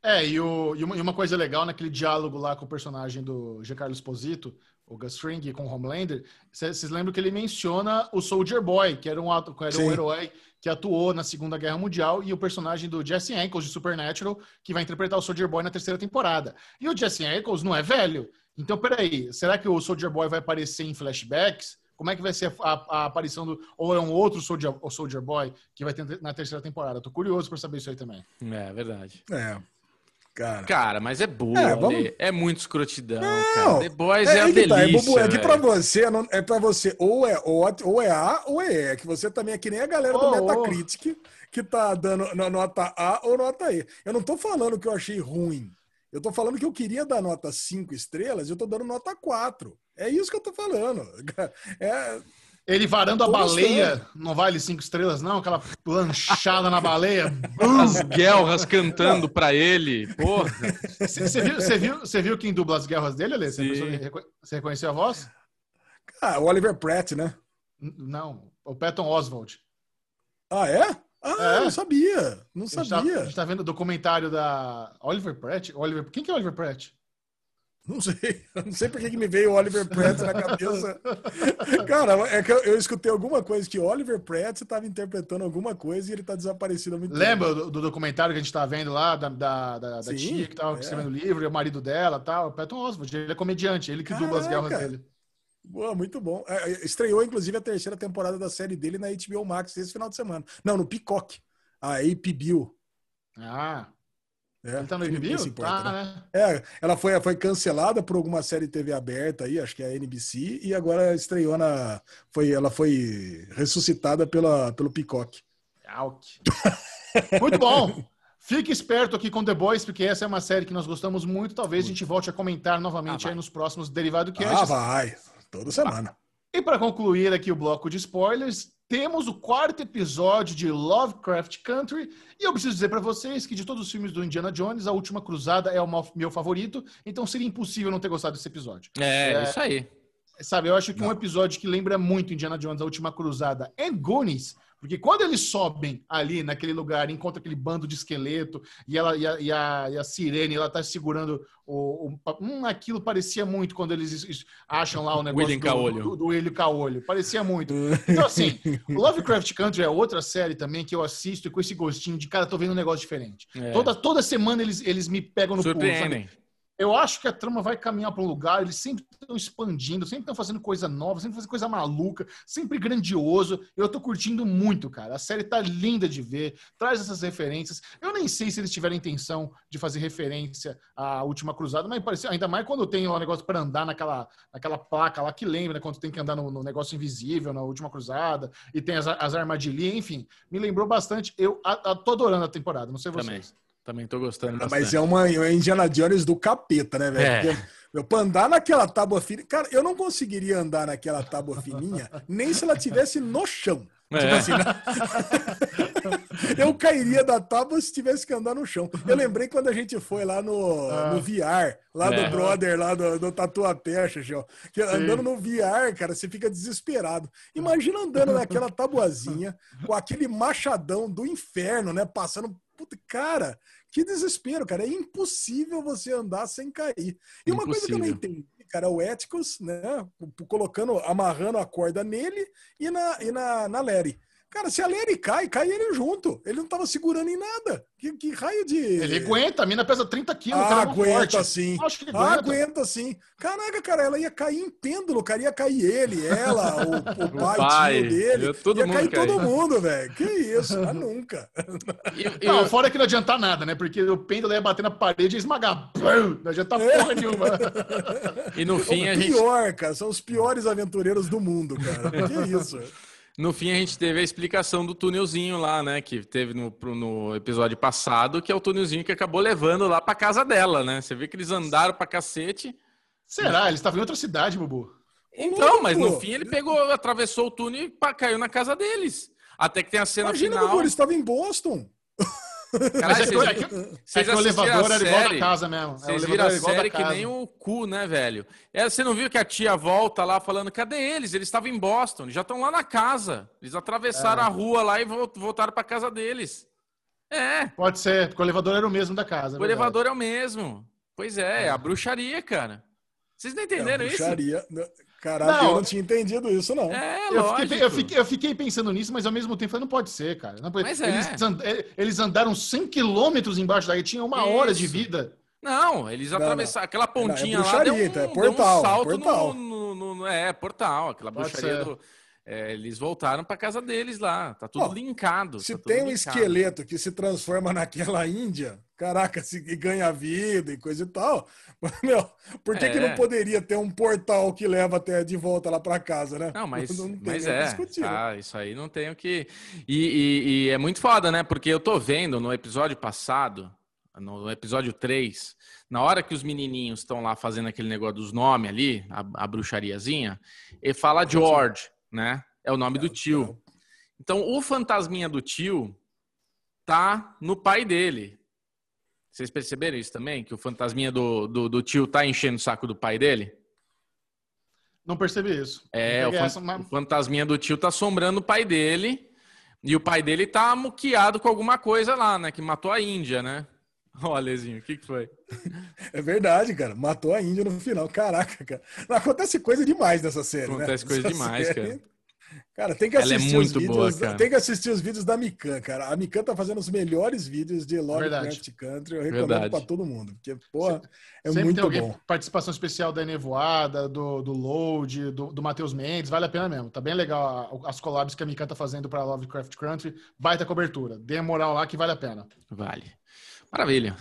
É, e, o, e, uma, e uma coisa legal naquele diálogo lá com o personagem do Giancarlo Esposito, o Gus Fring com o Homelander, vocês lembram que ele menciona o Soldier Boy, que era um, era um herói que atuou na Segunda Guerra Mundial, e o personagem do Jesse Ankles de Supernatural, que vai interpretar o Soldier Boy na terceira temporada. E o Jesse Ankles não é velho, então, peraí, será que o Soldier Boy vai aparecer em flashbacks? Como é que vai ser a, a, a aparição do. Ou é um outro Soldier, o Soldier Boy que vai ter na terceira temporada? Tô curioso para saber isso aí também. É, verdade. É. Cara. cara, mas é burro. É, vamos... é muito escrotidão, não, cara. The Boys é, é a delícia. Tá, é, bobo, é que pra você, não, é pra você ou é, ou é A ou é E. Que você também é que nem a galera oh, do Metacritic oh. que tá dando nota A ou nota E. Eu não tô falando que eu achei ruim. Eu tô falando que eu queria dar nota 5 estrelas, eu tô dando nota 4. É isso que eu tô falando. *laughs* É... Ele varando a baleia, não vale cinco estrelas, não? Aquela planchada na baleia. As guerras cantando para ele. Porra. Você viu, viu, viu quem dubla as guerras dele, Alê? Você reconheceu a voz? Ah, o Oliver Pratt, né? Não, o Patton Oswald. Ah, é? Ah, é. não sabia. Não a tá- sabia. Tá, a gente tá vendo o documentário da Oliver Pratt. Oliver, quem que é Oliver Pratt? Não sei. *laughs* Não sei por que me veio o Oliver Pratt na cabeça. *laughs* Cara, é que eu, eu, escutei alguma coisa que Oliver Pratt estava interpretando alguma coisa e ele está desaparecido há muito Lembra tempo. Lembra do, documentário que a gente estava vendo lá, da, da, da, da tia que estava é. escrevendo o livro, e o marido dela tal? O Patton Oswalt, ele é comediante, ele que Caraca. dubla as guerras dele. Boa, muito bom. É, é, estreou, inclusive, a terceira temporada da série dele na HBO Max esse final de semana. Não, no Peacock. A HBO. Ah. É, Ele tá no HBO? importa, Tá, né? né? É, ela foi, foi cancelada por alguma série TV aberta aí, acho que é a NBC, e agora estreou na. Foi, ela foi ressuscitada pela, pelo Peacock. Auk. *laughs* Muito bom. Fique esperto aqui com The Boys, porque essa é uma série que nós gostamos muito. Talvez a gente volte a comentar novamente Ah, aí nos próximos Derivado Ah, Casts. vai. Toda semana. E para concluir aqui o bloco de spoilers, temos o quarto episódio de Lovecraft Country. E eu preciso dizer para vocês que de todos os filmes do Indiana Jones, A Última Cruzada é o meu favorito. Então seria impossível não ter gostado desse episódio. É, É. isso aí. Sabe, eu acho que um Não. episódio que lembra muito Indiana Jones, A Última Cruzada, é Goonies. Porque quando eles sobem ali naquele lugar, encontra aquele bando de esqueleto e, ela, e, a, e, a, e a sirene, ela tá segurando o, o- Hum, aquilo parecia muito quando eles es- es- acham lá o negócio do, Caolho. do, do William Caolho. Parecia muito. *laughs* Então, assim, o Lovecraft Country é outra série também que eu assisto e com esse gostinho de, cara, tô vendo um negócio diferente. É. Toda, toda semana eles, eles me pegam no? Surpreendem. Eu acho que a trama vai caminhar para um lugar, eles sempre estão expandindo, sempre estão fazendo coisa nova, sempre fazendo coisa maluca, sempre grandioso. Eu tô curtindo muito, cara. A série tá linda de ver, traz essas referências. Eu nem sei se eles tiveram intenção de fazer referência à Última Cruzada, mas parecia, ainda mais quando tem um negócio para andar naquela, naquela placa lá que lembra, né, quando tem que andar no, no negócio invisível, na Última Cruzada, e tem as, as armadilhas, enfim. Me lembrou bastante. Eu a, a- tô adorando a temporada, não sei vocês. Também. Também tô gostando Mas é uma, uma Indiana Jones do capeta, né, velho? É. Porque, meu, pra andar naquela tábua fininha. Cara, eu não conseguiria andar naquela tábua fininha nem se ela tivesse no chão. Tipo É. assim, né? *laughs* eu cairia da tábua se tivesse que andar no chão. Eu lembrei quando a gente foi lá no, Ah. no VR, lá É. do brother, lá do, do Tatuapé, que andando no VR, cara, você fica desesperado. Imagina andando naquela tabuazinha, com aquele machadão do inferno, né? Passando. Puta, cara, que desespero, cara. É impossível você andar sem cair. E uma coisa que eu não Impossível. entendi, cara, é o Eticos, né? Colocando, amarrando a corda nele e na, e na, na Larry. Cara, se a Larry cai, cai ele junto. Ele não tava segurando em nada. Que, que raio de. Ele aguenta, a mina pesa 30 quilos, Ah, é aguenta forte. sim. Acho que Ah, aguenta. aguenta sim. Caraca, cara, ela ia cair em pêndulo, cara. Ia cair ele, ela, *laughs* o, o pai, pai, tio dele. ia todo ia mundo cair cair. todo mundo, velho. Que isso? Ah, nunca. E- Não, fora que não adiantar nada, né? Porque o pêndulo ia bater na parede e esmagar. Não adianta porra nenhuma. E no fim, o a gente, pior, cara. São os piores aventureiros do mundo, cara. Que isso? No fim, a gente teve a explicação do túnelzinho lá, né? Que teve no, no episódio passado, que é o túnelzinho que acabou levando lá pra casa dela, né? Você vê que eles andaram pra cacete. Será? Ele estava em outra cidade, Bubu. Então, mas no fim ele pegou, atravessou o túnel e caiu na casa deles. Até que tem a cena Imagina, final. Bubu, ele estava em Boston. Caralho, Mas é que, vocês- é que- é vocês que o elevador era igual da casa mesmo. É, o Vocês elevador viram a era igual da série que casa. nem o cu, né, velho? É, você não viu que a tia volta lá falando, cadê eles? Eles estavam em Boston, eles já estão lá na casa. Eles atravessaram É. a rua lá e vol- voltaram pra casa deles. É, Pode ser, porque o elevador era o mesmo da casa. é o verdade. elevador é o mesmo. Pois é, é a bruxaria, cara. Vocês não entenderam É, isso? bruxaria. Caralho, Não. eu não tinha entendido isso, não. É, Eu fiquei, eu, fiquei, eu fiquei pensando nisso, mas ao mesmo tempo eu falei, não pode ser, cara. Não pode- Mas é. eles, and- eh, eles andaram 100 quilômetros embaixo daí, tinha uma hora de Isso. vida. Não, eles Não, atravessaram aquela pontinha Não, é lá, deu um, então, é deu portal, um salto portal. No, no- no- É, portal, aquela Pode bruxaria ser. do... é, eles voltaram pra casa deles lá, tá tudo Ó, linkado. Se tá tudo tem um linkado. esqueleto que se transforma *laughs* naquela Índia, caraca, se e ganha vida e coisa e tal, *laughs* meu, por que, que É. não poderia ter um portal que leva até de volta lá para casa, né? Não, mas, *laughs* Não tem mas que é, discutir, né? tá, isso aí não tem o que... E, e- e é muito foda, né? Porque eu tô vendo no episódio passado, no episódio 3, na hora que os menininhos estão lá fazendo aquele negócio dos nomes ali, a, a bruxariazinha, ele fala George, né? É o nome do tio. Então, o fantasminha do tio tá no pai dele. Vocês perceberam isso também? Que o fantasminha do, do, do tio tá enchendo o saco do pai dele? Não percebi isso. É, o, fan- essa, mas- o fantasminha do tio tá assombrando o pai dele. E o pai dele tá muqueado com alguma coisa lá, né? Que matou a Índia, né? *laughs* Ó, Alezinho, o que, que foi? *laughs* É verdade, cara. Matou a Índia no final. Caraca, cara. Acontece coisa demais nessa série, né? Acontece coisa Essa demais, série- cara. Cara, tem que Ela é assistir muito os vídeos. boa, cara. Tem que assistir os vídeos da Mikan, cara. A Mikan tá fazendo os melhores vídeos de Lovecraft Country. Eu recomendo Verdade. pra todo mundo. Porque, porra, é Sempre muito tem alguém, bom. participação especial da Enevoada, do, do Load, do, do Matheus Mendes, vale a pena mesmo. Tá bem legal a- as collabs que a Mikan tá fazendo pra Lovecraft Country. Baita cobertura. Dê moral lá que vale a pena. Vale. Maravilha.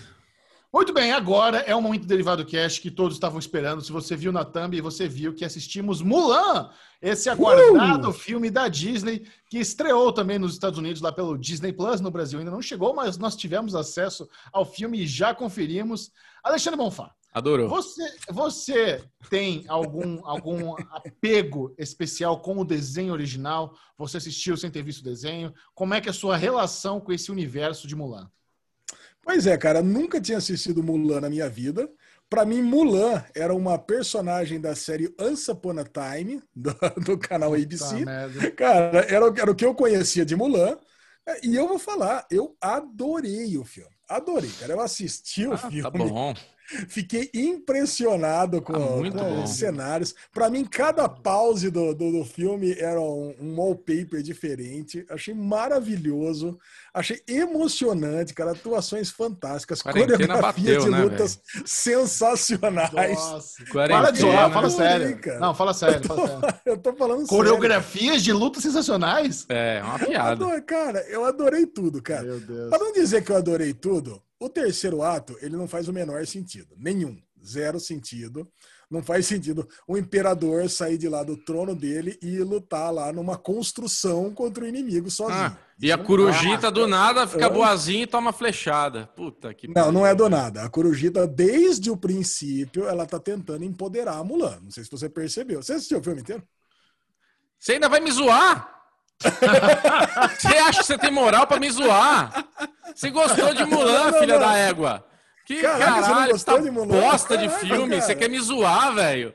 Muito bem, agora é o momento do Derivado Cast que todos estavam esperando. Se você viu na thumb, você viu que assistimos Mulan, esse aguardado filme da Disney, que estreou também nos Estados Unidos lá pelo Disney Plus, no Brasil ainda não chegou, mas nós tivemos acesso ao filme e já conferimos. Alexandre Bonfá, Adorou. você, você tem algum, algum apego especial com o desenho original? Você assistiu sem ter visto o desenho? Como é que é a sua relação com esse universo de Mulan? Pois é, cara, nunca tinha assistido Mulan na minha vida. Pra mim, Mulan era uma personagem da série Once Upon a Time, *laughs* do, do canal Tá ABC. merda. Cara, era, o- era o que eu conhecia de Mulan. E eu vou falar, eu adorei o filme. Adorei, cara. Eu assisti o Ah, filme. tá bom. Fiquei impressionado com, Ah, muito com os cenários. Para mim, cada pause do, do, do filme era um, um wallpaper diferente. Achei maravilhoso. Achei emocionante, cara. Atuações fantásticas. Quarentena Coreografia bateu, de né, lutas sensacionais. Nossa. Quarentena. Para de zoar, fala Adorei, sério. cara. Não, fala sério. Fala sério. *laughs* Eu tô falando sério. Coreografias de luta sensacionais? É, uma Eu piada. adoro- cara, eu adorei tudo, cara. Meu Deus. Para não dizer que eu adorei tudo, o terceiro ato, ele não faz o menor sentido. Nenhum. Zero sentido. Não faz sentido o imperador sair de lá do trono dele e lutar lá numa construção contra o inimigo sozinho. Ah, e a corujita do nada fica boazinha e toma flechada. Puta que Não, não é do nada. A Corujita, desde o princípio, ela tá tentando empoderar a Mulan. Não sei se você percebeu. Você assistiu o filme inteiro? Você ainda vai me zoar? *laughs* Você acha que você tem moral pra me zoar? Você gostou de Mulan, Não, não, filha não. da égua? Que Caraca, você caralho, gostou essa de Mulan? bosta de Caraca, *laughs* filme. cara. Você quer me zoar, velho?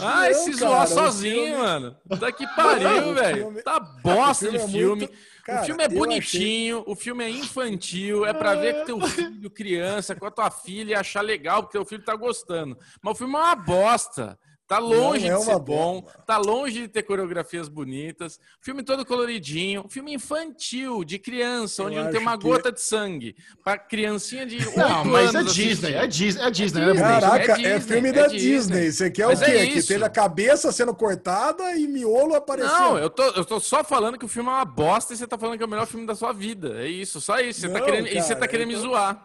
Ai, Não, se zoar sozinho, filme- mano. Tá que *laughs* pariu, velho. filme- Tá bosta de filme é filme. muito- Cara, o filme é eu achei- bonitinho, o filme é infantil, é pra ver com teu filho, criança, com a tua filha e achar legal, porque teu filho tá gostando. Mas o filme é uma bosta. Tá longe é de ser bom, tá longe de ter coreografias bonitas. Filme todo coloridinho, filme infantil, de criança, Eu onde não tem uma que- gota de sangue. Pra criancinha de 8 Não, mas é anos Disney, é Disney, é Disney, né, Disney. Bruno? Caraca, é é, Disney, filme é da Disney. Disney. Você quer Mas o quê? é que teve a cabeça sendo cortada e miolo aparecendo. Não, eu tô, eu tô só falando que o filme é uma bosta e você tá falando que é o melhor filme da sua vida. É isso, só isso. Você tá Não, querendo, e você cara, tá querendo me tô- zoar.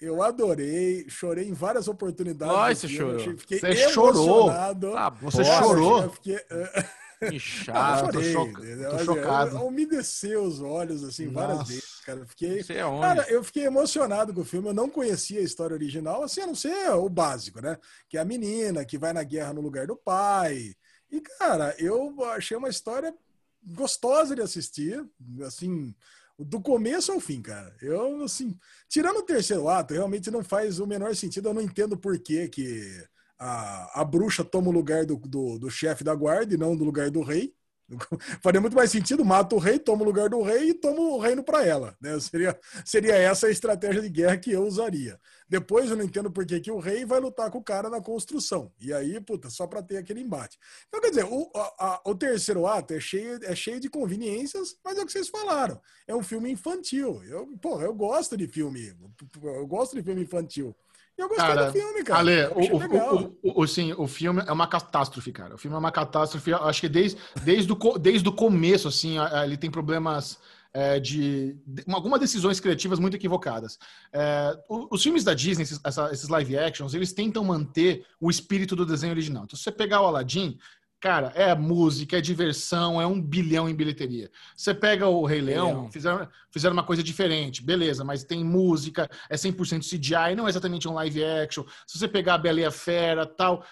Eu adorei, chorei em várias oportunidades. Você chorou. Fiquei Você chorou? emocionado. Tá, Você chorou? eu fiquei, eh, *laughs* Que eu chato. tô choca- tô chocado. eu- Umedeceu os olhos, assim, várias Nossa. vezes, cara. Fiquei, é? Cara, eu fiquei emocionado com o filme. Eu não conhecia a história original, assim, a não ser o básico, né? Que é a menina que vai na guerra no lugar do pai. E, cara, eu achei uma história gostosa de assistir, assim, do começo ao fim, cara. Eu, assim, tirando o terceiro ato, realmente não faz o menor sentido. Eu não entendo por que que a, a bruxa toma o lugar do, do, do chefe da guarda e não do lugar do rei. *laughs* Faria muito mais sentido, mata o rei, toma o lugar do rei e toma o reino para ela. Né? Seria, seria essa a estratégia de guerra que eu usaria. Depois eu não entendo por que, que o rei vai lutar com o cara na construção. E aí, puta, só para ter aquele embate. Então, quer dizer, o, a- a- o terceiro ato é cheio, é cheio de conveniências, mas é o que vocês falaram. É um filme infantil. Eu, porra, eu gosto de filme. Eu gosto de filme infantil. E eu gostei Cara, do filme, cara. Ale, o, o, o, sim, o filme é uma catástrofe, cara. O filme é uma catástrofe. Acho que desde, desde, o, desde o começo, assim, ele tem problemas é, de, de algumas decisões criativas muito equivocadas. É, os filmes da Disney, esses, essa- esses live actions, eles tentam manter o espírito do desenho original. Então, se você pegar o Aladdin, cara, é música, é diversão, é um bilhão em bilheteria. Você pega o Rei Leão, Leão. fizeram, fizeram uma coisa diferente, beleza, mas tem música, é 100% CGI, não é exatamente um live action. Se você pegar a Bela e a Fera, tal.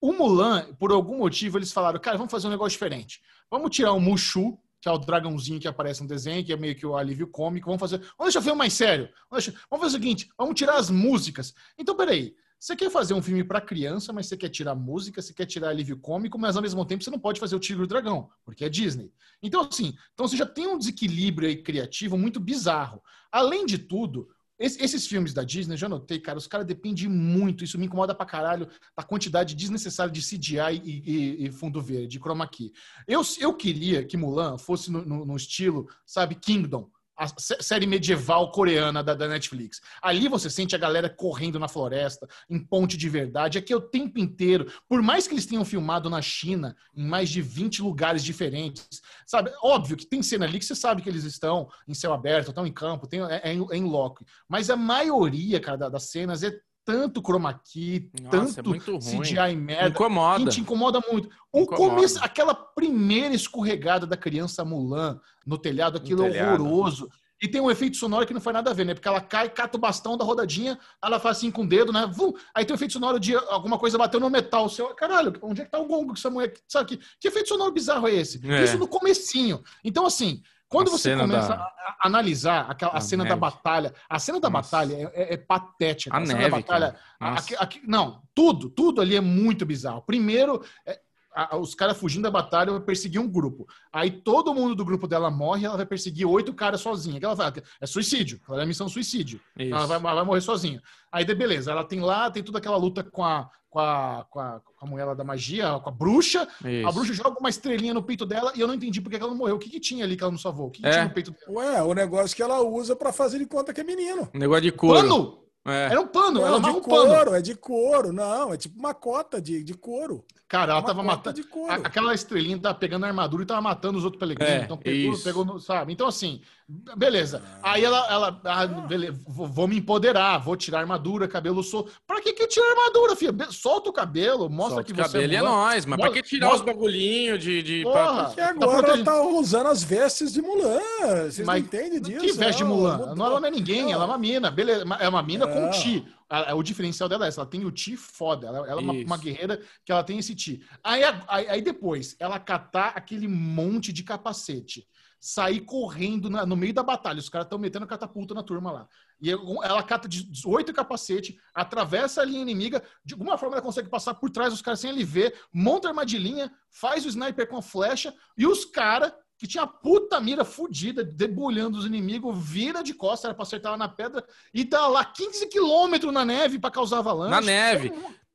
O Mulan, por algum motivo, eles falaram, cara, vamos fazer um negócio diferente. Vamos tirar o Mushu, que é o dragãozinho que aparece no desenho, que é meio que o alívio cômico. Vamos fazer. Vamos deixar o filme mais sério. Vamos, deixar- vamos fazer o seguinte: vamos tirar as músicas. Então, peraí. Você quer fazer um filme para criança, mas você quer tirar música, você quer tirar alívio cômico, mas ao mesmo tempo você não pode fazer o Tigre e o Dragão, porque é Disney. Então, assim, então você já tem um desequilíbrio criativo muito bizarro. Além de tudo, esses filmes da Disney, já notei, cara, os caras dependem muito, isso me incomoda pra caralho, da quantidade desnecessária de CGI e, e- e fundo verde, de chroma key. Eu, eu queria que Mulan fosse no, no- no estilo, sabe, Kingdom, a sé- série medieval coreana da, da Netflix. Ali você sente a galera correndo na floresta, em ponte de verdade. Aqui é o tempo inteiro. Por mais que eles tenham filmado na China, em mais de 20 lugares diferentes, sabe? Óbvio que tem cena ali que você sabe que eles estão em céu aberto, estão em campo, tem, é, é em, é em loco. Mas a maioria, cara, da- das cenas é tanto chroma key, Nossa, é tanto ruim. CGI merda, Incomoda. que te incomoda muito. O Incomoda. começo, aquela primeira escorregada da criança Mulan no telhado, aquilo é telhado. horroroso. E tem um efeito sonoro que não faz nada a ver, né? Porque ela cai, cata o bastão da rodadinha, ela faz assim com o dedo, né? Vum! aí tem um efeito sonoro de alguma coisa bateu no metal. Seu, caralho, onde é que tá o gongo que essa mulher. Sabe que, que efeito sonoro bizarro é esse? É. Isso no comecinho. Então, assim, quando A você começa da- a, a analisar aquela, a A cena da neve. batalha, a cena da Nossa. batalha é, é- é patética. A cena neve, da batalha, a- não, tudo, tudo ali é muito bizarro. Primeiro, é, a- os caras fugindo da batalha vai perseguir um grupo. Aí todo mundo do grupo dela morre, ela vai perseguir oito caras sozinha. Que ela fala, é suicídio, ela é missão suicídio. Isso. Ela vai, ela vai morrer sozinha. Aí, de- beleza, ela tem lá, tem toda aquela luta com a, com a, com a, com a mulher lá da magia, com a bruxa. A Isso. bruxa joga uma estrelinha no peito dela e eu não entendi por que que ela não morreu. O que, que tinha ali que ela não salvou? O que, que É. tinha no peito dela? Ué, o negócio que ela usa pra fazer de conta que é menino. Um negócio de couro. Pano! É. Era um pano, Não, ela é de um pano. couro, é de couro. Não, é tipo uma cota de, de couro. Cara, ela Uma tava matando. Aquela estrelinha tava pegando a armadura e tava matando os outros peregrinos. É, então pegou, isso. pegou no, sabe? Então, assim, beleza. Aí ela, ela ah, beleza, vou, vou me empoderar, vou tirar a armadura, cabelo solto. Pra que que tira a armadura, filha? Solta o cabelo, mostra Solta que o você cabelo e é nóis, mas pra Mostra- que tirar mostra- os bagulhinhos de. de Porra! Que Tá agora ela tá usando as vestes de Mulan. Vocês Mas não entendem disso. Que veste de não, Mulan? Não, ela não é ninguém, ela é uma mina. Beleza, é uma mina com Não. ti. A- a- O diferencial dela é essa, ela tem o ti foda. Ela, ela é uma, uma guerreira que ela tem esse ti. Aí, aí, aí depois, ela catar aquele monte de capacete. Sair correndo na- no meio da batalha. Os caras estão metendo catapulta na turma lá. E ela cata 18 capacete, atravessa a linha inimiga. De alguma forma ela consegue passar por trás dos caras sem ele ver. Monta a armadilhinha, faz o sniper com a flecha. E os caras que tinha a puta mira fudida, debulhando os inimigos, vira de costas, era pra acertar lá na pedra, e tá lá 15 quilômetros na neve pra causar avalanche. Na neve.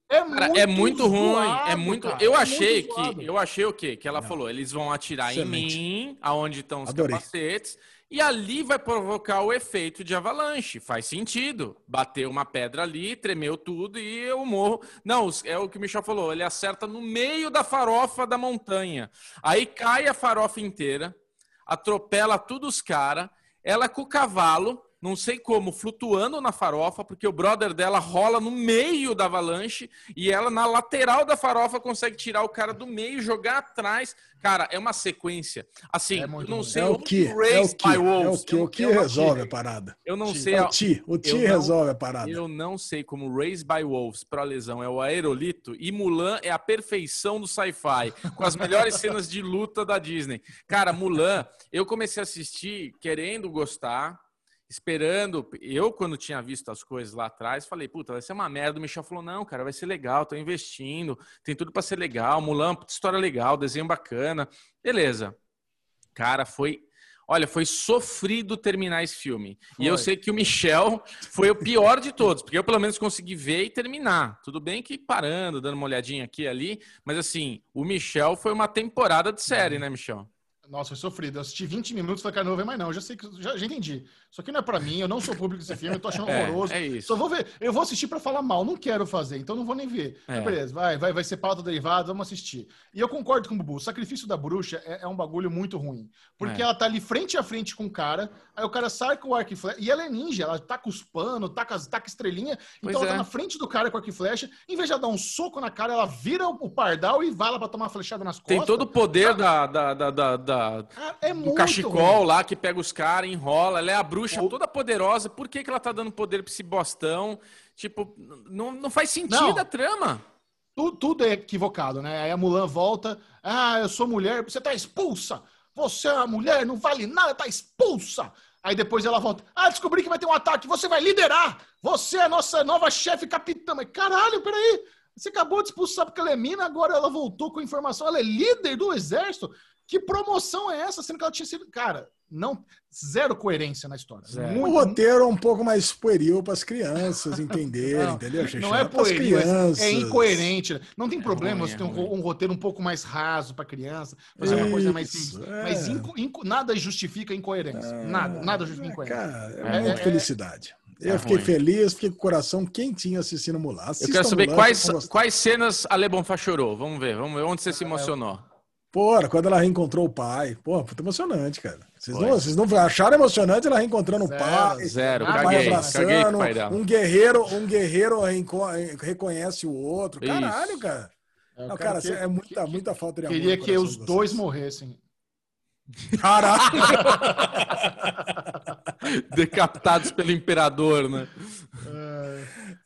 É, Cara, muito, é muito ruim, é zoado, muito. cara, eu é achei muito zoado. que, eu achei o quê? Que ela Não. falou, eles vão atirar Excelente. em mim, aonde estão os Adorei. capacetes, e ali vai provocar o efeito de avalanche. Faz sentido. Bateu uma pedra ali, tremeu tudo e eu morro. Não, é o que o Michel falou, ele acerta no meio da farofa da montanha. Aí cai a farofa inteira, atropela todos os caras, ela com o cavalo, não sei como, flutuando na farofa, porque o brother dela rola no meio da avalanche e ela na lateral da farofa consegue tirar o cara do meio, jogar atrás. Cara, é uma sequência. Assim, É eu não sei É o que, é o que, é o que, o que eu, não- resolve a parada. eu não Ti. sei É a- o Ti, o Ti eu não- resolve a parada. eu não sei como Raised by Wolves para lesão é o aerolito e Mulan é a perfeição do sci-fi, com as melhores *laughs* cenas de luta da Disney. Cara, Mulan, eu comecei a assistir querendo gostar, esperando. Eu, quando tinha visto as coisas lá atrás, falei, puta, vai ser uma merda. O Michel falou, não, cara, vai ser legal, tô investindo, tem tudo para ser legal. Mulan, história legal, desenho bacana. Beleza. Cara, foi. Olha, foi sofrido terminar esse filme. E eu Foi. sei que o Michel foi o pior de todos, porque eu pelo menos consegui ver e terminar. Tudo bem que parando, dando uma olhadinha aqui e ali, mas assim, o Michel foi uma temporada de série, né, Michel? Nossa, foi sofrido. Eu assisti 20 minutos e falei, cara, não vou ver mais não. Eu já sei que já, já entendi. Isso aqui não é pra mim, eu não sou público desse filme, eu tô achando É, horroroso. é isso. Só vou ver. Eu vou assistir pra falar mal, não quero fazer, então não vou nem ver. É. Beleza, vai, vai, vai ser pauta derivada, vamos assistir. E eu concordo com o Bubu, o sacrifício da bruxa é, é um bagulho muito ruim. Porque É. ela tá ali frente a frente com o cara, aí o cara sai com o arco e flecha, e ela é ninja, ela tá com os panos, tá com, tá com estrelinha, Pois então ela é. tá na frente do cara com arco e flecha, em vez de ela dar um soco na cara, ela vira o, o pardal e vai lá pra tomar uma flechada nas costas. Tem todo o poder da, da, da, da- da- Cara, é do cachecol ruim. lá que pega os caras, enrola. Ela é a bruxa O- toda poderosa. Por que, que ela tá dando poder pra esse bostão? Tipo, não, não faz sentido Não. a trama. Tu- tudo é equivocado, né? Aí a Mulan volta. Ah, eu sou mulher, você tá expulsa. Você é uma mulher, não vale nada, tá expulsa. Aí depois ela volta. Ah, descobri que vai ter um ataque, você vai liderar. Você é a nossa nova chefe capitã. Mas caralho, peraí. Você acabou de expulsar porque ela é mina, agora ela voltou com informação. Ela é líder do exército. Que promoção é essa? Sendo que ela tinha sido. Cara, Não, zero coerência na história. Zero. O Muito, roteiro é um pouco mais pueril para as crianças entenderem, Não, entendeu? Não é Pras pueril, é- crianças. é incoerente. Não tem problema ruim, você é ter um, um roteiro um pouco mais raso para criança, fazer uma coisa mais simples. é. Mas inco- inco- nada justifica incoerência. Nada, nada justifica incoerência. Cara, é, É, muita é- felicidade. Eu é fiquei ruim. feliz, fiquei com o coração quentinho assistindo Mulan. Eu Assistam quero saber Mulan, quais, quais cenas Ale Bonfá chorou. Vamos ver, vamos ver onde você se emocionou. Porra, quando ela reencontrou o pai. Porra, puta emocionante, cara. Vocês Foi. não, vocês não acharam emocionante ela reencontrando o Zero, pai? Zero, o pai caguei, abraçando, caguei o pai dela. um guerreiro, um guerreiro reconhece o outro. Caralho, Isso. cara. É, Não, cara, que- é muita, muita falta de amor. Queria que os dois morressem. Caralho! *laughs* Decapitados pelo imperador, né?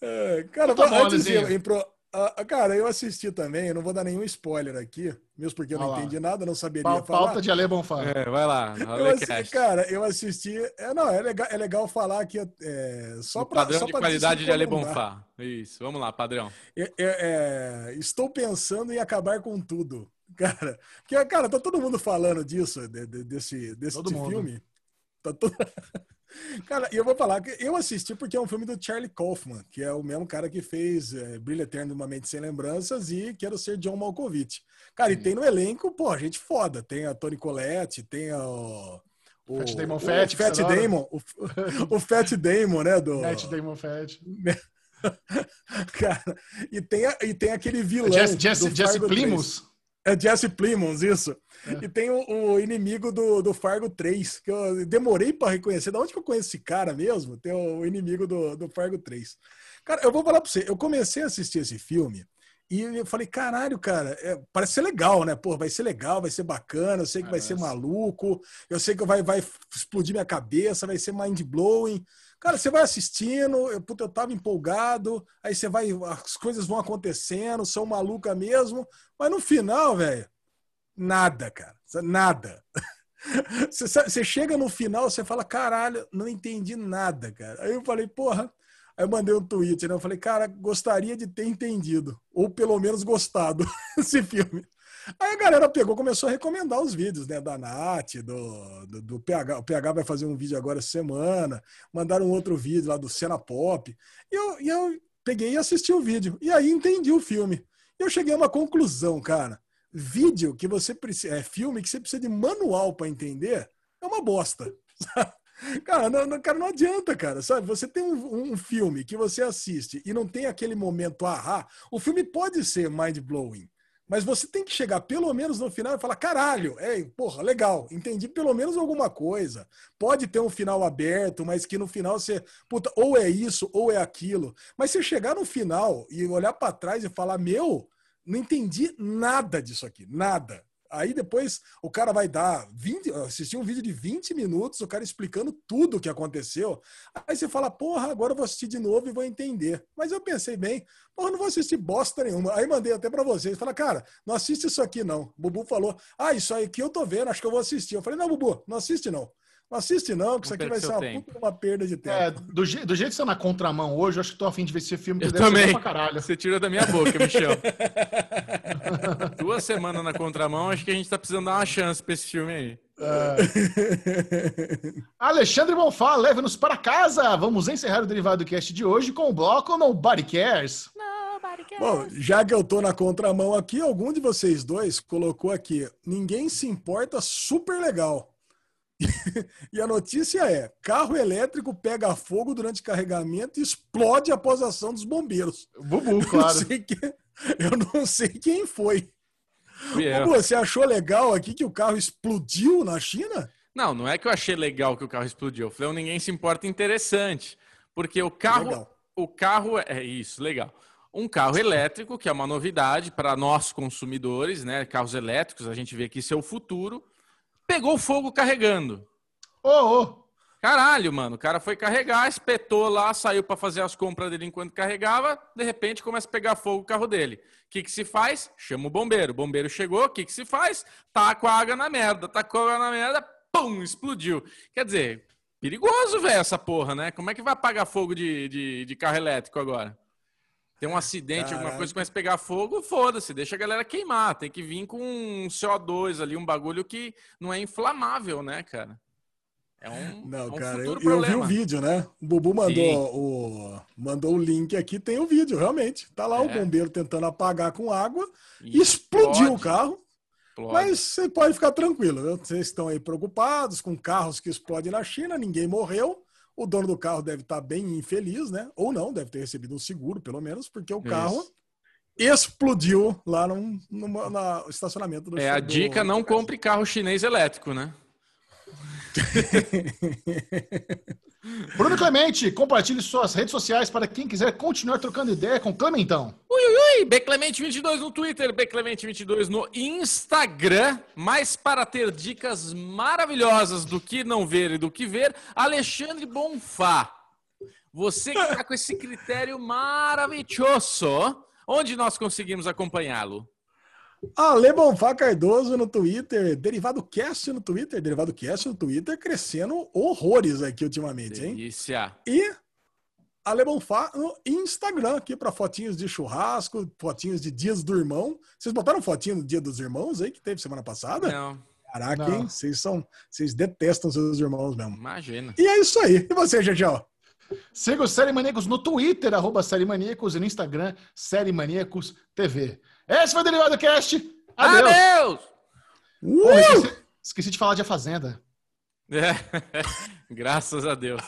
É, cara, Tá bom, antes de Lezinho. eu ir pro- ah, cara, eu assisti também, eu não vou dar nenhum spoiler aqui, mesmo porque eu não entendi nada, não saberia Fal- falar. Falta de Ale Bonfá. É, vai lá, *laughs* Eu Alecast. assi- cara, eu assisti. É, não, é legal, é legal falar que é, só para padrão só de pra qualidade de Ale. Bonfá. Isso, vamos lá, padrão. É, é, é, estou pensando em acabar com tudo. *laughs* Cara, porque, cara, tá todo mundo falando disso, de- de- desse, desse Todo mundo. filme. Tá todo... *laughs* Cara, e eu vou falar que eu assisti porque é um filme do Charlie Kaufman, que é o mesmo cara que fez é, Brilho Eterno de Uma Mente Sem Lembranças e Quero Ser John Malkovich. Cara, e tem no elenco, pô, gente foda. Tem a Toni Collette, tem o... o Fat Damon o Fat você adora. Damon, o, o Fat Damon, né, do... Matt Damon Fett. *laughs* Cara, e tem, a- e tem aquele vilão Jesse, Jesse, Jesse Fargo 3. Plymouth. É Jesse Plimons, isso. É. E tem o, o inimigo do, do Fargo 3, que eu demorei pra reconhecer. Da onde que eu conheço esse cara mesmo? Tem o, inimigo do, do Fargo 3. Cara, eu vou falar pra você, eu comecei a assistir esse filme e eu falei, caralho, cara, é, parece ser legal, né? Pô, vai ser legal, vai ser bacana, eu sei que vai ser maluco, eu sei que vai, vai explodir minha cabeça, vai ser mind-blowing. Cara, você vai assistindo, eu, puta, eu tava empolgado, aí você vai, as coisas vão acontecendo, são maluca mesmo, mas no final, velho, nada, cara, nada. *laughs* Você, você chega no final, você fala, caralho, não entendi nada, cara. Aí eu falei, porra. Aí eu mandei um tweet, né? Eu falei, cara, gostaria de ter entendido, ou pelo menos gostado *laughs* desse filme. Aí a galera pegou, começou a recomendar os vídeos, né? Da Nath, do, do, do PH. O PH vai fazer um vídeo agora semana. Mandaram outro vídeo lá do Cena Pop. E eu, e eu peguei e assisti o vídeo. E aí entendi o filme. Eu cheguei a uma conclusão, cara. Vídeo que você precisa. É filme que você precisa de manual para entender é uma bosta. *laughs* Cara não, não- cara, não adianta, cara, sabe? Você tem um, um filme que você assiste e não tem aquele momento ahá, o filme pode ser mind-blowing, mas você tem que chegar pelo menos no final e falar, caralho, é, porra, legal, entendi pelo menos alguma coisa. Pode ter um final aberto, mas que no final você, puta, ou é isso ou é aquilo. Mas se chegar no final e olhar para trás e falar, meu, não entendi nada disso aqui, nada. Aí depois o cara vai dar 20, assistir um vídeo de 20 minutos, o cara explicando tudo o que aconteceu. Aí você fala, porra, agora eu vou assistir de novo e vou entender. Mas eu pensei bem, porra, não vou assistir bosta nenhuma. Aí mandei até pra vocês, fala, cara, não assiste isso aqui não. O Bubu falou, ah, isso aí que eu tô vendo, acho que eu vou assistir. Eu falei, não, Bubu, não assiste não. Não assiste não, que isso aqui vai ser uma, uma perda de tempo. É, do, je- do jeito que você tá na contramão hoje, eu acho que tô afim de ver esse filme, que Eu deve ser também. pra caralho. Você tirou da minha boca, Michel. *laughs* *laughs* Duas semanas na contramão, acho que a gente tá precisando dar uma chance pra esse filme aí. Alexandre Bonfá, leve-nos para casa. Vamos encerrar o Derivado Cast de hoje com o bloco Nobody Cares. Nobody cares. Bom, já que eu tô na contramão aqui, algum de vocês dois colocou aqui, ninguém se importa, super legal. *laughs* e a notícia é: carro elétrico pega fogo durante carregamento e explode após a ação dos bombeiros. Bubu, *laughs* Eu, não claro. sei que- *laughs* eu não sei quem foi. Eu. Bubu, você achou legal aqui que o carro explodiu na China? Não, não é que eu achei legal que o carro explodiu. Eu falei, "Oh, ninguém se importa interessante. Porque o carro. Legal. O carro é é isso, legal. Um carro elétrico, que é uma novidade para nós consumidores, né? Carros elétricos, a gente vê que isso é o futuro. Pegou fogo carregando. Ô, ô. Caralho, mano. O cara foi carregar, espetou lá, saiu para fazer as compras dele enquanto carregava. De repente começa a pegar fogo o carro dele. O que, que se faz? Chama o bombeiro. O bombeiro chegou, o que, que se faz? Taca a água na merda. Tacou a água na merda, pum, explodiu. Quer dizer, perigoso, velho, essa porra, né? Como é que vai apagar fogo de, de, de carro elétrico agora? Tem um acidente, alguma Caraca. coisa começa a pegar fogo, foda-se, deixa a galera queimar. Tem que vir com um CO2 ali, um bagulho que não é inflamável, né, cara? É um, Não, é um cara, eu, eu vi o vídeo, né? O Bubu mandou o, mandou o link aqui, tem o vídeo, realmente. Tá lá o É. bombeiro tentando apagar com água, E explodiu o explode, carro. explode. Mas você pode ficar tranquilo, viu? Vocês estão aí preocupados com carros que explodem na China, ninguém morreu. O dono do carro deve estar bem infeliz, né? Ou não, deve ter recebido um seguro, pelo menos, porque o carro explodiu lá no, no, no estacionamento do É a dica, não do- compre carro chinês elétrico, né? *laughs* Bruno Clemente, compartilhe suas redes sociais para quem quiser continuar trocando ideia com Clementão. Ui, ui, ui, Beclemente22 no Twitter, Beclemente22 no Instagram. Mas para ter dicas maravilhosas do que não ver e do que ver, Alexandre Bonfá. Você que está com esse critério maravilhoso, onde nós conseguimos acompanhá-lo? Ale Bonfá Cardoso no Twitter, Derivado Cast no Twitter, Derivado Cast no Twitter, crescendo horrores aqui ultimamente, hein? Delícia. E Ale Bonfá no Instagram aqui para fotinhos de churrasco, fotinhos de dias do irmão. Vocês botaram fotinho no dia dos irmãos aí que teve semana passada? Não, Caraca, Não. hein? Vocês são, vocês detestam seus irmãos mesmo. imagina. E é isso aí. E você, Gegel? Siga o Série Maníacos no Twitter, arroba Série Maníacos, e no Instagram, Série Maníacos TV. Esse foi o Derivado Cast. Adeus. Adeus! Pô, esqueci, esqueci de falar de A Fazenda. *laughs* É. Graças a Deus.